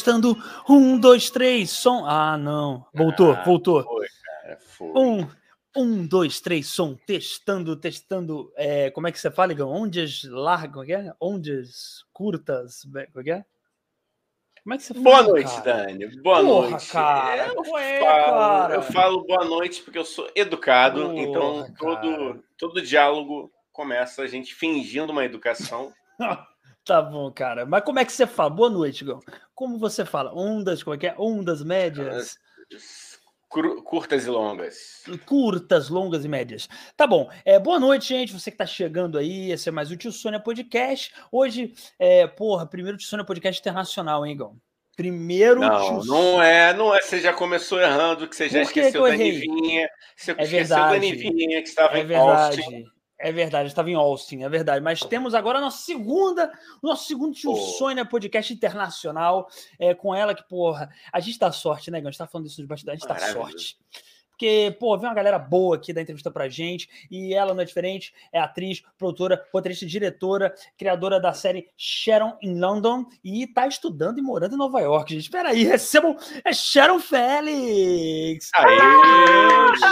Testando. Um, dois, três, som. Ah, não. Voltou, Ah, voltou. Foi, cara, foi. Um, um, dois, três, som. Testando, testando. É, como é que você fala, Igão? Ondas largas, é é? Ondas curtas, como é que é? Como é que você fala? Boa noite, cara? Dani. Boa Porra, noite. cara, eu, é, falo, cara? eu falo boa noite porque eu sou educado, Porra, então todo, todo diálogo começa a gente fingindo uma educação. Tá bom, cara. Mas como é que você fala? Boa noite, Igão. Como você fala? Ondas, como é que é? Ondas médias? Curtas e longas. curtas, longas e médias. Tá bom. É, boa noite, gente. Você que tá chegando aí, esse é mais o Tio Sônia Podcast. Hoje, é, porra, primeiro Tio Sônia Podcast Internacional, hein, Igão? Primeiro Não, Tio não é, não é. Você já começou errando, que você já Por que esqueceu que da? Nivinha. Você É esqueceu da verdade. Nivinha, que estava É em verdade. Austin. É verdade, estava em Austin, é verdade. Mas temos agora a nossa segunda, o nosso segundo Tio Pô. Sônia Podcast Internacional. É, com ela que, porra, a gente dá sorte, né? A gente tá falando disso de bastidores, a gente dá Maravilhoso. sorte. Porque, pô, vem uma galera boa aqui da entrevista pra gente, e ela não é diferente, é atriz, produtora, roteirista diretora, criadora da série Sharon in London, e tá estudando e morando em Nova York, gente. Espera aí, recebam, é Sharon Félix! Aê!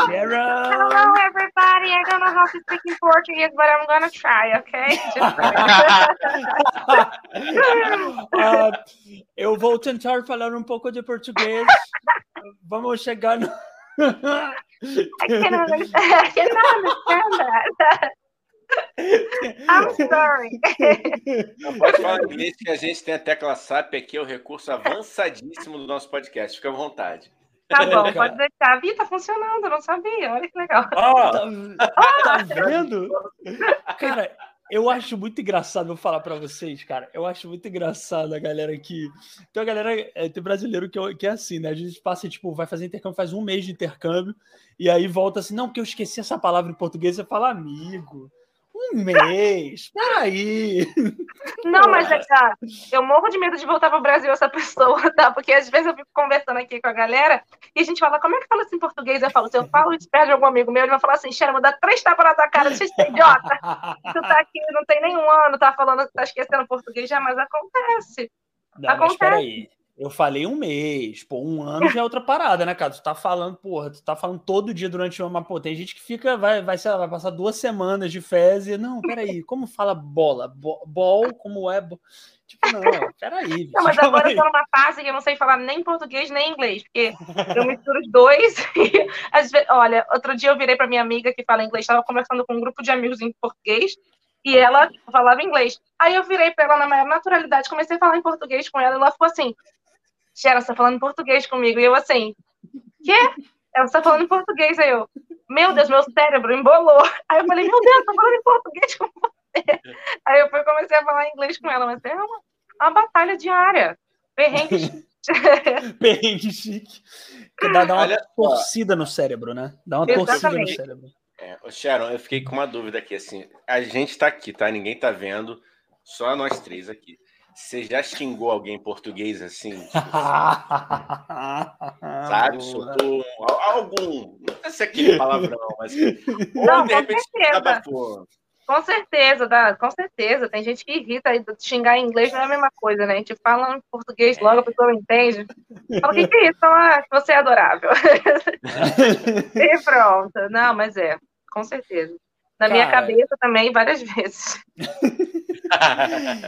Sharon! Hello, everybody. I don't know how to speak in Portuguese, but I'm gonna try, okay? Ah, eu vou tentar falar um pouco de português. Vamos chegar no. I can't understand. I cannot understand that. I'm sorry. Não pode falar inglês que a gente tem a tecla SAP aqui, é o recurso avançadíssimo do nosso podcast. Fica à vontade. Tá bom, pode deixar. Vi, tá funcionando, eu não sabia. Olha que legal. Ó, Tá, tá vendo? Cara, eu acho muito engraçado, vou falar pra vocês, cara. Eu acho muito engraçado a galera que. Tem a galera, é, tem brasileiro que, que é assim, né? A gente passa, tipo, vai fazer intercâmbio, faz um mês de intercâmbio, e aí volta assim, não, porque eu esqueci essa palavra em português, você fala amigo. Um mês, peraí. Não, mas é, cara, eu morro de medo de voltar pro Brasil essa pessoa, tá? Porque às vezes eu fico conversando aqui com a galera e a gente fala, como é que fala isso em português? Eu falo, se eu falo isso perto de algum amigo meu, ele vai falar assim, Xera, vou dar três tapas na tua cara, deixa de ser idiota. Tu tá aqui, não tem nenhum ano, tá falando, tá esquecendo português já, mas acontece. Não, mas Acontece. peraí. Eu falei um mês, pô, um ano já é outra parada, né, cara? Tu tá falando, porra, tu tá falando todo dia durante uma. Pô, tem gente que fica, vai, vai, sei lá, vai passar duas semanas de fezes. e, Não, peraí, como fala bola? Bo- Bol, como é? bo- Tipo, não, peraí. bicho, Não, mas calma agora aí. eu tô numa fase que eu não sei falar nem português nem inglês, porque eu misturo os dois. E, às vezes, olha, outro dia eu virei pra minha amiga que fala inglês, estava conversando com um grupo de amigos em português, e ela falava inglês. Aí eu virei pra ela na maior naturalidade, comecei a falar em português com ela, e ela ficou assim, Gera, você tá falando português comigo? E eu assim, quê? Ela tá falando em português, aí eu, meu Deus, meu cérebro embolou. Aí eu falei, meu Deus, tô falando em português com você. Aí eu fui, comecei a falar inglês com ela, mas é uma, uma batalha diária. Perrengue Perrengue chique. Que dá, dá uma Olha torcida no cérebro, né? Dá uma torcida no Exatamente. cérebro. É, ô, Sharon, eu fiquei com uma dúvida aqui, assim. A gente tá aqui, tá? Ninguém tá vendo, só nós três aqui. Você já xingou alguém em português assim? Tipo, sabe? Soltou um- algum. Não sei se é aquele palavrão, mas. Ou Não, de com repente. Com certeza, dá, com certeza. Tem gente que irrita aí, xingar em inglês não é a mesma coisa, né? A gente fala em português logo, a pessoa não entende. Fala, o que, que é isso? Fala, ah, você é adorável. e pronto. Não, mas é, com certeza. Na minha Cara. cabeça também, várias vezes.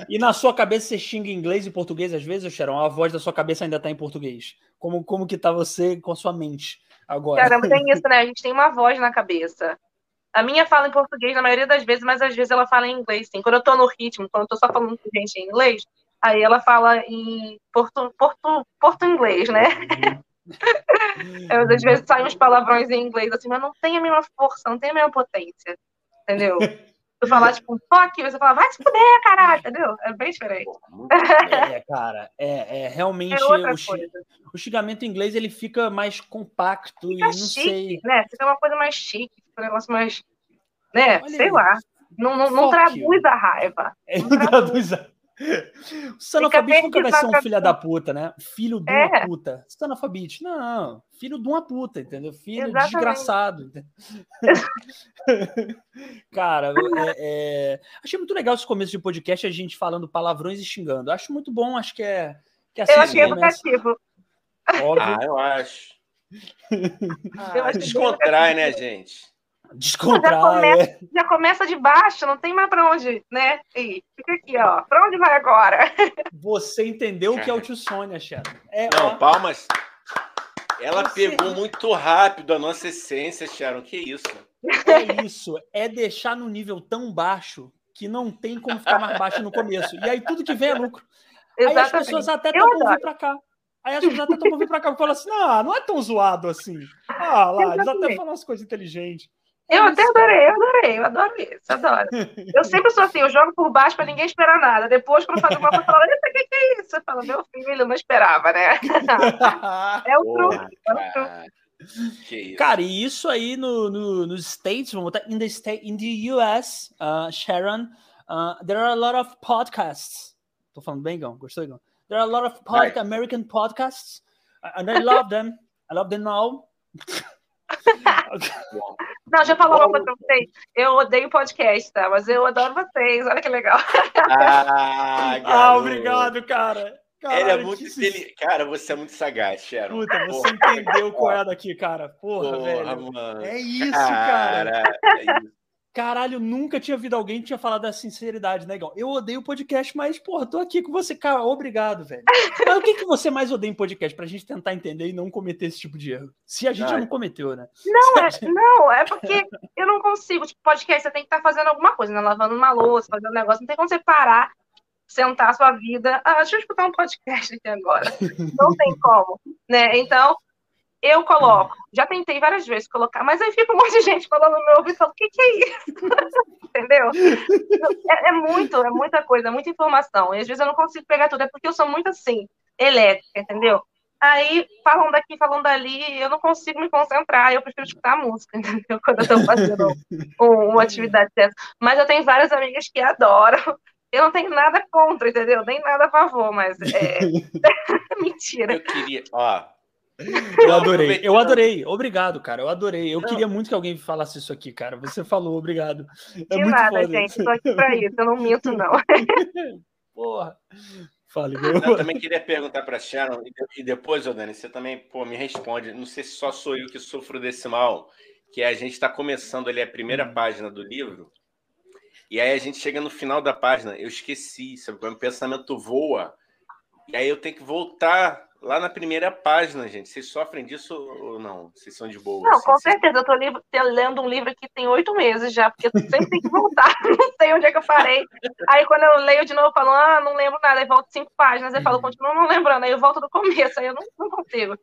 E na sua cabeça você xinga em inglês e português às vezes, Sharon? A voz da sua cabeça ainda tá em português. Como, como que tá você com a sua mente agora? Caramba, tem isso, né? A gente tem uma voz na cabeça. A minha fala em português na maioria das vezes, mas às vezes ela fala em inglês, sim. Quando eu tô no ritmo, quando eu tô só falando com gente em inglês, aí ela fala em porto, porto, porto inglês, né? Eu, às vezes saem uns palavrões em inglês, assim, mas não tem a mesma força, não tem a mesma potência. Entendeu? Tu falar, tipo, fuck, você fala, vai se fuder, caralho, entendeu? É bem diferente. É, cara, é, é realmente É outra o, coisa. o xingamento em inglês ele fica mais compacto e Fica não chique, sei. né? Fica uma coisa mais chique, um negócio mais. Né? Olha Sei aí. lá. Não, não, não traduz a raiva. É, não traduz a- O Sanalfabete nunca vai ser um filho da puta, né? Filho de uma É. puta. Sanalfabete, não. Filho de uma puta, entendeu? Filho Exatamente. desgraçado. Cara, é- é, achei muito legal esse começo de podcast, a gente falando palavrões e xingando. Acho muito bom, acho que é, Que eu achei educativo. Óbvio. Ah, eu acho. Ah, eu acho descontrai, né, gente? Descontrai. Já começa, é. já começa de baixo, não tem mais para onde, né? E fica aqui, ó. Para onde vai agora? Você entendeu o que é o tio Sônia, Sharon. É, não, ó. palmas. Ela Você... pegou muito rápido a nossa essência, Sharon. Que isso? É isso. É deixar no nível tão baixo que não tem como ficar mais baixo no começo. E aí tudo que vem é lucro. Exatamente. Aí as pessoas até topam vir para cá. Aí as pessoas até topam vir para cá e falam assim: ah, não é tão zoado assim. Ah, lá, eles até falam umas coisas inteligentes. Eu até adorei, eu adorei, eu adoro isso, adoro. Eu sempre sou assim, eu jogo por baixo para ninguém esperar nada. Depois, quando faz uma coisa, eu falo, o que, que é isso? Eu falo, meu filho, não esperava, né? é o truque, é o truque. Cara, e isso aí no, no, nos States, vamos botar, in the, state, in the US, uh, Sharon, uh, there are a lot of podcasts. Tô falando bem, Gão? Gostou, Gão? There are a lot of pod American podcasts, and I love them. I love them all. Não, já falou uma coisa pra vocês. Eu odeio podcast, tá? Mas eu adoro vocês. Olha que legal. Ah, ah obrigado, cara. Caralho, Ele é muito inteligente. Cara, você é muito sagaz, Sharon. Puta, você Porra. entendeu qual é daqui, cara. Porra, Porra velho. Mano. É isso, cara. cara. É isso. Caralho, nunca tinha ouvido alguém que tinha falado da sinceridade, né, igual? Eu odeio podcast, mas, porra, tô aqui com você, cara. Obrigado, velho. Mas o que, que você mais odeia em podcast? Pra gente tentar entender e não cometer esse tipo de erro. Se a gente Ai. já não cometeu, né? Não, é, gente... não, é porque eu não consigo. Tipo, podcast, você tem que estar tá fazendo alguma coisa, né? Lavando uma louça, fazendo um negócio. Não tem como você parar, sentar a sua vida. Ah, deixa eu escutar um podcast aqui agora. Não tem como, né? Então, eu coloco. Já tentei várias vezes colocar, mas aí fica um monte de gente falando no meu ouvido e falo, o que, que é isso? Entendeu? É, é, muito, é muita coisa, é muita informação. E às vezes eu não consigo pegar tudo, é porque eu sou muito assim, elétrica, entendeu? Aí, falam daqui, falam dali, eu não consigo me concentrar, eu prefiro escutar a música, entendeu? Quando eu estou fazendo uma atividade dessa. Mas eu tenho várias amigas que adoram. Eu não tenho nada contra, entendeu? Nem nada a favor, mas é. Mentira. Eu queria, ó, eu adorei, eu adorei. Obrigado, cara. Eu adorei. Eu não. queria muito que alguém falasse isso aqui, cara. Você falou, obrigado. É De muito nada, foda. gente. Tô aqui pra isso. Eu não minto, não. Porra. Fale, meu. Eu também queria perguntar para Sharon, e depois, ô Dani, você também pô, me responde. Não sei se só sou eu que sofro desse mal, que a gente está começando ali a primeira hum. página do livro, e aí a gente chega no final da página, eu esqueci, sabe? O pensamento voa, e aí eu tenho que voltar lá na primeira página, gente. Vocês sofrem disso ou não? Vocês são de boa? Não, assim, com certeza. Eu estou lendo um livro que tem oito meses já, porque eu sempre tenho que voltar. não sei onde é que eu parei. Aí quando eu leio de novo, eu falo, ah, não lembro nada. Aí volto cinco páginas. Aí eu falo, uhum. continuo não lembrando. Aí eu volto do começo. Aí eu não, não consigo.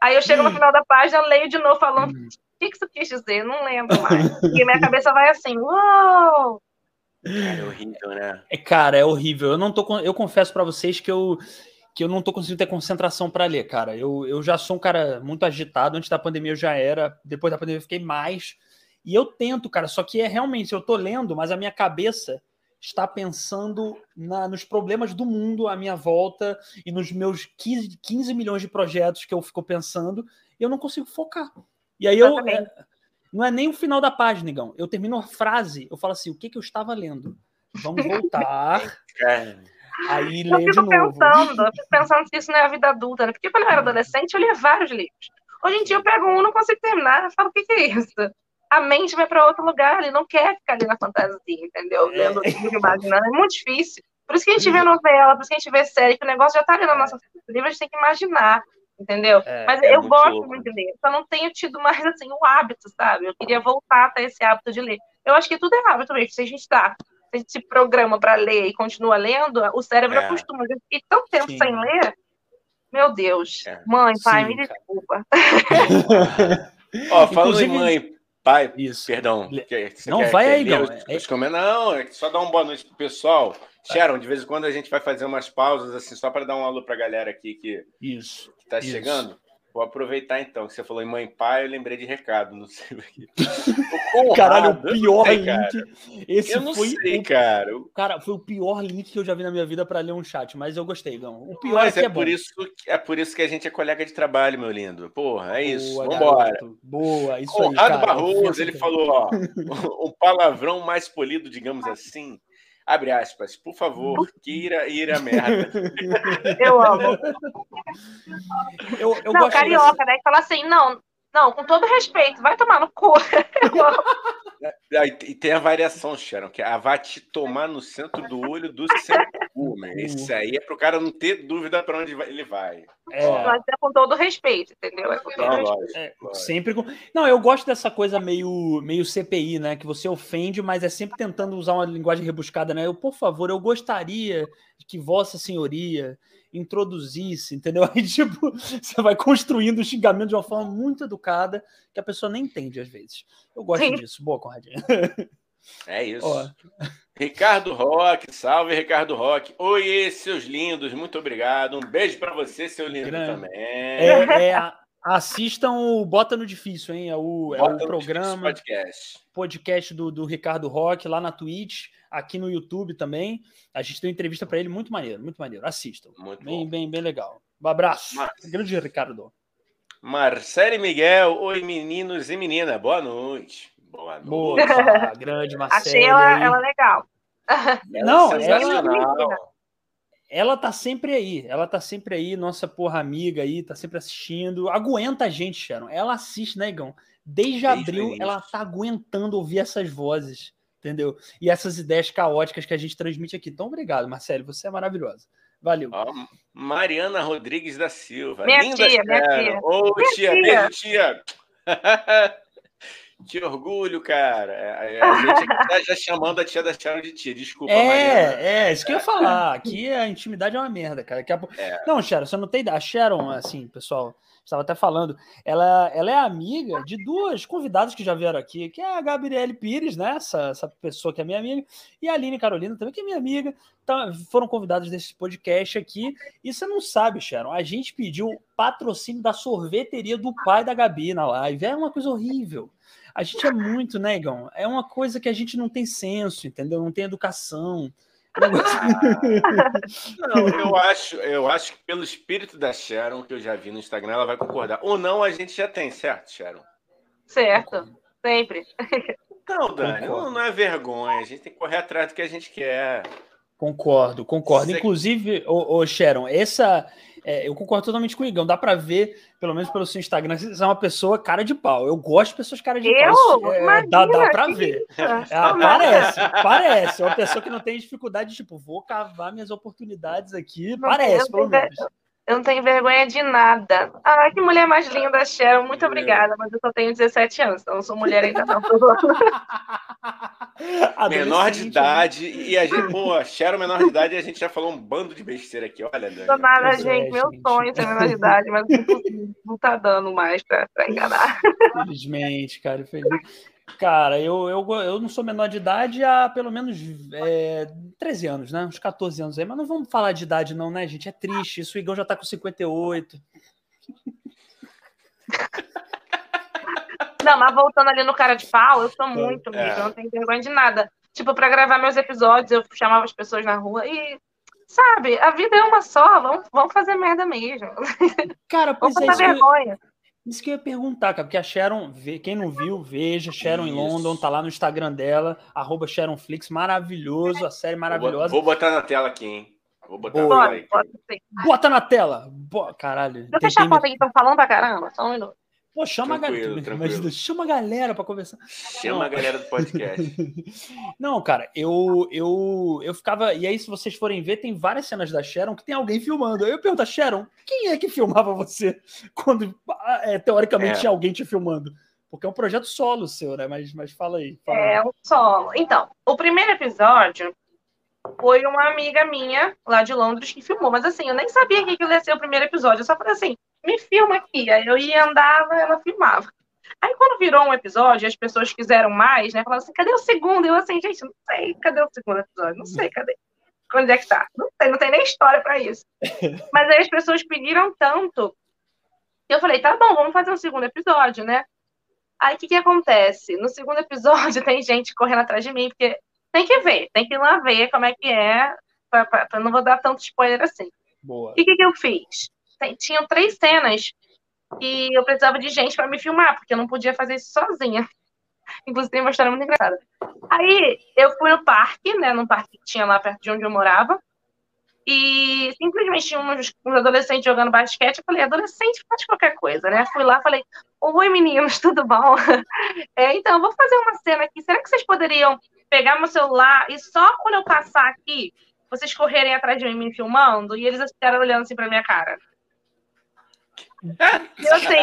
Aí eu chego no final da página, leio de novo, falando, uhum. o que, que isso quis dizer? Não lembro mais. E minha cabeça vai assim, uou! É horrível, né? É, cara, é horrível. Eu não tô. Eu confesso para vocês que eu que eu não tô conseguindo ter concentração para ler, cara. Eu, eu já sou um cara muito agitado, antes da pandemia eu já era, depois da pandemia eu fiquei mais. E eu tento, cara, só que é realmente, eu tô lendo, mas a minha cabeça está pensando na, nos problemas do mundo à minha volta e nos meus 15, 15 milhões de projetos que eu fico pensando, e eu não consigo focar. E aí eu. É, não é nem o final da página, Igão. Eu termino a frase, eu falo assim: o que, que eu estava lendo? Vamos voltar. Aí lê de novo. Pensando, eu fico pensando se isso não é a vida adulta, né? Porque quando eu era adolescente, eu lia vários livros. Hoje em dia eu pego um, não consigo terminar, eu falo, o que, que é isso? A mente vai para outro lugar, ele não quer ficar ali na fantasia, entendeu? É. Lendo livro, imaginando, é muito difícil. Por isso que a gente vê novela, por isso que a gente vê série, que o negócio já tá ali na nossa livro, a gente tem que imaginar, entendeu? É, Mas é eu muito gosto louco. muito de ler, só não tenho tido mais, assim, o hábito, sabe? Eu queria voltar até esse hábito de ler. Eu acho que tudo é hábito mesmo, se a gente tá a gente se programa para ler e continua lendo, o cérebro é. acostuma. E tanto tempo Sim. sem ler, meu Deus. É. Mãe, pai, Sim, me desculpa. Ó, falando em mãe, pai, isso. perdão. não, quer, vai quer aí, não. É... Não, é só dar uma boa noite pro pessoal. Sharon, de vez em quando a gente vai fazer umas pausas, assim, só para dar um alô para a galera aqui que, isso, que tá isso. chegando. Vou aproveitar então, que você falou em mãe e pai, eu lembrei de recado, não sei o Caralho, o pior sei, link. Cara. Esse eu foi sei, o... cara. Cara, foi o pior link que eu já vi na minha vida para ler um chat, mas eu gostei, não. O pior mas é, é, é por bom. isso é por isso que a gente é colega de trabalho, meu lindo. Porra, é isso. Boa, Vambora. Garoto. Boa, isso Conrado aí, cara. Barroso, ele falou, ó, um palavrão mais polido, digamos assim. Abre aspas, por favor, queira ir a merda. Eu amo. Eu, eu não, gosto carioca, dessa- né? Que fala assim, não, não, com todo respeito, vai tomar no cu. Eu amo. Ah, E tem a variação, Sharon, que é a vai te tomar no centro do olho do seu cu, né? Esse aí é pro cara não ter dúvida para onde ele vai. É, Mas é com todo respeito, entendeu? É com todo Não, respeito. É, sempre com... Não, eu gosto dessa coisa meio, meio CPI, né? Que você ofende, mas é sempre tentando usar uma linguagem rebuscada, né? Eu, por favor, eu gostaria que Vossa Senhoria introduzisse, entendeu? Aí, tipo, você vai construindo o xingamento de uma forma muito educada que a pessoa nem entende às vezes. Eu gosto Sim. disso. Boa, Conradinho. É isso. Ó. Ricardo Roque, salve Ricardo Roque. Oiê, seus lindos, muito obrigado. Um beijo para você, seu lindo Grande. também. É, é, assistam o Bota no Difícil, hein? É o, é o programa. podcast. podcast do, do Ricardo Roque lá na Twitch, aqui no YouTube também. A gente tem uma entrevista para ele muito maneiro, muito maneiro. Assistam. Muito Bem, bom. bem, bem legal. Um abraço. Mas- Grande Ricardo. Marcele Miguel, oi meninos e menina, boa noite. Boa noite. Boa, grande Marcelo. Achei ela, ela legal. Não, é ela- sensacional. Ela tá sempre aí. Ela tá sempre aí, nossa porra amiga aí, tá sempre assistindo. Aguenta a gente, Sharon. Ela assiste, né, Igão? Desde, Desde abril, início. ela tá aguentando ouvir essas vozes, entendeu? E essas ideias caóticas que a gente transmite aqui. Então, obrigado, Marcelo. Você é maravilhosa. Valeu. Ó, Mariana Rodrigues da Silva. Minha Linda tia, minha tia. Ô, Minha tia, tia. beijo, tia. Que orgulho, cara. É, A gente tá já chamando a tia da Sharon de tia. Desculpa, Mariana. É, é, isso que eu ia falar. Aqui a intimidade é uma merda, cara. Daqui a pouco... É. Não, Sharon, você não tem ideia. A Sharon, assim, pessoal, estava até falando, ela, ela é amiga de duas convidadas que já vieram aqui, que é a Gabriele Pires, né? Essa, essa pessoa que é minha amiga, e a Aline Carolina também, que é minha amiga. Então, foram convidadas desse podcast aqui. E você não sabe, Sharon, a gente pediu patrocínio da sorveteria do pai da Gabi na live. É uma coisa horrível. A gente é muito, né, Igão? É uma coisa que a gente não tem senso, entendeu? Não tem educação. É negócio- Não, eu acho, eu acho que pelo espírito da Sharon, que eu já vi no Instagram, ela vai concordar. Ou não, a gente já tem, certo, Sharon? Certo. Sempre. Não, Dani, não, não é vergonha. A gente tem que correr atrás do que a gente quer. Concordo, concordo. Você- Inclusive, ô, ô, Sharon, essa. É, eu concordo totalmente com o Igão. Dá pra ver, pelo menos pelo seu Instagram, que você é uma pessoa cara de pau. Eu gosto de pessoas cara de Eu? pau. É, dá, dá que ver. É, parece, parece. É uma pessoa que não tem dificuldade, tipo, vou cavar minhas oportunidades aqui. Não parece, pelo menos. Eu não tenho vergonha de nada. Ah, que mulher mais linda, Sharon. Muito É. obrigada, mas eu só tenho 17 anos, então eu não sou mulher ainda não. Menor de Adolescente, idade. E a gente, pô, a Sharon menor de idade e a gente já falou um bando de besteira aqui. Olha, Dani. Não nada, Pois é, gente. Meu gente. sonho é ser menor de idade, mas não- não tá dando mais pra, pra enganar. Infelizmente, cara, infelizmente. Cara, eu, eu, eu não sou menor de idade há pelo menos é, 13 anos, né? Uns 14 anos aí. Mas não vamos falar de idade, não, né, gente? É triste. Isso o Igão já tá com 58. Não, mas voltando ali no cara de pau, eu sou muito É. amiga, eu não tenho vergonha de nada. Tipo, pra gravar meus episódios, eu chamava as pessoas na rua e, sabe, a vida é uma só, vamos, vamos fazer merda mesmo. Cara, pois Vamos é, passar isso que, vergonha. Isso que eu ia perguntar, cara, porque a Sharon, vê- quem não viu, veja, Sharon em Isso. London, tá lá no Instagram dela, arroba SharonFlix, maravilhoso, a série Vou, maravilhosa. vou botar na tela aqui, hein? Vou botar Boa. na tela Bota, aí. bota sim. Bota na tela! Bo... Caralho. Deixa eu fechar a porta aqui, estão falando pra caramba, só um minuto. Pô, chama a Tranquilo, galera. tranquilo. Imagina, chama a galera pra conversar. Chama Não. a galera do podcast. Não, cara, eu, eu, eu ficava. E aí, se vocês forem ver, tem várias cenas da Sharon que tem alguém filmando. Aí eu pergunto, Sharon, quem é que filmava você quando é, teoricamente É. tinha alguém te filmando? Porque é um projeto solo seu, né? Mas, mas fala aí. Fala aí. É um solo. Então, o primeiro episódio foi uma amiga minha lá de Londres que filmou, mas assim, eu nem sabia que ia ser o primeiro episódio. Eu só falei assim, me filma aqui. Aí eu ia andava, ela filmava. Aí quando virou um episódio, as pessoas quiseram mais, né? Falaram assim, cadê o segundo? Eu assim, gente, não sei, cadê o segundo episódio? Não sei, cadê? Onde é que tá? Não sei, não tem nem história pra isso. Mas aí as pessoas pediram tanto que eu falei, tá bom, vamos fazer um segundo episódio, né? Aí o que, que acontece? No segundo episódio tem gente correndo atrás de mim, porque tem que ver, tem que ir lá ver como é que é, pra, pra- pra- não vou dar tanto spoiler assim. Boa. E o que, que eu fiz? Tinham três cenas que eu precisava de gente para me filmar, porque eu não podia fazer isso sozinha. Inclusive, tem uma história muito engraçada. Aí, eu fui no parque, né? Num parque que tinha lá perto de onde eu morava. E simplesmente tinha uns, uns adolescentes jogando basquete. Eu falei, adolescente faz qualquer coisa, né? Fui lá falei, oi meninos, tudo bom? É, então, vou fazer uma cena aqui. Será que vocês poderiam pegar meu celular e só quando eu passar aqui, vocês correrem atrás de mim me filmando? E eles ficaram olhando assim pra minha cara. Eu assim,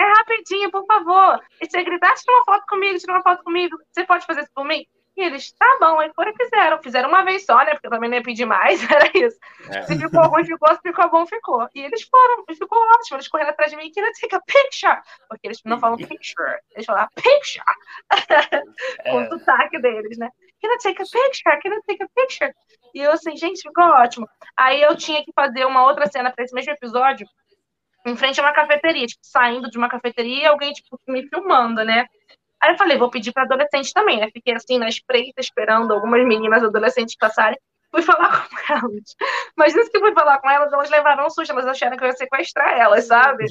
é rapidinho, por favor. E você gritar, tira uma foto comigo, tira uma foto comigo. Você pode fazer isso por mim? E eles, tá bom, aí foram e fizeram. Fizeram uma vez só, né? Porque eu também nem pedi mais, era isso. É. Se ficou ruim, ficou, se ficou bom, ficou. E eles foram, ficou ótimo. Eles correram atrás de mim queriam take a picture. Porque eles não falam picture, eles falam picture. É. Com o sotaque deles, né? Can I take a picture? Can I take a picture? E eu assim, gente, ficou ótimo. Aí eu tinha que fazer uma outra cena para esse mesmo episódio, em frente a uma cafeteria, tipo, saindo de uma cafeteria e alguém, tipo, me filmando, né? Aí eu falei, vou pedir para adolescente também, né? Fiquei assim na espreita, esperando algumas meninas adolescentes passarem. Fui falar com elas. Mas isso que fui falar com elas, elas levaram um susto, elas acharam que eu ia sequestrar elas, sabe?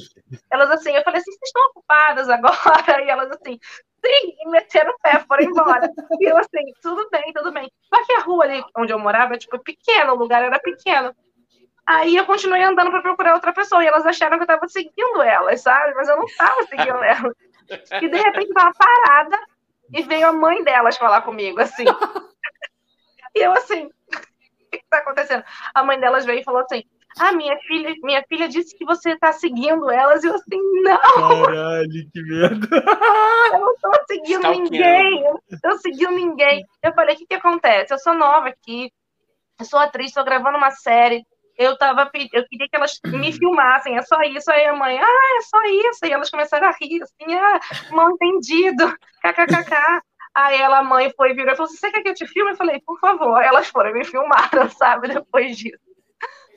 Elas assim, eu falei assim, vocês estão ocupadas agora? E elas assim, sim, e meteram o pé, foram embora. E eu assim, tudo bem, tudo bem. Só que a rua ali onde eu morava, tipo, pequena, o lugar era pequeno. Aí eu continuei andando para procurar outra pessoa, e elas acharam que eu estava seguindo elas, sabe? Mas eu não estava seguindo elas. E de repente tava parada e veio a mãe delas falar comigo, assim. E eu assim, o que está acontecendo? A mãe delas veio e falou assim: Ah, minha filha, minha filha disse que você está seguindo elas. E eu assim, não! Caralho, que merda! Eu não estou seguindo ninguém, eu não estou seguindo ninguém. Eu falei, o que, que acontece? Eu sou nova aqui, eu sou atriz, estou gravando uma série, eu tava eu queria que elas me filmassem, é só isso. Aí a mãe, ah, é só isso. E elas começaram a rir, assim, ah, mal entendido, kkkk. Aí ela, a mãe foi vir e falou: Você quer que eu te filme? Eu falei: Por favor. Elas foram me filmaram, sabe? Depois disso.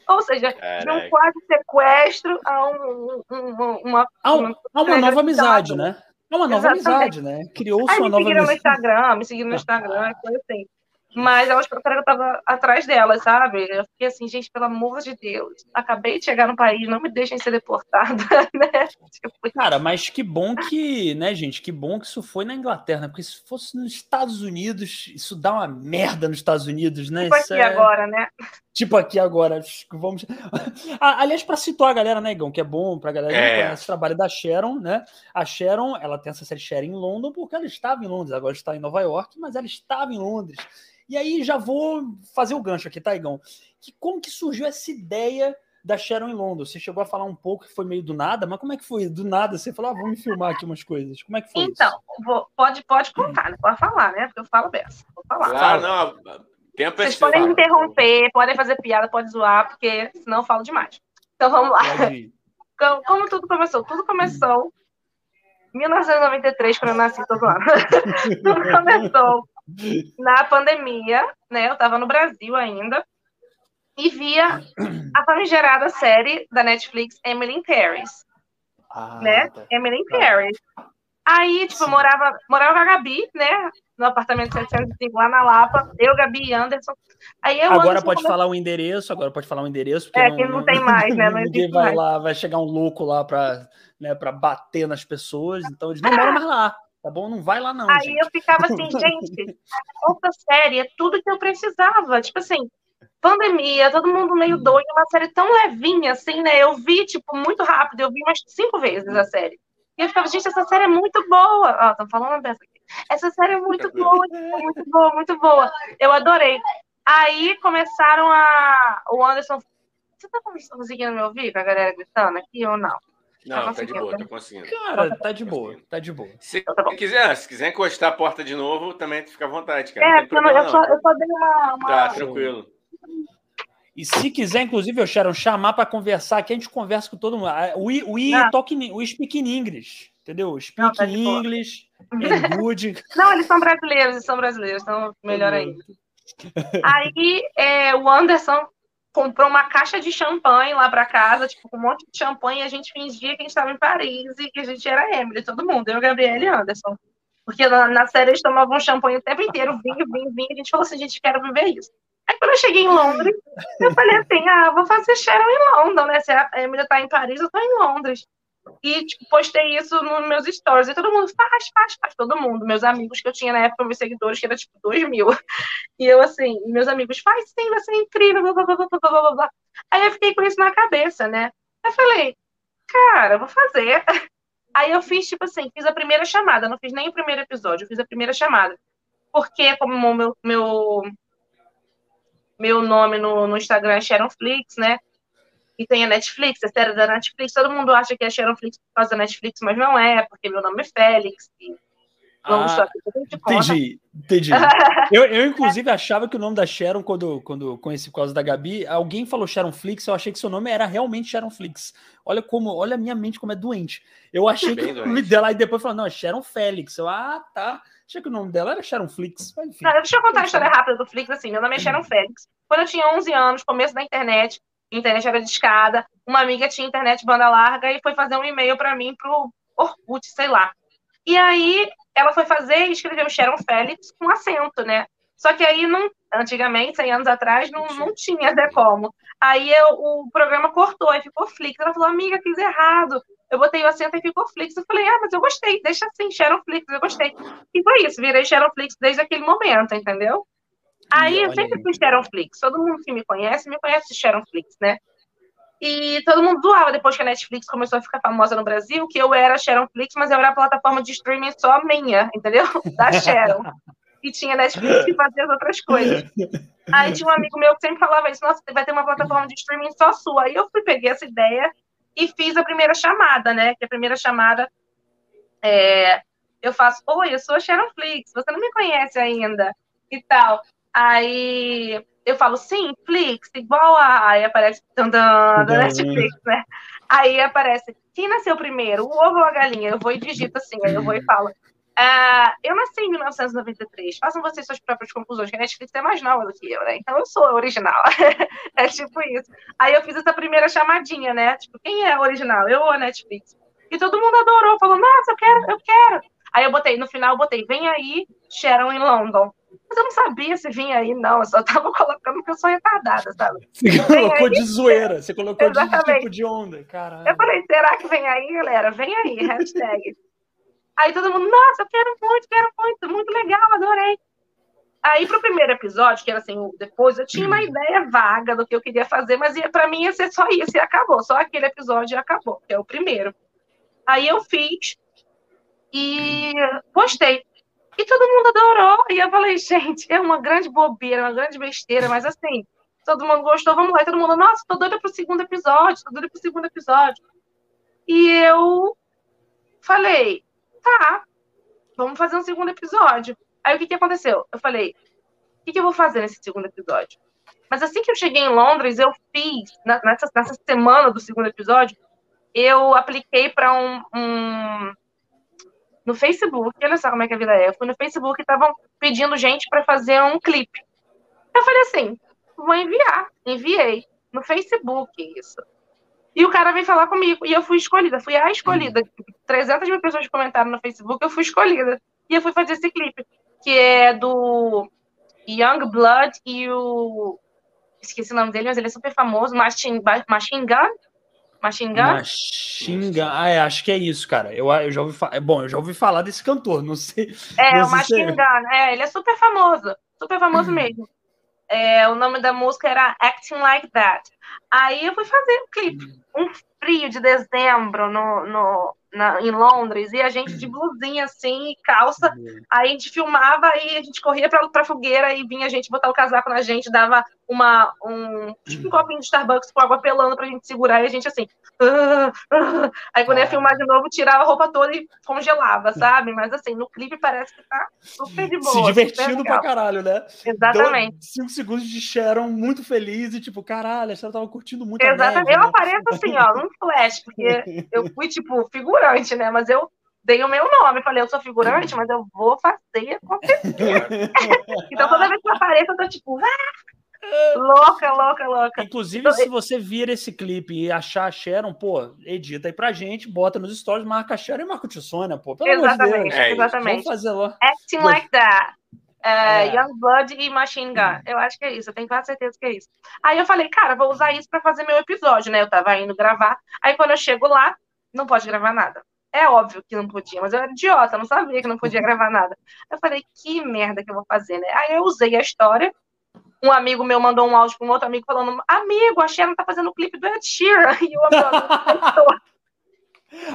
Ou seja, de um quase sequestro a um, um, uma. Há, uma, uma nova amizade, né? É uma nova Exatamente. amizade, né? Criou-se uma nova amizade. Me seguiram no Instagram, me seguiram no Instagram, coisa assim. Mas elas procuraram que eu tava atrás delas, sabe? Eu fiquei assim, gente, pelo amor de Deus, acabei de chegar no país, não me deixem ser deportada, né? Tipo... Cara, mas que bom que, né, gente, que bom que isso foi na Inglaterra, né? Porque se fosse nos Estados Unidos, isso dá uma merda nos Estados Unidos, né? Tipo isso aqui é... agora, né? Tipo aqui agora, vamos. Aliás, para situar a galera, né, Igão, que é bom para a galera é. que conhece o trabalho da Sharon, né? A Sharon, ela tem essa série Sharon em London porque ela estava em Londres, agora está em Nova York, mas ela estava em Londres. E aí já vou fazer o gancho aqui, tá, Igão? Que, como que surgiu essa ideia da Sharon em Londres? Você chegou a falar um pouco que foi meio do nada, mas como é que foi? Do nada você falou, ah, vamos filmar aqui umas coisas. Como é que foi Então, vou, pode, pode contar, pode falar, né? Porque eu falo dessa. Vou falar. Claro, não. Tempo Vocês podem interromper, podem fazer piada, pode zoar, porque senão eu falo demais. Então vamos lá. Como, como tudo começou? Tudo começou em 1993, quando eu nasci todo ano. tudo começou na pandemia, né? Eu estava no Brasil ainda e via a famigerada série da Netflix Emily in Paris, ah, né? Tá. Emily in Paris. Aí, tipo, eu morava, morava com a Gabi, né? No apartamento 705 lá na Lapa. Eu, Gabi e Anderson. Aí eu, agora Anderson, pode falar o endereço, agora pode falar o endereço. Porque é, não, que não, tem mais, né? Não ninguém vai mais. lá, vai chegar um louco lá para né, bater nas pessoas. Então eles não moram mais lá. Tá bom? Não vai lá, não. Aí gente. eu ficava assim, gente, outra série é tudo que eu precisava. Tipo assim, pandemia, todo mundo meio hum. doido, uma série tão levinha, assim, né? Eu vi, tipo, muito rápido, eu vi umas cinco vezes a série. E eu ficava, gente, essa série é muito boa. Ó, estão falando dessa aqui. Essa série é muito boa, muito boa, muito boa. Eu adorei. Aí começaram a. O Anderson. Você tá conseguindo me ouvir com a galera gritando aqui ou não? Não, tá, tá de boa, tá conseguindo. Cara, tá de boa, tá de boa. Se, então tá quiser, se quiser encostar a porta de novo, também fica à vontade, cara. É, eu, eu, só, eu só dei uma, uma... Tá, tranquilo. E se quiser, inclusive, eu Sharon, chamar para conversar aqui, a gente conversa com todo mundo. We, we, talk, we speak in English, entendeu? Speak não, tá English, good. Não, eles são brasileiros, eles são brasileiros, então melhor ainda. Aí é, o Anderson comprou uma caixa de champanhe lá para casa, tipo, com um monte de champanhe, e a gente fingia que a gente estava em Paris e que a gente era Emily, todo mundo, eu, Gabriel e Anderson. Porque na, na série eles tomavam champanhe o tempo inteiro, vinho, vinho, vinho, a gente falou assim, gente, quero viver isso. Aí quando eu cheguei em Londres, eu falei assim, ah, vou fazer Sharon em Londres, né? Se a Emily tá em Paris, eu tô em Londres. E, tipo, postei isso nos meus stories. E todo mundo faz, faz, faz. Todo mundo. Meus amigos que eu tinha na época, meus seguidores, que era tipo 2 mil. E eu, assim, meus amigos, faz sim, vai ser incrível, blá, blá, blá, blá, blá, blá. Aí eu fiquei com isso na cabeça, né? Aí falei, cara, vou fazer. Aí eu fiz, tipo assim, fiz a primeira chamada. Não fiz nem o primeiro episódio, eu fiz a primeira chamada. Porque, como meu, meu, meu nome no, no Instagram é Sharon Flix, né? E tem a Netflix, a série da Netflix. Todo mundo acha que é Sharon Flix por causa da Netflix, mas não é, porque meu nome é Félix. E vamos ah, entendi, entendi. eu, eu, inclusive, achava que o nome da Sharon, quando, quando conheci por causa da Gabi, alguém falou Sharon Flix, eu achei que seu nome era realmente Sharon Flix. Olha como, olha a minha mente como é doente. Eu achei Bem que o nome dela, aí depois falou, não, é Sharon Félix. Eu, ah, tá. Achei que o nome dela era Sharon Flix. Mas, enfim, não, deixa eu contar a história rápida do Flix, assim, meu nome é Sharon Félix. Quando eu tinha 11 anos, começo da internet, internet era de escada. Uma amiga tinha internet banda larga e foi fazer um e-mail para mim pro Orkut, sei lá. E aí ela foi fazer e escreveu Sharon Félix com acento, né? Só que aí, não, antigamente, 100 anos atrás, não, não tinha até como. Aí eu, o programa cortou e ficou Flix. Ela falou, amiga, fiz errado. Eu botei o acento e ficou Flix. Eu falei, ah, mas eu gostei, deixa assim, Sharon Flix, eu gostei. E foi isso, virei Sharon Flix desde aquele momento, entendeu? Aí eu sempre fui Sharon Flix. Todo mundo que me conhece, me conhece de Sharon Flix, né? E todo mundo zoava depois que a Netflix começou a ficar famosa no Brasil, que eu era Sharon Flix, mas eu era a plataforma de streaming só minha, entendeu? Da Sharon. e tinha Netflix que fazia as outras coisas. Aí tinha um amigo meu que sempre falava isso, nossa, vai ter uma plataforma de streaming só sua. Aí eu fui, peguei essa ideia e fiz a primeira chamada, né? Que a primeira chamada é, eu faço, oi, eu sou a Sharon Flix, você não me conhece ainda e tal. Aí eu falo, sim, Flix, igual a. Aí aparece da Netflix, né? Aí aparece, quem nasceu primeiro, o ovo ou a galinha? Eu vou e digito assim, aí eu vou e falo. Ah, eu nasci em 1993. Façam vocês suas próprias conclusões, que a Netflix é mais nova do que eu, né? Então eu sou a original. é tipo isso. Aí eu fiz essa primeira chamadinha, né? Tipo, quem é a original? Eu ou a Netflix? E todo mundo adorou, falou, nossa, eu quero, eu quero. Aí eu botei, no final eu botei, vem aí, Sharon em London. Mas eu não sabia se vinha aí, não. Eu só tava colocando que eu sou retardada, sabe? Você colocou aí, de zoeira, você colocou Exatamente. de tipo de onda. Caralho. Eu falei, será que vem aí, galera? Vem aí, hashtag. aí todo mundo, nossa, eu quero muito, quero muito, muito legal, adorei. Aí, pro primeiro episódio, que era assim, depois eu tinha uma hum. ideia vaga do que eu queria fazer, mas ia, pra mim ia ser só isso e acabou. Só aquele episódio e acabou, que é o primeiro. Aí eu fiz, e postei. E todo mundo adorou. E eu falei, gente, é uma grande bobeira, uma grande besteira, mas assim, todo mundo gostou, vamos lá. E todo mundo, nossa, tô doida pro segundo episódio, tô doida pro segundo episódio. E eu falei, tá, vamos fazer um segundo episódio. Aí o que, que aconteceu? Eu falei, o que, que eu vou fazer nesse segundo episódio? Mas assim que eu cheguei em Londres, eu fiz, nessa, nessa semana do segundo episódio, eu apliquei para um, um no Facebook, olha só como é que a vida é. No Facebook estavam pedindo gente para fazer um clipe. Eu falei assim, vou enviar. Enviei. No Facebook, isso. E o cara veio falar comigo. E eu fui escolhida. Fui a escolhida. 300 mil pessoas comentaram no Facebook, eu fui escolhida. E eu fui fazer esse clipe. Que é do Young Blood e o... Esqueci o nome dele, mas ele é super famoso. Machine, Machine Gun Machine Gun. Ah, é, acho que é isso, cara. Eu, eu já ouvi falar. Bom, eu já ouvi falar desse cantor, não sei. É, não o Machine é... Gun, é, ele é super famoso. Super famoso mesmo. É, o nome da música era Acting Like That. Aí eu fui fazer o um clipe. Um frio de dezembro no, no, na, em Londres, e a gente de blusinha assim, calça. Aí a gente filmava e a gente corria pra, pra fogueira e vinha a gente botar o casaco na gente, dava uma, um, tipo um copinho de Starbucks com água pelando pra gente segurar e a gente assim. Uh, uh. Aí quando ia filmar de novo, tirava a roupa toda e congelava, sabe? Mas assim, no clipe parece que tá super de boa. Se divertindo pra caralho, né? Exatamente. Deu cinco segundos de Sharon muito feliz e tipo, caralho, a Sharon tava curtindo muito Exatamente. Neve, eu né? apareço assim, ó, num flash, porque eu fui, tipo, figurante, né? Mas eu dei o meu nome, falei, eu sou figurante, mas eu vou fazer acontecer. então toda vez que eu apareço, eu tô tipo, ah! Louca, louca, louca. Inclusive, então, se você vir esse clipe e achar a Sharon, pô, edita aí pra gente, bota nos stories, marca a Sharon e marca o Tissônia, pô. Pelo exatamente, amor de Deus. É exatamente. Vamos fazer lá. Acting like that. Uh, é. Young Blood e Machine Gun. Eu acho que é isso, eu tenho quase certeza que é isso. Aí eu falei, cara, vou usar isso para fazer meu episódio, né? Eu tava indo gravar. Aí quando eu chego lá, não pode gravar nada. É óbvio que não podia, mas eu era idiota, não sabia que não podia gravar nada. Eu falei, que merda que eu vou fazer, né? Aí eu usei a história. Um amigo meu mandou um áudio para um outro amigo falando: Amigo, a Sharon tá fazendo o clipe do Ed Sheeran. E o amigo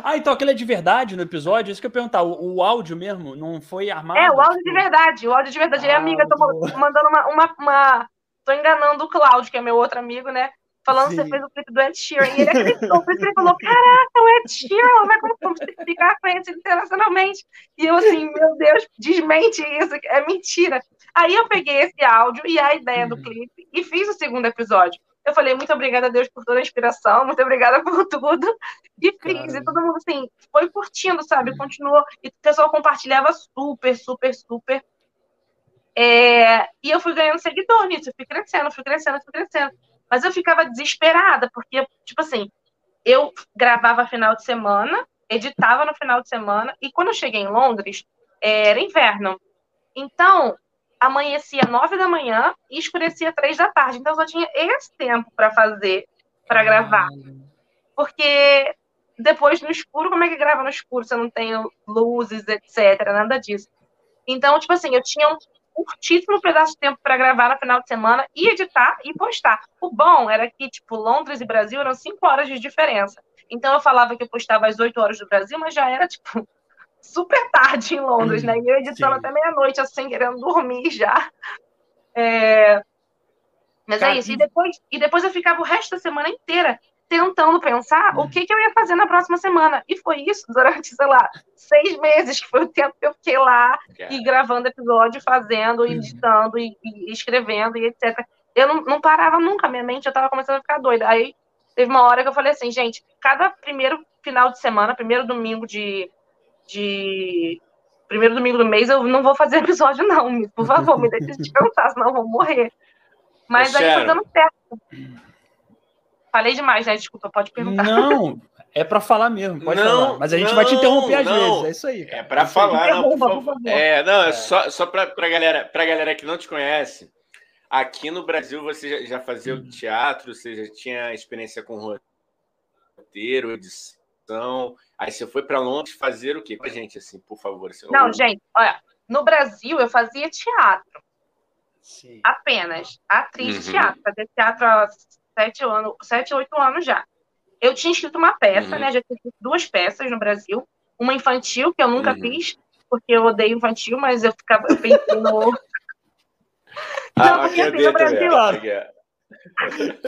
Ah, então aquele é de verdade no episódio? Isso que eu ia perguntar. O, o áudio mesmo não foi armado? É, o áudio tipo... de verdade. O áudio de verdade. Ah, Aí, amiga, tô mandando uma, uma, uma. Tô enganando o Cláudio, que é meu outro amigo, né? Falando que você fez o clipe do Ed Sheeran. E ele acreditou, por isso ele falou: Caraca, o Ed Sheeran vai como ficar conhecido internacionalmente. E eu, assim, meu Deus, desmente isso, é mentira. Aí eu peguei esse áudio e a ideia do uhum. clipe e fiz o segundo episódio. Eu falei, muito obrigada a Deus por toda a inspiração, muito obrigada por tudo. E fiz, e todo mundo, assim, foi curtindo, sabe? Continuou. E o pessoal compartilhava super, super, super. É... E eu fui ganhando seguidor nisso, eu fui crescendo, fui crescendo, fui crescendo. Mas eu ficava desesperada, porque, tipo assim, eu gravava final de semana, editava no final de semana, e quando eu cheguei em Londres, era inverno. Então, amanhecia nove da manhã e escurecia três da tarde. Então, eu só tinha esse tempo para fazer, para gravar. Porque depois no escuro, como é que grava no escuro? Você não tem luzes, etc. Nada disso. Então, tipo assim, eu tinha um curtíssimo pedaço de tempo para gravar no final de semana e editar e postar. O bom era que, tipo, Londres e Brasil eram cinco horas de diferença. Então eu falava que eu postava às 8 horas do Brasil, mas já era, tipo, super tarde em Londres, né? E eu editando Sim. até meia-noite, assim, querendo dormir já. É... Mas Cara, é isso. E depois, e depois eu ficava o resto da semana inteira tentando pensar o que, que eu ia fazer na próxima semana. E foi isso durante, sei lá, seis meses, que foi o tempo que eu fiquei lá e gravando episódio, fazendo, editando e, e escrevendo e etc. Eu não, não, parava nunca, minha mente já estava começando a ficar doida. Aí teve uma hora que eu falei assim, gente, cada primeiro final de semana, primeiro domingo de. de primeiro domingo do mês, eu não vou fazer episódio, não. Por favor, me deixe descansar, senão eu vou morrer. Mas aí foi dando certo. Falei demais, né? Desculpa, pode perguntar. Não, é para falar mesmo, pode não, falar. Mas a gente não, vai te interromper às não. vezes, é isso aí. Cara. É para falar, não, por favor. É, não, é, só, só para a galera, pra galera que não te conhece. Aqui no Brasil você já, fazia o teatro, você já tinha experiência com roteiro, edição. Aí você foi para Londres fazer o quê com a gente, assim, por favor? Não, gente, olha, no Brasil eu fazia teatro. Sim. Apenas. Atriz uhum. de teatro. Fazia teatro há sete, anos, sete, oito anos já. Eu tinha escrito uma peça, uhum. né? Já tinha escrito duas peças no Brasil. Uma infantil, que eu nunca uhum. fiz, porque eu odeio infantil, mas eu ficava pensando. ah, porque assim, no Brasil.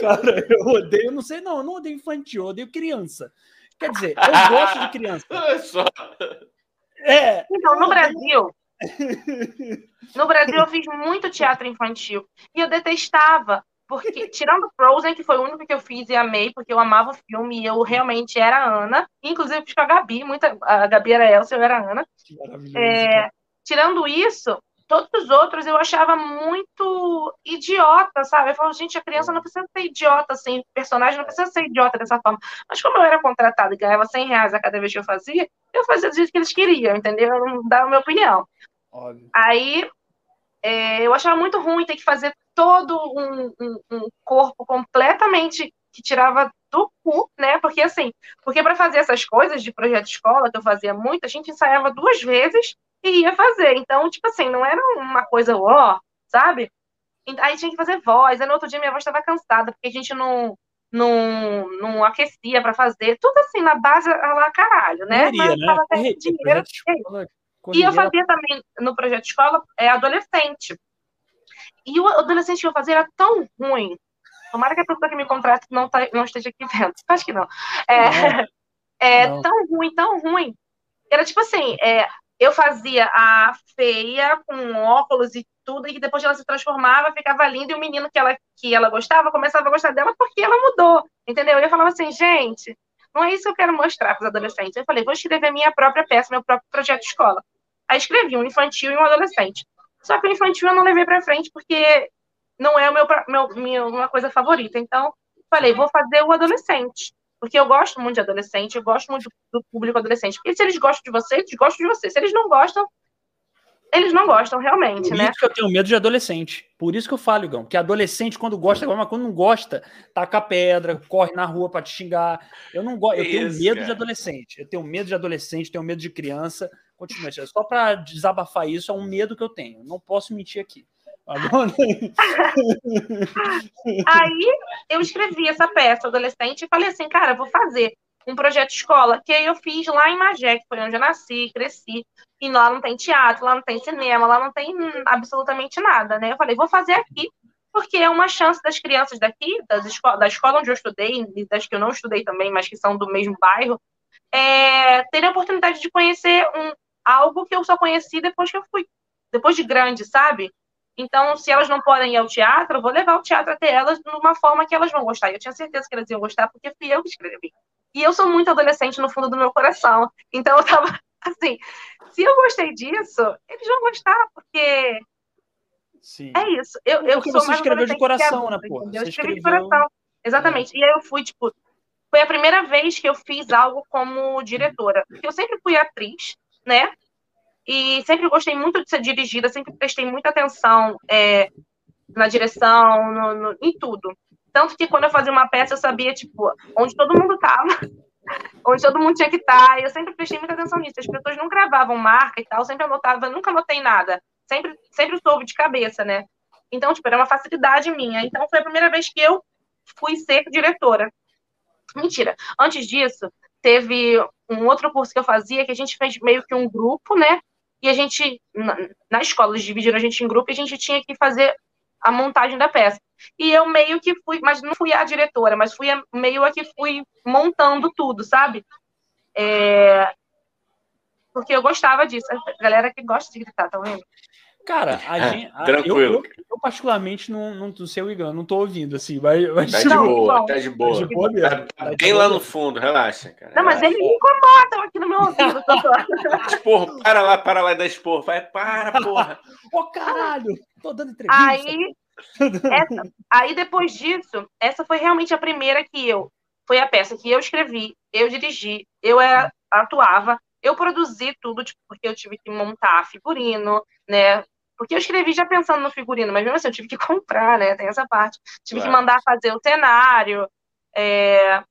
Cara, eu odeio, não sei, não, eu não odeio infantil, eu odeio criança. Quer dizer, eu gosto de criança. É. Então, no Brasil, no Brasil eu fiz muito teatro infantil e eu detestava porque, tirando Frozen, que foi o único que eu fiz e amei, porque eu amava o filme e eu realmente era a Ana. Inclusive, fiz com a Gabi, muita, a Gabi era Elsa, eu era a Ana. É, tirando isso, todos os outros eu achava muito idiota, sabe? Eu falo, gente, a criança não precisa ser idiota, assim, o personagem não precisa ser idiota dessa forma. Mas como eu era contratada e ganhava 100 reais a cada vez que eu fazia, eu fazia do jeito que eles queriam, entendeu? Eu não dava a minha opinião. Óbvio. Aí, é, eu achava muito ruim ter que fazer todo um, um, um corpo completamente que tirava do cu, né? Porque assim, porque para fazer essas coisas de projeto escola, que eu fazia muito, a gente ensaiava duas vezes e ia fazer. Então, tipo assim, não era uma coisa ó, sabe? Aí tinha que fazer voz. Aí no outro dia minha voz estava cansada, porque a gente não, não, não aquecia para fazer. Tudo assim, na base lá, caralho, né? Correria, Mas né? tava Correria, dinheiro. E eu fazia também no projeto escola é, adolescente. E o adolescente que eu fazia era tão ruim. Tomara que a pessoa que me contrata não, tá, não esteja aqui vendo. Acho que não. É, é não. tão ruim, tão ruim. Era tipo assim, é, eu fazia a feia com óculos e tudo, e depois ela se transformava, ficava linda, e o menino que ela, que ela gostava começava a gostar dela porque ela mudou, entendeu? E eu falava assim, gente, não é isso que eu quero mostrar para os adolescentes. Eu falei, vou escrever minha própria peça, meu próprio projeto de escola. Aí escrevi um infantil e um adolescente. Só que o infantil eu não levei para frente porque não é o meu, meu, minha, uma coisa favorita. Então, falei, vou fazer o adolescente. Porque eu gosto muito de adolescente, eu gosto muito do público adolescente. Porque se eles gostam de você, eles gostam de você. Se eles não gostam, eles não gostam realmente, Por né? isso que eu tenho medo de adolescente. Por isso que eu falo, Igão, que adolescente, quando gosta, mas quando não gosta, taca pedra, corre na rua para te xingar. Eu não gosto, eu tenho Isso, medo cara. de adolescente. Eu tenho medo de adolescente, tenho medo de criança. Continua. Só para desabafar isso, é um medo que eu tenho. Não posso mentir aqui. Aí eu escrevi essa peça adolescente e falei assim, cara, vou fazer um projeto escola, que aí eu fiz lá em Magé, que foi onde eu nasci, cresci. E lá não tem teatro, lá não tem cinema, lá não tem absolutamente nada, né? Eu falei, vou fazer aqui, porque é uma chance das crianças daqui, das esco da escola onde eu estudei, e das que eu não estudei também, mas que são do mesmo bairro, é, terem a oportunidade de conhecer um, algo que eu só conheci depois que eu fui, depois de grande, sabe? Então, se elas não podem ir ao teatro, eu vou levar o teatro até elas de uma forma que elas vão gostar. E eu tinha certeza que elas iam gostar, porque fui eu que escrevi. E eu sou muito adolescente no fundo do meu coração. Então, eu tava assim, se eu gostei disso, eles vão gostar, porque Sim. é isso. Eu, eu Porque sou você escreveu de coração, adulta, né, pô? Eu escrevi de escreveu- coração. Exatamente. E aí eu fui, tipo, foi a primeira vez que eu fiz algo como diretora. Porque eu sempre fui atriz, né? E sempre gostei muito de ser dirigida, sempre prestei muita atenção é, na direção, no- no- em tudo. Tanto que quando eu fazia uma peça, eu sabia, tipo, onde todo mundo tava, onde todo mundo tinha que estar. E eu sempre prestei muita atenção nisso. As pessoas não gravavam marca e tal, sempre anotava, nunca anotei nada. Sempre, sempre soube de cabeça, né? Então, tipo, era uma facilidade minha. Então, foi a primeira vez que eu fui ser diretora. Mentira. Antes disso, teve um outro curso que eu fazia que a gente fez meio que um grupo, né? E a gente, na, na escola, eles dividiram a gente em grupo e a gente tinha que fazer a montagem da peça. E eu meio que fui, mas não fui a diretora, mas fui a, meio a que fui montando tudo, sabe? É, porque eu gostava disso. A galera que gosta de gritar, tá vendo? Cara, a gente. a- Tranquilo. Eu, eu, eu particularmente, não, não, não sei o Igão, não tô ouvindo, assim, mas. mas Tá de tipo, Não, boa, bom. tá de boa. de boa mesmo. Tá, Tá tá de bem boa lá no fundo, relaxa, cara. Não, mas relaxa. eles me incomodam aqui no meu ouvido. tá Esporro, para lá, para lá da esporro. Vai, para, porra. Ô, caralho! Tô dando entrevista. Aí, essa- aí depois disso, essa foi realmente a primeira que eu. Foi a peça que eu escrevi, eu dirigi, eu era, atuava, eu produzi tudo, tipo, porque eu tive que montar figurino, né? Porque eu escrevi já pensando no figurino, mas mesmo assim eu tive que comprar, né? Tem essa parte. Tive que Claro. mandar fazer o cenário, é,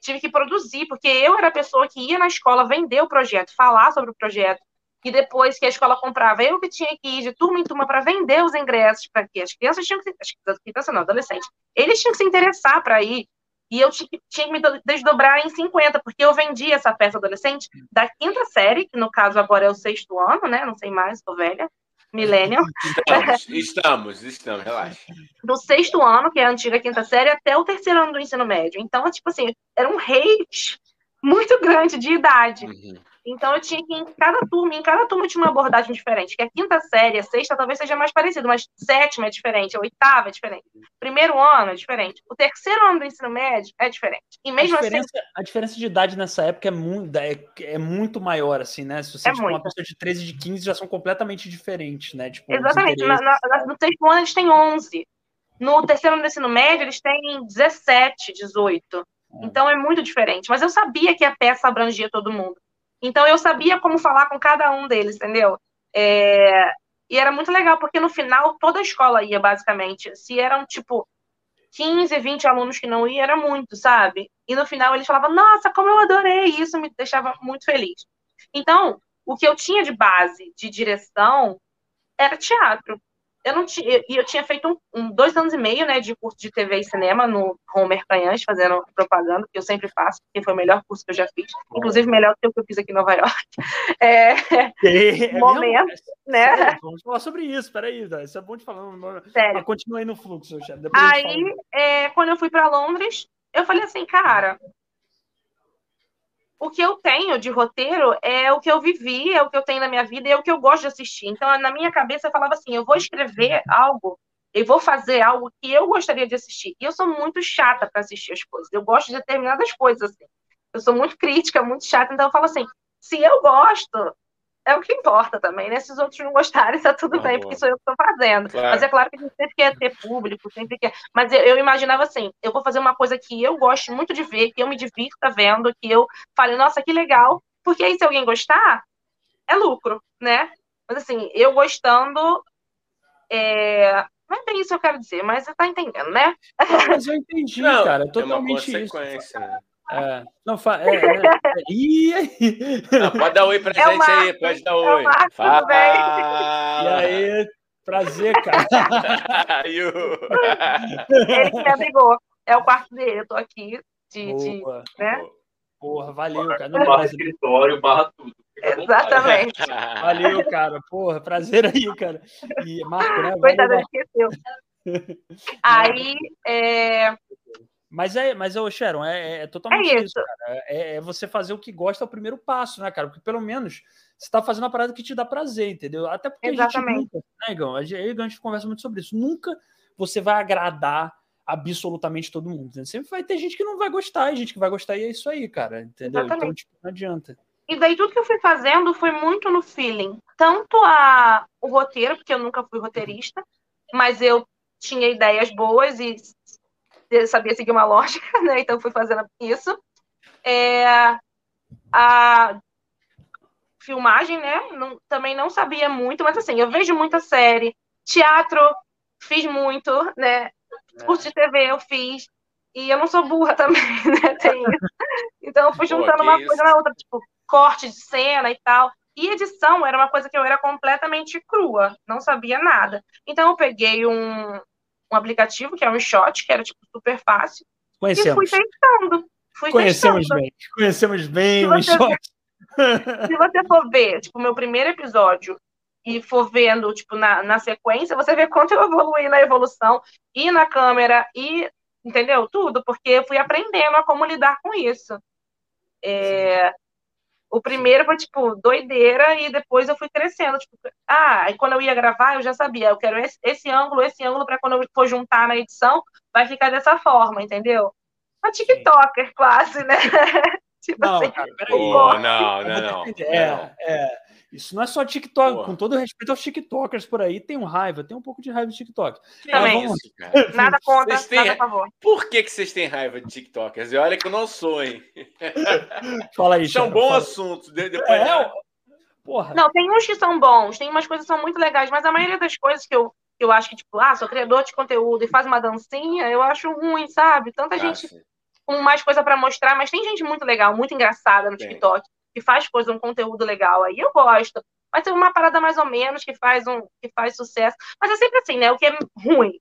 tive que produzir, porque eu era a pessoa que ia na escola vender o projeto, falar sobre o projeto. E depois que a escola comprava, eu que tinha que ir de turma em turma para vender os ingressos, para que as crianças tinham que. As crianças não, adolescentes. Eles tinham que se interessar para ir. E eu tinha que, me do- desdobrar em 50, porque eu vendi essa peça adolescente da quinta série, que no caso agora é o sexto ano, né? Não sei mais, tô velha. Millennial. Estamos, estamos, estamos, relaxa. do sexto ano, que é a antiga quinta série, até o terceiro ano do ensino médio. Então, tipo assim, era um range muito grande de idade. Uhum. Então, eu tinha que ir em cada turma, em cada turma tinha uma abordagem diferente. Que a quinta série, a sexta talvez seja mais parecido, mas sétima é diferente, a oitava é diferente. Primeiro ano é diferente. O terceiro ano do ensino médio é diferente. E A mesmo assim, diferença, a diferença de idade nessa época é muito, é, é muito maior, assim, né? Se você É tipo, uma pessoa de 13 de 15 já são completamente diferentes, né? Tipo, Exatamente. Na- na- no sexto ano eles têm 11. No terceiro ano do ensino médio eles têm 17, 18. Então é muito diferente. Mas eu sabia que a peça abrangia todo mundo. Então eu sabia como falar com cada um deles, entendeu? É, E era muito legal, porque no final toda a escola ia, basicamente. Se eram, tipo, 15, 20 alunos que não iam, era muito, sabe? E no final eles falavam, nossa, como eu adorei isso, me deixava muito feliz. Então, o que eu tinha de base de direção era teatro. Eu não tinha, e eu tinha feito um, um- dois anos e meio, né, de curso de TV e cinema no Homer Canhães, fazendo propaganda, que eu sempre faço, porque foi o melhor curso que eu já fiz, inclusive melhor que o que eu fiz aqui em Nova York. É, É, é Momento, mesmo? né? Sério, vamos falar sobre isso, peraí, isso é bom de falar. sério. Mas continua aí no fluxo, chefe. Aí, é, quando eu fui para Londres, eu falei assim, cara, o que eu tenho de roteiro é o que eu vivi, é o que eu tenho na minha vida, é o que eu gosto de assistir. Então, na minha cabeça, eu falava assim, eu vou escrever algo, eu vou fazer algo que eu gostaria de assistir. E eu sou muito chata para assistir as coisas. Eu gosto de determinadas coisas, assim. Eu sou muito crítica, muito chata, então eu falo assim, se eu gosto, é o que importa também, né? Se os outros não gostarem, tá tudo Ah, bem, boa. porque sou eu que estou fazendo. Claro. Mas é claro que a gente sempre quer ter público, sempre quer. Mas eu, eu imaginava assim: eu vou fazer uma coisa que eu gosto muito de ver, que eu me divirta vendo, que eu fale, nossa, que legal. Porque aí, se alguém gostar, é lucro, né? Mas assim, eu gostando. É... Não é bem isso que eu quero dizer, mas você tá entendendo, né? Mas eu entendi, não, cara. É totalmente é isso. Né? É, não, fa... é, é, é. Não, pode dar oi pra é gente aí, pode dar oi. Marcos, Fala. E aí, prazer, cara. Ele que me abrigou. É o quarto dele, eu tô aqui de, de né? Porra, valeu, cara. Não, barra escritório, barra tudo. Exatamente. Valeu, cara. Porra, prazer aí, cara. E Marco, né? Coitado, esqueceu. Aí, é... Mas é, mas ô Sharon, é, é totalmente é isso. isso cara. É, é, você fazer o que gosta é o primeiro passo, né, cara? Porque pelo menos você está fazendo a parada que te dá prazer, entendeu? Até porque Exatamente. a gente nunca, né, Igão? A gente, a gente conversa muito sobre isso. Nunca você vai agradar absolutamente todo mundo. Né? Sempre vai ter gente que não vai gostar, e gente que vai gostar e é isso aí, cara. Entendeu? Então, Exatamente. Então, tipo, não adianta. E daí tudo que eu fui fazendo foi muito no feeling. Tanto a, o roteiro, porque eu nunca fui roteirista, mas eu tinha ideias boas e sabia seguir uma lógica, né? Então fui fazendo isso. É, a filmagem, né? Não, também não sabia muito, mas assim, eu vejo muita série, teatro, fiz muito, né? Curso de TV eu fiz. E eu não sou burra também, né? Tem isso. Então eu fui juntando Pô, uma isso? coisa na outra, tipo, corte de cena e tal. E edição era uma coisa que eu era completamente crua, não sabia nada. Então eu peguei um, um aplicativo que é um shot, que era tipo super fácil. Conhecemos. E fui testando. Fui conhecemos testando. bem. Conhecemos bem o shot. Se você for ver, tipo, meu primeiro episódio e for vendo, tipo, na, na sequência, você vê quanto eu evoluí na evolução e na câmera e, entendeu? Tudo, porque eu fui aprendendo a como lidar com isso. É, o primeiro foi, tipo, doideira e depois eu fui crescendo. Tipo, ah, e quando eu ia gravar, eu já sabia, eu quero esse, esse ângulo, esse ângulo, para quando eu for juntar na edição, vai ficar dessa forma, entendeu? Uma TikToker, quase, né? tipo não, assim, cara, peraí. Oh, não, não, não. É, é. Isso não é só TikTok, Porra. com todo respeito aos TikTokers por aí, tem um raiva, tem um pouco de raiva de TikTok. Também. Vamos... Isso, nada contra, têm... nada a favor. Por que, que vocês têm raiva de TikTokers? E olha que eu não sou, hein? Fala aí, Isso é um bom fala. assunto. Depois... É, Porra. Não, tem uns que são bons, tem umas coisas que são muito legais, mas a maioria das coisas que eu, que eu acho que, tipo, ah, sou criador de conteúdo e faz uma dancinha, eu acho ruim, sabe? Tanta ah, gente sim. com mais coisa para mostrar, mas tem gente muito legal, muito engraçada no tem. TikTok que faz coisa, um conteúdo legal aí, eu gosto. Mas tem uma parada mais ou menos que faz um que faz sucesso. Mas é sempre assim, né? O que é ruim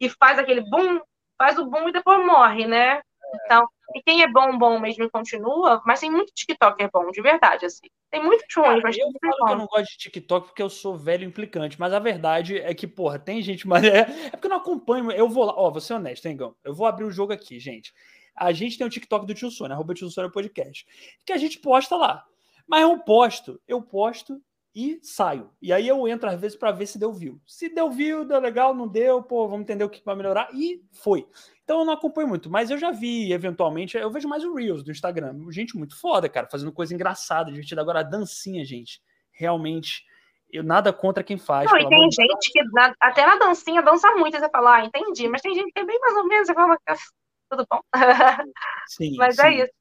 e faz aquele boom, faz o boom e depois morre, né? Então, e quem é bom, bom mesmo e continua, mas tem muito TikTok é bom, de verdade, assim. Tem muitos ruins, mas eu falo bom. que eu não gosto de TikTok porque eu sou velho implicante, mas a verdade é que, porra, tem gente, mas é, é porque eu não acompanho, eu vou lá, ó, vou ser honesto, hein, Gão? Eu vou abrir o jogo aqui, gente a gente tem o TikTok do Tio Sônia, arroba Tio Sônia Podcast, que a gente posta lá. Mas eu posto, eu posto e saio. E aí eu entro às vezes para ver se deu view. Se deu view, deu legal, não deu, pô, vamos entender o que vai melhorar e foi. Então eu não acompanho muito, mas eu já vi, eventualmente, eu vejo mais o Reels do Instagram. Gente muito foda, cara, fazendo coisa engraçada, divertida. Agora a dancinha, gente, realmente, eu nada contra quem faz. Não, e tem gente que na, até na dancinha dança muito, você fala, ah, entendi, mas tem gente que é bem mais ou menos, você fala, tudo bom? Sim, Mas sim. é isso.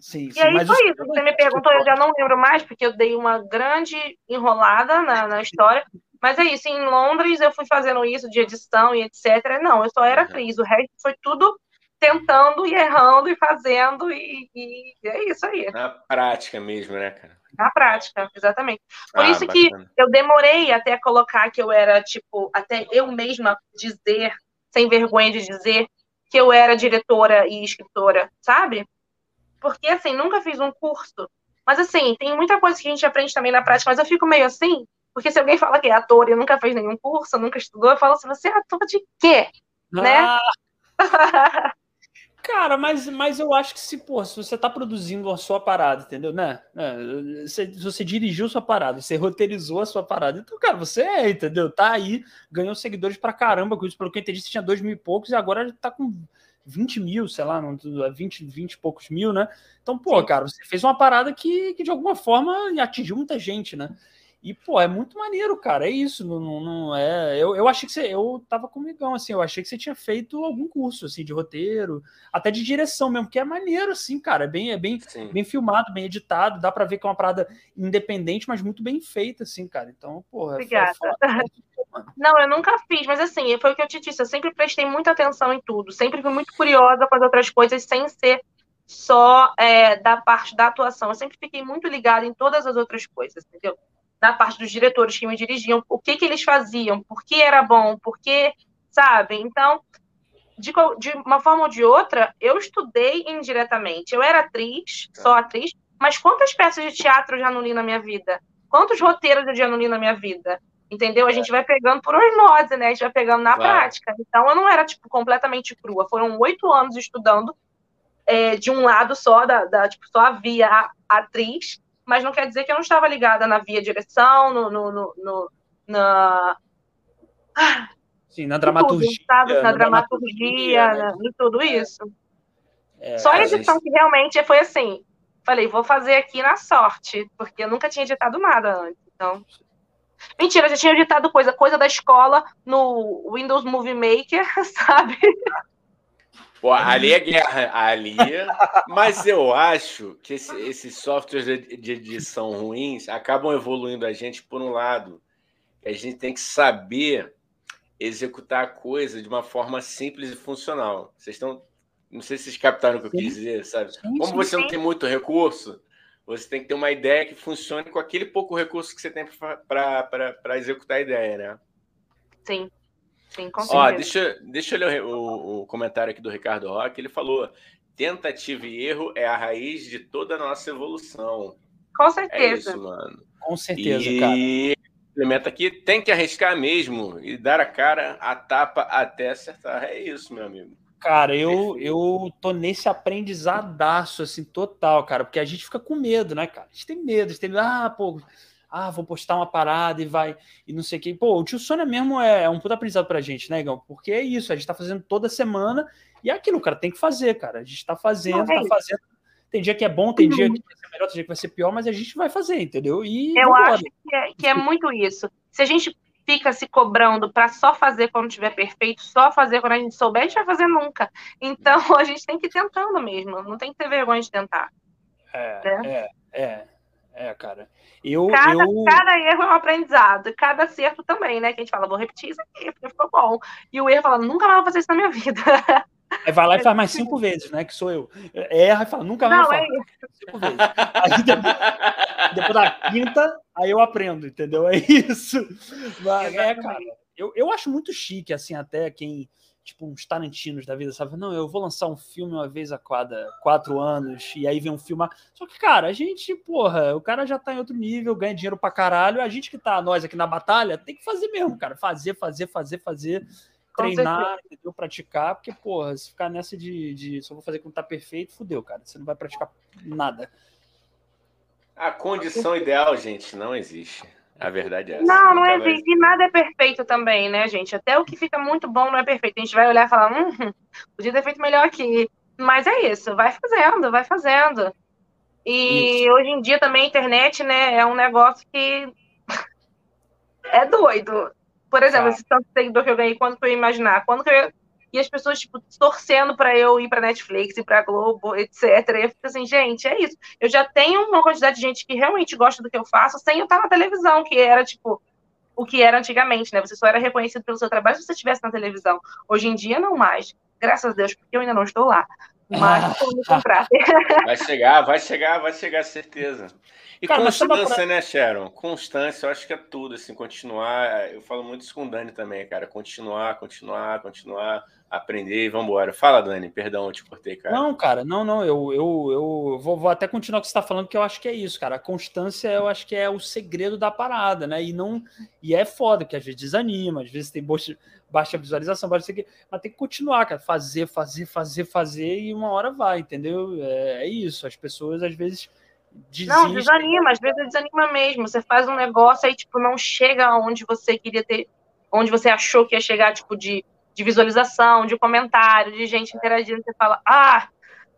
Sim, sim, e aí foi isso. Você me perguntou, eu já não lembro mais, porque eu dei uma grande enrolada na, na história. Mas é isso, em Londres eu fui fazendo isso de edição e etc. Não, eu só era atriz, o resto foi tudo tentando e errando e fazendo, e, e é isso aí. Na prática mesmo, né, cara? Na prática, exatamente. Por ah, isso bacana. que eu demorei até colocar que eu era, tipo, até eu mesma dizer, sem vergonha de dizer, que eu era diretora e escritora, sabe? Porque, assim, nunca fiz um curso. Mas, assim, tem muita coisa que a gente aprende também na prática, mas eu fico meio assim, porque se alguém fala que é ator e nunca fez nenhum curso, nunca estudou, eu falo assim, você é ator de quê? Né? Ah. Né? Cara, mas, mas eu acho que se, pô, se você tá produzindo a sua parada, entendeu? Né? É, se, se você dirigiu sua parada, você roteirizou a sua parada, então, cara, você é, entendeu? Tá aí, ganhou seguidores pra caramba com isso. Pelo que eu entendi, você tinha dois mil e poucos e agora tá com 20 mil, sei lá, 20, 20 e poucos mil, né? Então, pô, cara, você fez uma parada que, que de alguma forma atingiu muita gente, né? E, pô, é muito maneiro, cara. É isso. Não, não, não é. Eu, eu achei que você. Eu tava comigão, assim. Eu achei que você tinha feito algum curso, assim, de roteiro, até de direção mesmo, que é maneiro, assim, cara. É bem, é bem, bem filmado, bem editado. Dá pra ver que é uma parada independente, mas muito bem feita, assim, cara. Então, pô. Obrigada. não, eu nunca fiz, mas assim, foi o que eu te disse. Eu sempre prestei muita atenção em tudo. Sempre fui muito curiosa com as outras coisas, sem ser só é, da parte da atuação. Eu sempre fiquei muito ligada em todas as outras coisas, entendeu? Da parte dos diretores que me dirigiam, o que, que eles faziam, por que era bom, por que, sabe? Então, de, de uma forma ou de outra, eu estudei indiretamente. Eu era atriz, só atriz, mas quantas peças de teatro eu já não li na minha vida? Quantos roteiros eu já não li na minha vida? Entendeu? A gente vai pegando por osmose, né? A gente vai pegando na claro. prática. Então, eu não era, tipo, completamente crua. Foram oito anos estudando é, de um lado só, da, da tipo, só havia a atriz, mas não quer dizer que eu não estava ligada na via direção, no, no, no, no na. Sim, na dramaturgia. Tudo, sabe? Na, na dramaturgia, dramaturgia né? em tudo é. isso. É, Só a edição gente... que realmente foi assim. Falei, vou fazer aqui na sorte, porque eu nunca tinha editado nada antes. Então. Mentira, eu já tinha editado coisa, coisa da escola no Windows Movie Maker, sabe? Pô, ali é guerra, ali. É... Mas eu acho que esse, esses softwares de edição ruins acabam evoluindo a gente por um lado. A gente tem que saber executar a coisa de uma forma simples e funcional. Vocês estão. Não sei se vocês captaram o que eu quis dizer, sabe? Como você não tem muito recurso, você tem que ter uma ideia que funcione com aquele pouco recurso que você tem para executar a ideia, né? Sim. Sim, com Ó, deixa, deixa eu ler o, o, comentário aqui do Ricardo Roque. Ele falou: tentativa e erro é a raiz de toda a nossa evolução. Com certeza. É isso, mano. Com certeza, e... cara. Implementa aqui, tem que arriscar mesmo e dar a cara, a tapa até acertar. É isso, meu amigo. Cara, eu, eu tô nesse aprendizadaço, assim, total, cara, porque a gente fica com medo, né, cara? A gente tem medo, a gente tem medo, ah, pô, ah, vou postar uma parada e vai, e não sei o que. Pô, o tio Sônia mesmo é, é um puta aprendizado pra gente, né, Igão? Porque é isso, a gente tá fazendo toda semana e é aquilo, cara, tem que fazer, cara. A gente tá fazendo, não, é tá fazendo. Tem dia que é bom, tem dia que vai ser melhor, tem dia que vai ser pior, mas a gente vai fazer, entendeu? E eu acho que é, que é muito isso. Se a gente fica se cobrando para só fazer quando tiver perfeito, só fazer quando a gente souber, a gente vai fazer nunca. Então a gente tem que ir tentando mesmo, não tem que ter vergonha de tentar. É, né? é, é. É, cara. Eu, cada, eu... cada erro é um aprendizado, cada acerto também, né? Que a gente fala, vou repetir isso aqui, porque ficou bom. E o erro fala, nunca mais vou fazer isso na minha vida. Aí vai lá e faz mais cinco vezes, né? Que sou eu. Erra e fala, nunca mais. Não, é Cinco vezes. Aí depois, depois, da quinta, aí eu aprendo, entendeu? É isso. Mas, é, cara. Eu, eu acho muito chique, assim, até quem tipo uns Tarantinos da vida, sabe? Não, eu vou lançar um filme uma vez a cada quatro anos, e aí vem um filme. Só que, cara, a gente, porra, o cara já tá em outro nível, ganha dinheiro pra caralho, a gente que tá, nós aqui na batalha, tem que fazer mesmo, cara. Fazer, fazer, fazer, fazer. treinar, entendeu? Praticar, porque, porra, se ficar nessa de, de só vou fazer quando tá perfeito, fudeu, cara. Você não vai praticar nada. A condição ideal, gente, não existe. A verdade é essa. Não, não existe. E nada é perfeito também, né, gente? Até o que fica muito bom não é perfeito. A gente vai olhar e falar, hum, podia ter feito melhor aqui. Mas é isso, vai fazendo, vai fazendo. E isso. hoje em dia também a internet, né, é um negócio que é doido. Por exemplo, tá. esse tanto de seguidor que eu ganhei, quando que eu ia imaginar? Quando que eu ia e as pessoas, tipo, torcendo para eu ir para Netflix, ir para Globo, etc. E eu fico assim, gente, é isso. Eu já tenho uma quantidade de gente que realmente gosta do que eu faço sem eu estar na televisão, que era, tipo, o que era antigamente, né? Você só era reconhecido pelo seu trabalho se você estivesse na televisão. Hoje em dia, não mais. Graças a Deus, porque eu ainda não estou lá. Mas vou me comprar. Vai chegar, vai chegar, vai chegar, certeza. E Cara, constância, né, Sharon? Constância, eu acho que é tudo, assim, continuar. Eu falo muito isso com o Dani também, cara. Continuar, continuar, continuar aprender e vamos embora. Fala, Dani, perdão, eu te cortei, cara. Não, cara, não, não, eu, eu, eu vou, vou até continuar o que você está falando, que eu acho que é isso, cara. A constância, eu acho que é o segredo da parada, né? E não e é foda, que às vezes desanima, às vezes tem baixa, baixa visualização, baixa mas tem que continuar, cara, fazer, fazer, fazer, fazer e uma hora vai, entendeu? É, é isso, as pessoas às vezes desistem. Não, desanima, às vezes desanima mesmo. Você faz um negócio aí, tipo, não chega aonde você queria ter, onde você achou que ia chegar, tipo, de de visualização, de comentário, de gente interagindo. Você fala, ah,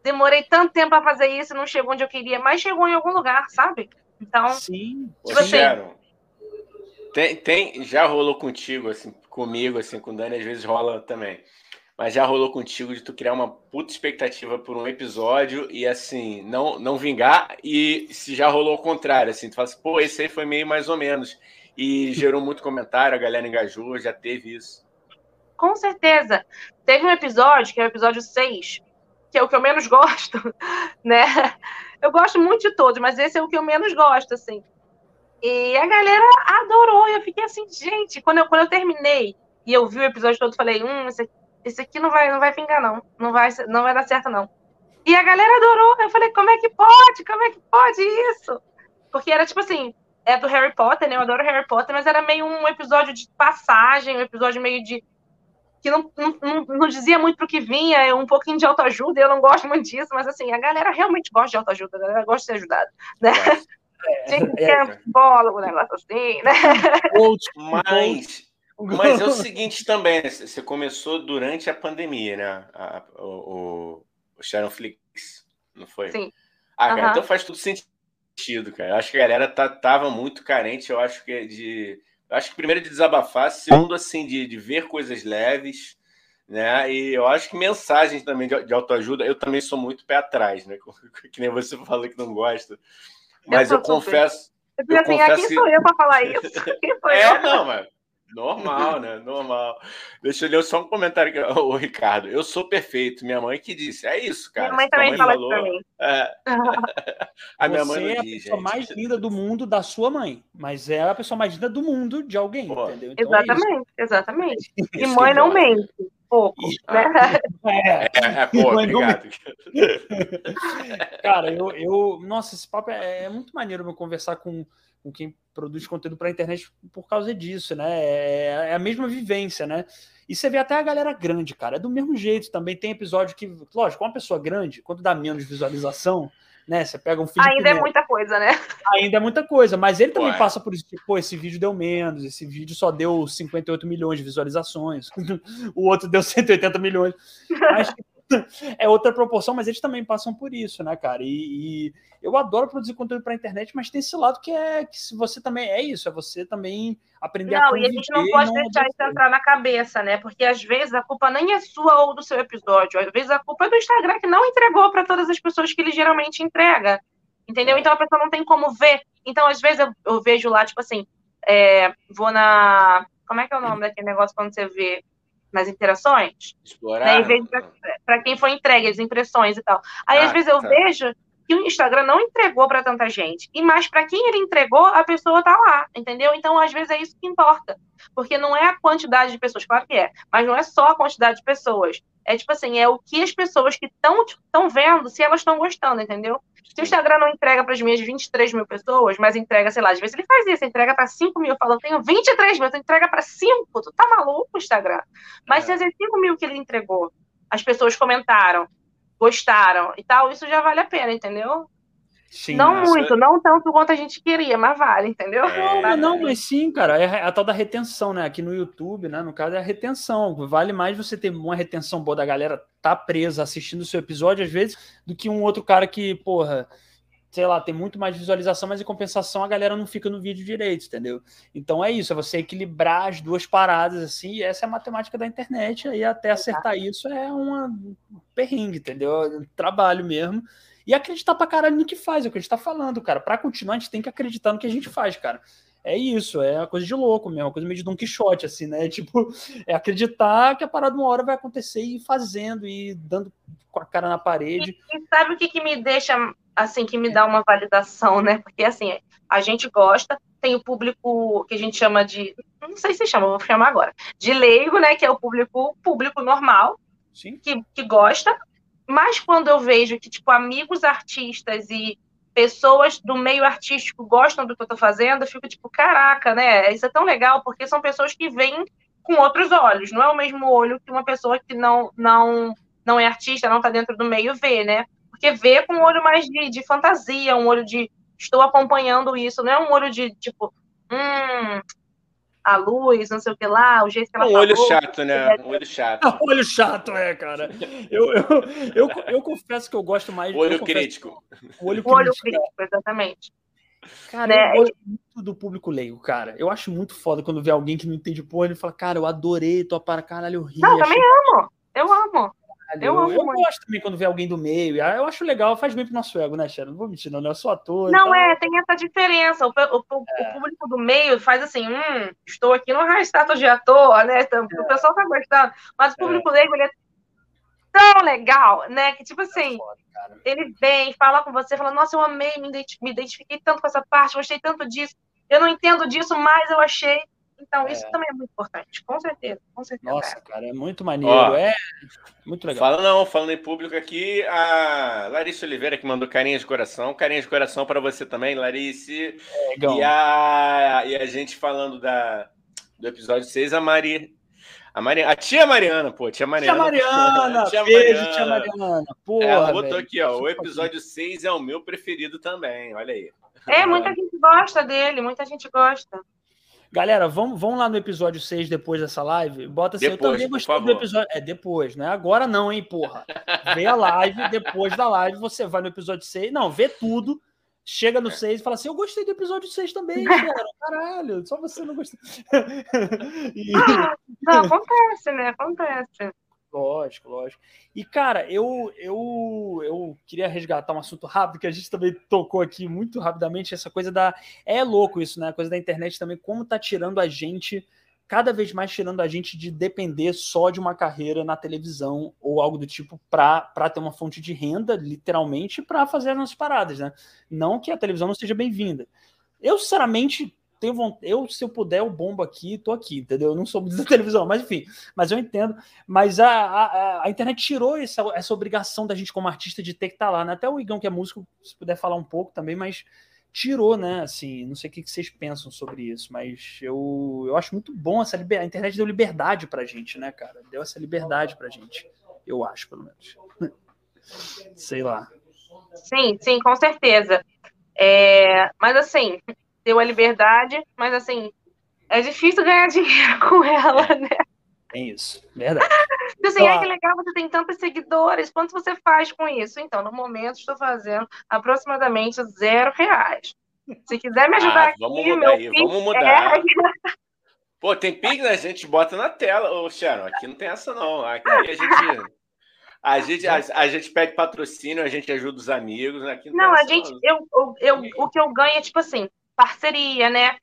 demorei tanto tempo para fazer isso, não chegou onde eu queria, mas chegou em algum lugar, sabe? Então, Sim, tipo assim, Tem, tem, já rolou contigo, assim, comigo, assim, com o Dani, às vezes rola também. Mas já rolou contigo de tu criar uma puta expectativa por um episódio e, assim, não, não vingar. E se já rolou o contrário, assim, tu fala assim, pô, esse aí foi meio mais ou menos. E gerou muito comentário, a galera engajou, já teve isso. Com certeza. Teve um episódio, que é o episódio 6, que é o que eu menos gosto, né? Eu gosto muito de todos, mas esse é o que eu menos gosto, assim. E a galera adorou. Eu fiquei assim, gente, quando eu, quando eu terminei e eu vi o episódio todo, falei, hum, esse, esse aqui não vai, não vai vingar, não. Não vai, não vai dar certo, não. E a galera adorou. Eu falei, como é que pode? Como é que pode isso? Porque era tipo assim, é do Harry Potter, né? Eu adoro Harry Potter, mas era meio um episódio de passagem, um episódio meio de. Que não, não, não dizia muito pro que vinha, é um pouquinho de autoajuda, e eu não gosto muito disso, mas assim, a galera realmente gosta de autoajuda, a galera gosta de ser ajudada, né? É, Gente, é, é, bola, um negócio assim, né? Mas, mas é o seguinte também, né? você começou durante a pandemia, né? A, o, o Sharon Flix, não foi? Sim. Ah, cara, então faz tudo sentido, cara. Eu acho que a galera tá, tava muito carente, eu acho que é de. Acho que primeiro de desabafar, segundo, assim, de, de ver coisas leves, né? E eu acho que mensagens também de, de autoajuda, eu também sou muito pé atrás, né? Que nem você falou que não gosta. Mas eu, eu confesso. Eu, eu assim, confesso quem sou eu para falar isso? Quem sou é, eu? não, mas normal, né? Normal. Deixa eu ler só um comentário aqui, o Ricardo. Eu sou perfeito. Minha mãe que disse. É isso, cara. Minha mãe também mãe fala falou, isso pra mim. É... a minha Você mãe é a diz, pessoa gente. mais linda do mundo da sua mãe, mas é a pessoa mais linda do mundo de alguém, Pô. entendeu? Então exatamente, é exatamente. E mãe não mente pouco, né? É, é, é pô, obrigado. Cara, eu, eu. Nossa, esse papo é, é muito maneiro eu conversar com, com quem produz conteúdo para a internet por causa disso, né? É, é, a mesma vivência, né? E você vê até a galera grande, cara, é do mesmo jeito. Também tem episódio que, lógico, uma pessoa grande, quando dá menos visualização, né? Você pega um Felipe Ainda Neto, é muita coisa, né? Ainda é muita coisa, mas ele também Ué. passa por isso. Tipo, pô, esse vídeo deu menos, esse vídeo só deu 58 milhões de visualizações, o outro deu 180 milhões. Mas é outra proporção, mas eles também passam por isso, né, cara? E, e eu adoro produzir conteúdo para internet, mas tem esse lado que é que se você também é isso, é você também aprender não, a. Não, e a gente não pode não deixar isso entrar na cabeça, né? Porque às vezes a culpa nem é sua ou do seu episódio, às vezes a culpa é do Instagram que não entregou para todas as pessoas que ele geralmente entrega. Entendeu? É. Então a pessoa não tem como ver. Então, às vezes, eu, eu vejo lá, tipo assim, é, vou na. Como é que é o nome daquele negócio quando você vê nas interações? Explorar. Né? Para quem foi entregue, as impressões e tal. Aí, ah, às vezes, eu tá. vejo que o Instagram não entregou para tanta gente. E mais para quem ele entregou, a pessoa tá lá, entendeu? Então, às vezes é isso que importa. Porque não é a quantidade de pessoas, claro que é, mas não é só a quantidade de pessoas. É tipo assim, é o que as pessoas que estão vendo, se elas estão gostando, entendeu? Se o Instagram não entrega para as minhas 23 mil pessoas, mas entrega, sei lá, às vezes ele faz isso, entrega para 5 mil, fala, eu tenho 23 mil, tu entrega para 5, tu tá maluco, Instagram? Mas é. se as 5 mil que ele entregou, as pessoas comentaram, gostaram e tal, isso já vale a pena, entendeu? Sim, não essa... muito, não tanto quanto a gente queria, mas vale, entendeu? É, não, não, mas sim, cara, é a tal da retenção, né? Aqui no YouTube, né? No caso, é a retenção. Vale mais você ter uma retenção boa da galera tá presa assistindo o seu episódio, às vezes, do que um outro cara que, porra, sei lá, tem muito mais visualização, mas em compensação a galera não fica no vídeo direito, entendeu? Então é isso, é você equilibrar as duas paradas assim, e essa é a matemática da internet, aí até acertar isso é uma um perrengue, entendeu? É um trabalho mesmo. E acreditar pra caralho no que faz, é o que a gente tá falando, cara. Pra continuar, a gente tem que acreditar no que a gente faz, cara. É isso, é uma coisa de louco mesmo, uma coisa meio de Don Quixote, assim, né? Tipo, é acreditar que a parada uma hora vai acontecer e ir fazendo, e dando com a cara na parede. E, e sabe o que, que me deixa, assim, que me dá uma validação, né? Porque, assim, a gente gosta, tem o público que a gente chama de, não sei se chama, vou chamar agora, de leigo, né? Que é o público, público normal, Sim. Que, que gosta, mas quando eu vejo que, tipo, amigos artistas e pessoas do meio artístico gostam do que eu tô fazendo, eu fico tipo, caraca, né? Isso é tão legal, porque são pessoas que vêm com outros olhos, não é o mesmo olho que uma pessoa que não não não é artista, não tá dentro do meio vê, né? Porque vê com um olho mais de, de fantasia, um olho de estou acompanhando isso, não é um olho de tipo, hum, a luz, não sei o que lá, o jeito que ela Um falou, olho chato, né? Um olho chato. um olho chato, é, cara. Eu, eu, eu, eu, confesso que eu gosto mais. Olho crítico. O olho o olho crítico, exatamente. Cara, Né? eu gosto muito do público leigo, cara. Eu acho muito foda quando vê alguém que não entende porra, ele fala, cara, eu adorei tua para caralho, eu ri. Não, eu achei também amo. Eu amo. Caralho." eu amo eu muito. gosto também quando vê alguém do meio. ah, Eu acho legal, faz bem pro nosso ego, né, Sharon? Não vou mentir, não, né? Eu sou ator. e Não é, tem essa diferença. O, o- É. o público do meio faz assim, hum, estou aqui no high status de ator, né? Então, O pessoal tá gostando. Mas o público leigo, ele é tão legal, né? Que tipo assim, Foda, ele vem, fala com você, fala, nossa, eu amei, me identifiquei tanto com essa parte, gostei tanto disso. Eu não entendo disso, mas eu achei. Então, isso É. também é muito importante, com certeza, com certeza. Nossa, cara, é muito maneiro. Ó, é muito legal. Fala não, falando em público aqui, a Larissa Oliveira que mandou carinha de coração. Carinha de coração para você também, Larice. Legão. E a, e a gente falando da, do episódio 6, a Mari. A, Mari, a tia Mariana, pô, tia Tia Mariana. Mariana, Tia beijo, Mariana. tia Mariana. Porra, Ela botou velho. aqui, ó. O episódio 6 é o meu preferido também. Olha aí. É, muita gente gosta dele, muita gente gosta. Galera, vamos, vamos lá no episódio 6 depois dessa live. Bota assim, Depois, eu também gostei do episódio. É depois, não é agora não, hein, porra. Vê a live, depois da live você vai no episódio 6. Não, vê tudo. Chega no 6 e fala assim: Eu gostei do episódio 6 também, cara. Caralho, só você não gostou. E- Não, acontece, né? Acontece. Lógico, lógico. E, cara, eu, eu, eu queria resgatar um assunto rápido que a gente também tocou aqui muito rapidamente, essa coisa da. É louco isso, né? A coisa da internet também, como tá tirando a gente, cada vez mais tirando a gente de depender só de uma carreira na televisão ou algo do tipo para ter uma fonte de renda, literalmente, para fazer as nossas paradas, né? Não que a televisão não seja bem-vinda. Eu, sinceramente, tenho vontade. Eu, se eu puder, eu bombo aqui, tô aqui, entendeu? Eu não sou da televisão, mas enfim, mas eu entendo. Mas a, a, a internet tirou essa, essa obrigação da gente, como artista, de ter que estar lá, né? Até o Igão, que é músico, se puder falar um pouco também, mas tirou, né? Assim, não sei o que que vocês pensam sobre isso, mas eu, eu acho muito bom essa liberdade. A internet deu liberdade pra gente, né, cara? Deu essa liberdade pra gente. Eu acho, pelo menos. Sei lá. Sim, sim, com certeza. É, mas assim, deu a liberdade, mas assim, é difícil ganhar dinheiro com ela, né? Tem isso. Verdade. Assim, Claro. ai, que legal, você tem tantos seguidores, quanto você faz com isso? Então, no momento, estou fazendo aproximadamente zero reais. Se quiser me ajudar Ah, vamos aqui, mudar meu aí, vamos mudar. é- Pô, tem Pix, né? a gente bota na tela. Ô, Sharon, aqui não tem essa, não. Aqui a gente. A gente, a, a gente pede patrocínio, a gente ajuda os amigos. né? Aqui Não, tem a gente, eu, eu, eu- o que eu ganho é tipo assim, parceria, né?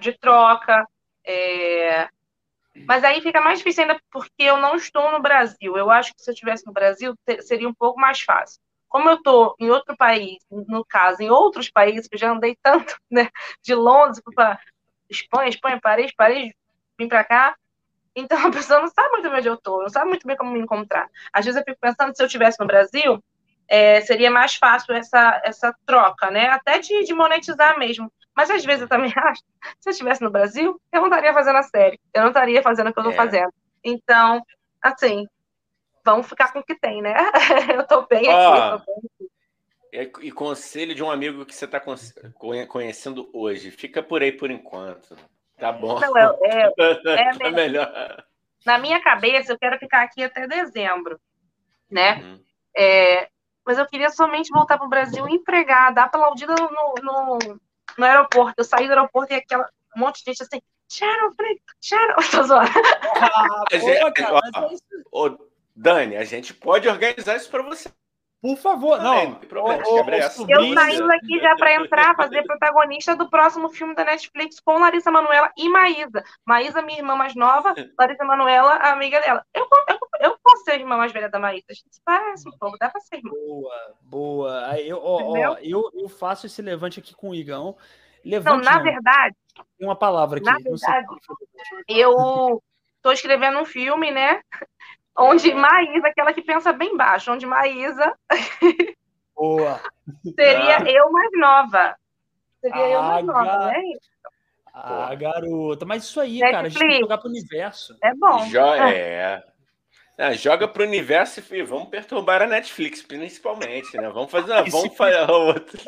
De troca. é, Mas aí fica mais difícil ainda porque eu não estou no Brasil. Eu acho que se eu estivesse no Brasil, seria um pouco mais fácil. Como eu estou em outro país, no caso, em outros países, que eu já andei tanto, né? De Londres para Espanha, Espanha, Paris, Paris, vim para cá. Então a pessoa não sabe muito bem onde eu estou, não sabe muito bem como me encontrar. Às vezes eu fico pensando, se eu estivesse no Brasil, é, seria mais fácil essa, essa troca, né? Até de, de monetizar mesmo. Mas às vezes eu também acho, se eu estivesse no Brasil, eu não estaria fazendo a série, eu não estaria fazendo o que eu estou É. fazendo. Então, assim, vamos ficar com o que tem, né? Eu estou bem Ó, aqui. tô bem. E, e conselho de um amigo que você está conhecendo hoje. Fica por aí por enquanto. Tá bom. Não, é- é- tá melhor. na minha cabeça, eu quero ficar aqui até dezembro, né? Uhum. É, mas eu queria somente voltar para o Brasil empregada, aplaudida no, no, no aeroporto. Eu saí do aeroporto e aquela um monte de gente assim, Sharon, falei, Sharon, tô zoando. Ah, pô, cara, ó, mas é isso. Ô, Dani, a gente pode organizar isso para você. Por favor, não. problema. Eu saindo aqui já para entrar, fazer protagonista do próximo filme da Netflix com Larissa Manoela e Maísa. Maísa, minha irmã mais nova, Larissa Manoela, a amiga dela. Eu, eu, eu posso ser a irmã mais velha da Maísa. A gente se parece um pouco, dá para ser irmã. Boa, boa. Aí eu, ó, ó, eu, eu faço esse levante aqui com o Igão. Então, Levante na não, verdade, tem uma palavra aqui. na não sei verdade, eu tô escrevendo um filme, né? Onde Maísa, aquela que pensa bem baixo, onde Maísa Boa. seria Ah. eu mais nova. Seria eu mais Ah, nova, gar- né? Ah, garota. Mas isso aí, cara, a gente tem que Netflix. jogar pro universo. É bom. Jo é. Ah, joga pro universo e vamos perturbar a Netflix, principalmente, né? Vamos fazer, E vamos se- fazer outra.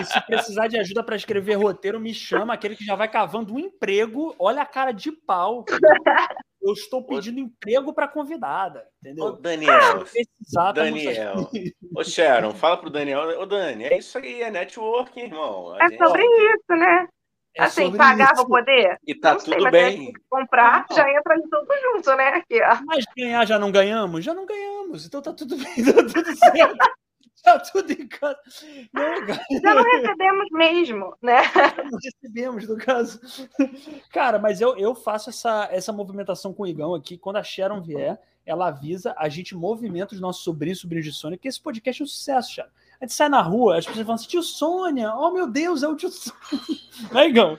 E se precisar de ajuda para escrever roteiro, me chama, aquele que já vai cavando um emprego. Olha a cara de pau. eu estou pedindo emprego para convidada, entendeu? Ô, Daniel, precisar, Daniel. Ô, Sharon, fala pro Daniel. Ô, Dani, é isso aí, é networking, irmão. A é gente... sobre isso, né? É assim, pagar para poder? E tá não tudo sei, bem. Comprar, não. já entra tudo junto, né? Aqui, ó. Mas ganhar já não ganhamos? Já não ganhamos. Então tá tudo bem, tá tudo certo. Tá tudo em casa. Não, já não recebemos mesmo, né? Já não recebemos, no caso. Cara, mas eu, eu faço essa, essa movimentação com o Igão aqui. Quando a Sharon vier, ela avisa, a gente movimenta os nossos sobrinhos e sobrinhos de Sônia, que esse podcast é um sucesso, Sharon. A gente sai na rua, as pessoas falam assim, tio Sônia, oh meu Deus, é o tio Sônia. Né, Igão?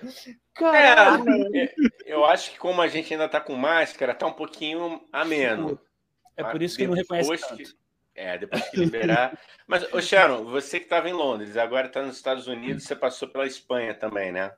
Caralho. É, eu acho que como a gente ainda tá com máscara, tá um pouquinho ameno. É por isso que não reconhece tanto. Que, é, depois que liberar. Mas, ô Sharon, você que estava em Londres, agora está nos Estados Unidos, você passou pela Espanha também, né?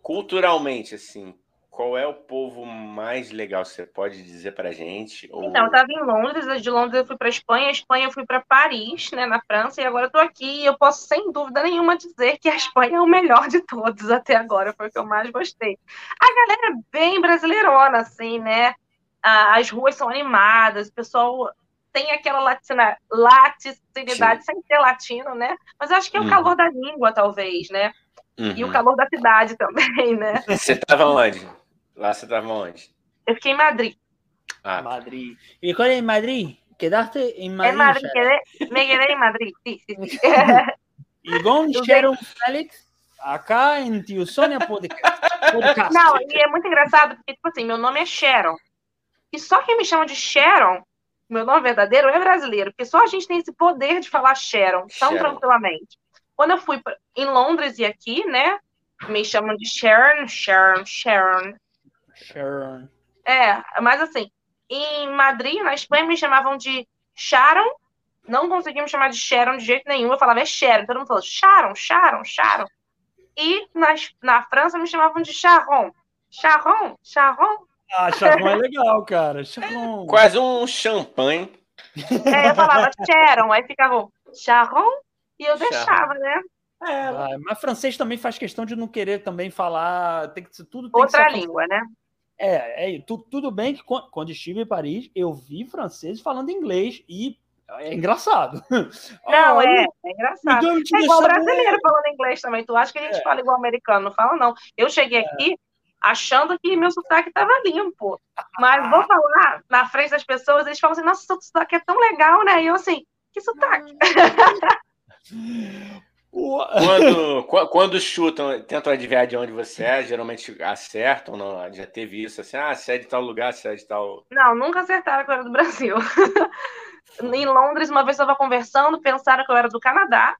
Culturalmente, assim, qual é o povo mais legal? Você pode dizer para gente? Ou... Então, eu estava em Londres, de Londres eu fui para Espanha, Espanha eu fui para Paris, né, na França, e agora estou aqui e eu posso, sem dúvida nenhuma, dizer que a Espanha é o melhor de todos até agora, foi o que eu mais gostei. A galera é bem brasileirona, assim, né? As ruas são animadas, o pessoal tem aquela latina, latinidade Sim. sem ser latino, né? Mas eu acho que é o uhum. calor da língua, talvez, né? Uhum. E o uhum. calor da cidade também, né? Você estava onde? Lá você estava onde? Eu fiquei em Madrid. Ah. Madrid. ¿Y cuál es Madrid? ¿Quedaste en Madrid? En Madrid, quedé, me quedé en Madrid, sí. y con Sharon Félix, acá em Tio Sônia Podcast. Não, e é muito engraçado, porque, tipo assim, meu nome é Sharon. E só quem me chama de Sharon, meu nome verdadeiro, é brasileiro, porque só a gente tem esse poder de falar Sharon tão Sharon. tranquilamente. Quando eu fui pra, em Londres e aqui, né, me chamam de Sharon, Sharon, Sharon. Sharon. É, mas assim, em Madrid, na Espanha, me chamavam de Sharon. Não conseguimos chamar de Sharon de jeito nenhum. Eu falava é Sharon. Todo mundo falou Sharon, Sharon, Sharon. E na, na França me chamavam de Sharon. Sharon, Sharon. Ah, Sharon é legal, cara. Quase um champanhe. É, eu falava Sharon, aí ficava Sharon e eu deixava, né? É, ah, mas francês também faz questão de não querer também falar, tem que ser tudo outra língua, né? É, é tu, tudo bem que quando estive em Paris, eu vi franceses falando inglês e é engraçado. Não, é, é engraçado. É igual brasileiro falando inglês também. Tu acha que a gente é. fala igual americano? Não fala, não. Eu cheguei é. aqui achando que meu sotaque estava limpo. Mas vou falar na frente das pessoas, eles falam assim, nossa, seu sotaque é tão legal, né? E eu assim, que sotaque? Quando, quando chutam, tentam adivinhar de onde você é, geralmente acertam, não? Já teve isso assim, ah, você é de tal lugar, você é de tal. Não, nunca acertaram que eu era do Brasil. em Londres, uma vez eu estava conversando, pensaram que eu era do Canadá.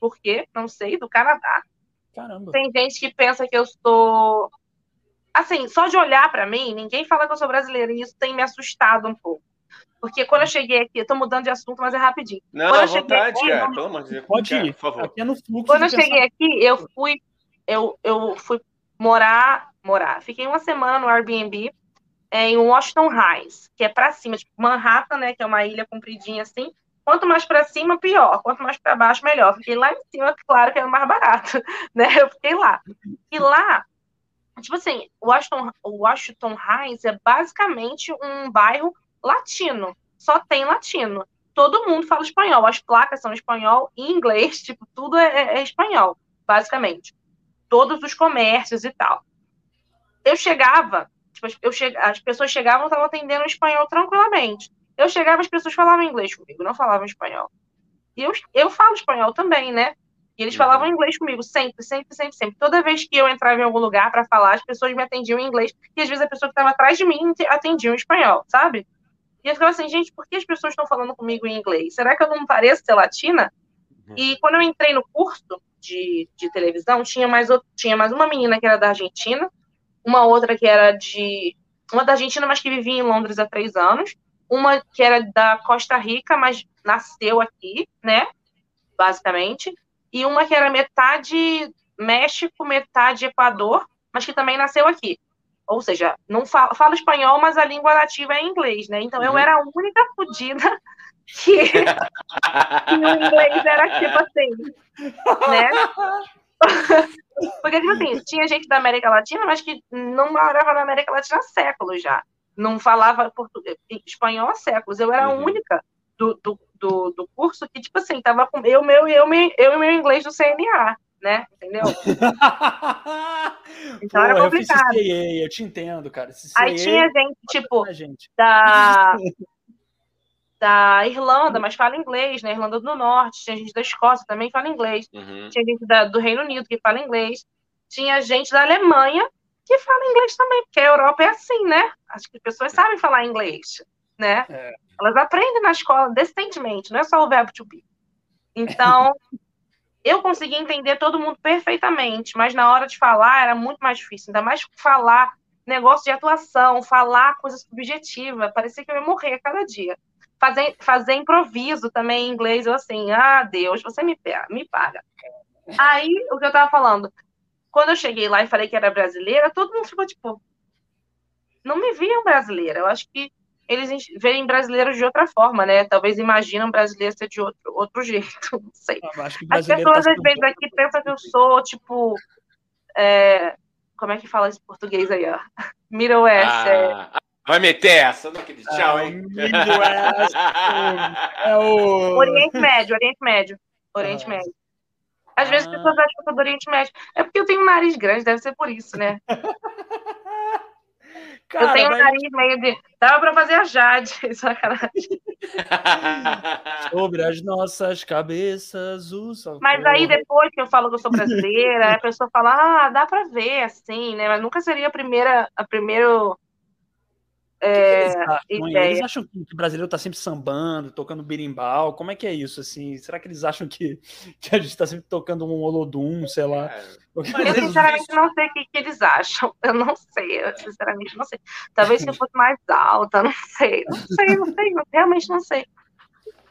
Por quê? Não sei, do Canadá. Caramba. Tem gente que pensa que eu sou. Assim, só de olhar para mim, ninguém fala que eu sou brasileira, e isso tem me assustado um pouco. Porque quando eu cheguei aqui, eu tô mudando de assunto, mas é rapidinho. Não, quando à vontade, aqui, cara. Pelo amor de Deus. Pode ir, por favor. Aqui é no fluxo quando eu cheguei aqui, eu fui, eu, eu fui morar, morar. Fiquei uma semana no Airbnb é, em Washington Heights, que é para cima, tipo Manhattan, né, que é uma ilha compridinha assim. Quanto mais para cima, pior. Quanto mais para baixo, melhor. Fiquei lá em cima, claro que era mais barato, né? Eu fiquei lá. E lá, tipo assim, Washington, Washington Heights é basicamente um bairro latino, só tem latino. Todo mundo fala espanhol, as placas são espanhol e inglês, tipo, tudo é, é, é espanhol, basicamente. Todos os comércios e tal. Eu chegava, tipo, eu che... as pessoas chegavam e estavam atendendo espanhol tranquilamente. Eu chegava, as pessoas falavam inglês comigo, não falavam espanhol. E eu, eu falo espanhol também, né? E eles falavam uhum. inglês comigo sempre, sempre, sempre, sempre. Toda vez que eu entrava em algum lugar para falar, as pessoas me atendiam em inglês. E às vezes a pessoa que estava atrás de mim atendia em espanhol, sabe? E eu ficava assim, gente, por que as pessoas estão falando comigo em inglês? Será que eu não pareço ser latina? Uhum. E quando eu entrei no curso de, de televisão, tinha mais, outro, tinha mais uma menina que era da Argentina, uma outra que era de. Uma da Argentina, mas que vivia em Londres há três anos. Uma que era da Costa Rica, mas nasceu aqui, né? Basicamente. E uma que era metade México, metade Equador, mas que também nasceu aqui ou seja, não falo, falo, espanhol, mas a língua nativa é inglês, né? Então eu uhum. era a única fodida que, que o inglês era tipo assim, né? Porque, tipo assim, tinha gente da América Latina, mas que não morava na América Latina há séculos já. Não falava português, espanhol há séculos. Eu era a Uhum. única do, do, do, do curso que, tipo assim, tava com eu, meu, eu, me- eu e meu inglês do CNA, né? Entendeu? Então era Pô, eu fiz complicado. CCA, eu te entendo, cara. CCA, Aí tinha gente, tipo, a gente. da, da Irlanda, mas fala inglês, né? Irlanda do Norte, tinha gente da Escócia também fala inglês, Uhum. tinha gente da- do Reino Unido que fala inglês, tinha gente da Alemanha que fala inglês também, porque a Europa é assim, né? Acho que as pessoas sabem falar inglês, né? É. Elas aprendem na escola decentemente, não é só o verbo to be. Então, eu consegui entender todo mundo perfeitamente, mas na hora de falar era muito mais difícil, ainda mais falar negócio de atuação, falar coisa subjetiva, parecia que eu ia morrer a cada dia. Fazer, fazer improviso também em inglês, eu assim, ah, Deus, você me, me paga. Aí, o que eu tava falando, quando eu cheguei lá e falei que era brasileira, todo mundo ficou tipo, não me viam brasileira. Eu acho que eles veem brasileiros de outra forma, né? Talvez imaginam brasileiro ser de outro, outro jeito, não sei. Ah, Acho que As pessoas, tá às vezes, aqui pensam que eu sou, tipo. é, Como é que fala esse português aí, ó? Middle West. é, Ah, vai meter essa naquele tchau, Ah, hein? Midwest, É o. Oriente Médio, Oriente Médio. Oriente Ah. Médio. Às vezes as Ah. pessoas acham que eu sou do Oriente Médio. É porque eu tenho um nariz grande, deve ser por isso, né? Cara, eu tenho um mas nariz meio de. Dava pra fazer a Jade, sacanagem. sobre as nossas cabeças o sol. Mas aí depois que eu falo que eu sou brasileira, a pessoa fala, ah, dá pra ver, assim, né? Mas nunca seria a primeira, a primeiro. Eles acham. Eles acham que o brasileiro tá sempre sambando, tocando berimbau. Como é que é isso, assim? Será que eles acham que, que a gente tá sempre tocando um olodum, sei lá? Mas Eu, sinceramente, isso- não sei o que, que eles acham. Eu não sei, eu sinceramente não sei. Talvez se eu fosse mais alta, não sei. Não sei, não sei, eu realmente não sei.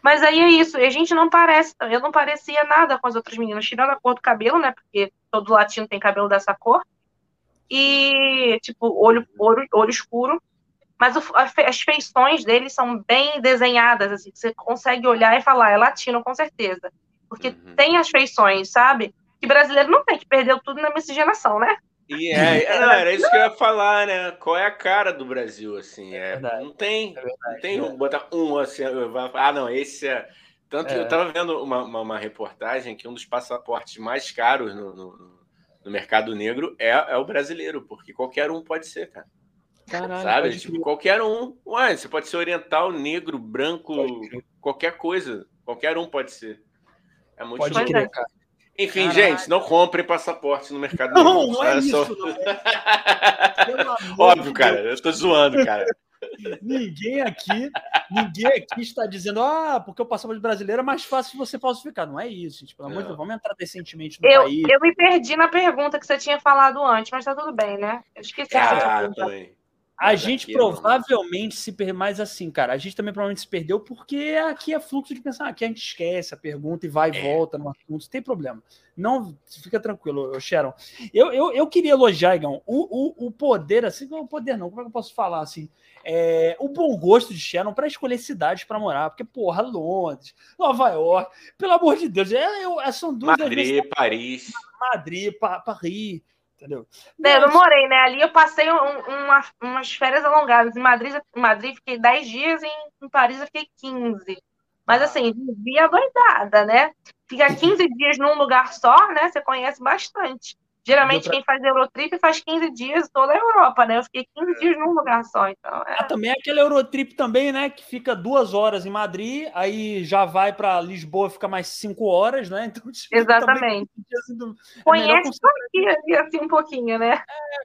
Mas aí é isso, e a gente não parece, eu não parecia nada com as outras meninas, tirando a cor do cabelo, né? Porque todo latino tem cabelo dessa cor. E, tipo, olho, olho, olho escuro. Mas o- as feições deles são bem desenhadas, assim, que você consegue olhar e falar, é latino, com certeza. Porque Uhum. tem as feições, sabe? Que brasileiro não tem, que perdeu tudo na miscigenação, né? E é, é, não, era isso que eu ia falar, né? Qual é a cara do Brasil, assim? É, verdade. não tem. É verdade, não tem é. um, botar um assim. Ah, não, esse é. Tanto que É. eu tava vendo uma, uma, uma reportagem que um dos passaportes mais caros no, no, no mercado negro é, é o brasileiro, porque qualquer um pode ser, cara. Caralho, Sabe? Tipo, crer. qualquer um. Ué, você pode ser oriental, negro, branco, qualquer coisa. Qualquer um pode ser. É muito Pode é. crer, cara. Enfim, Caralho. gente, não comprem passaporte no mercado Não, negro. não é Olha isso, só. não Óbvio, cara. Eu tô zoando, cara. Ninguém aqui, ninguém aqui está dizendo, ah, porque o passaporte brasileiro é mais fácil de você falsificar. Não é isso, gente. Pelo amor de Não. Deus, vamos entrar decentemente no Eu, país. eu me perdi na pergunta que você tinha falado antes, mas tá tudo bem, né? Eu esqueci que Ah, também. A gente não. provavelmente se perdeu mais assim, cara. A gente também provavelmente se perdeu porque aqui é fluxo de pensar. Aqui a gente esquece a pergunta e vai e É. volta no assunto, não tem problema. Não, fica tranquilo, Sharon. Eu, eu, eu queria elogiar, Igão, o, o, o poder, assim, não é o poder não, como é que eu posso falar assim? É, o bom gosto de Sharon para escolher cidades para morar, porque, porra, Londres, Nova York, pelo amor de Deus, é, eu- é- são duas das minhas Madrid, Paris. Madrid, Pa- Paris, entendeu? É, eu não morei, né? Ali eu passei um- uma- umas férias alongadas. Em Madrid, em Madrid fiquei 10 dias, em, em Paris eu fiquei 15. Mas assim, vivia doidada, né? Ficar 15 dias num lugar só, né? Você conhece bastante. Geralmente pra- quem faz Eurotrip faz 15 dias toda a Europa, né? Eu fiquei 15 dias num lugar só, então é. Ah, também é aquele Eurotrip também, né? Que fica duas horas em Madrid, aí já vai para Lisboa, fica mais cinco horas, né? Então, tipo, Exatamente. também, assim, é Conhece concentrar, aqui, assim um pouquinho, né?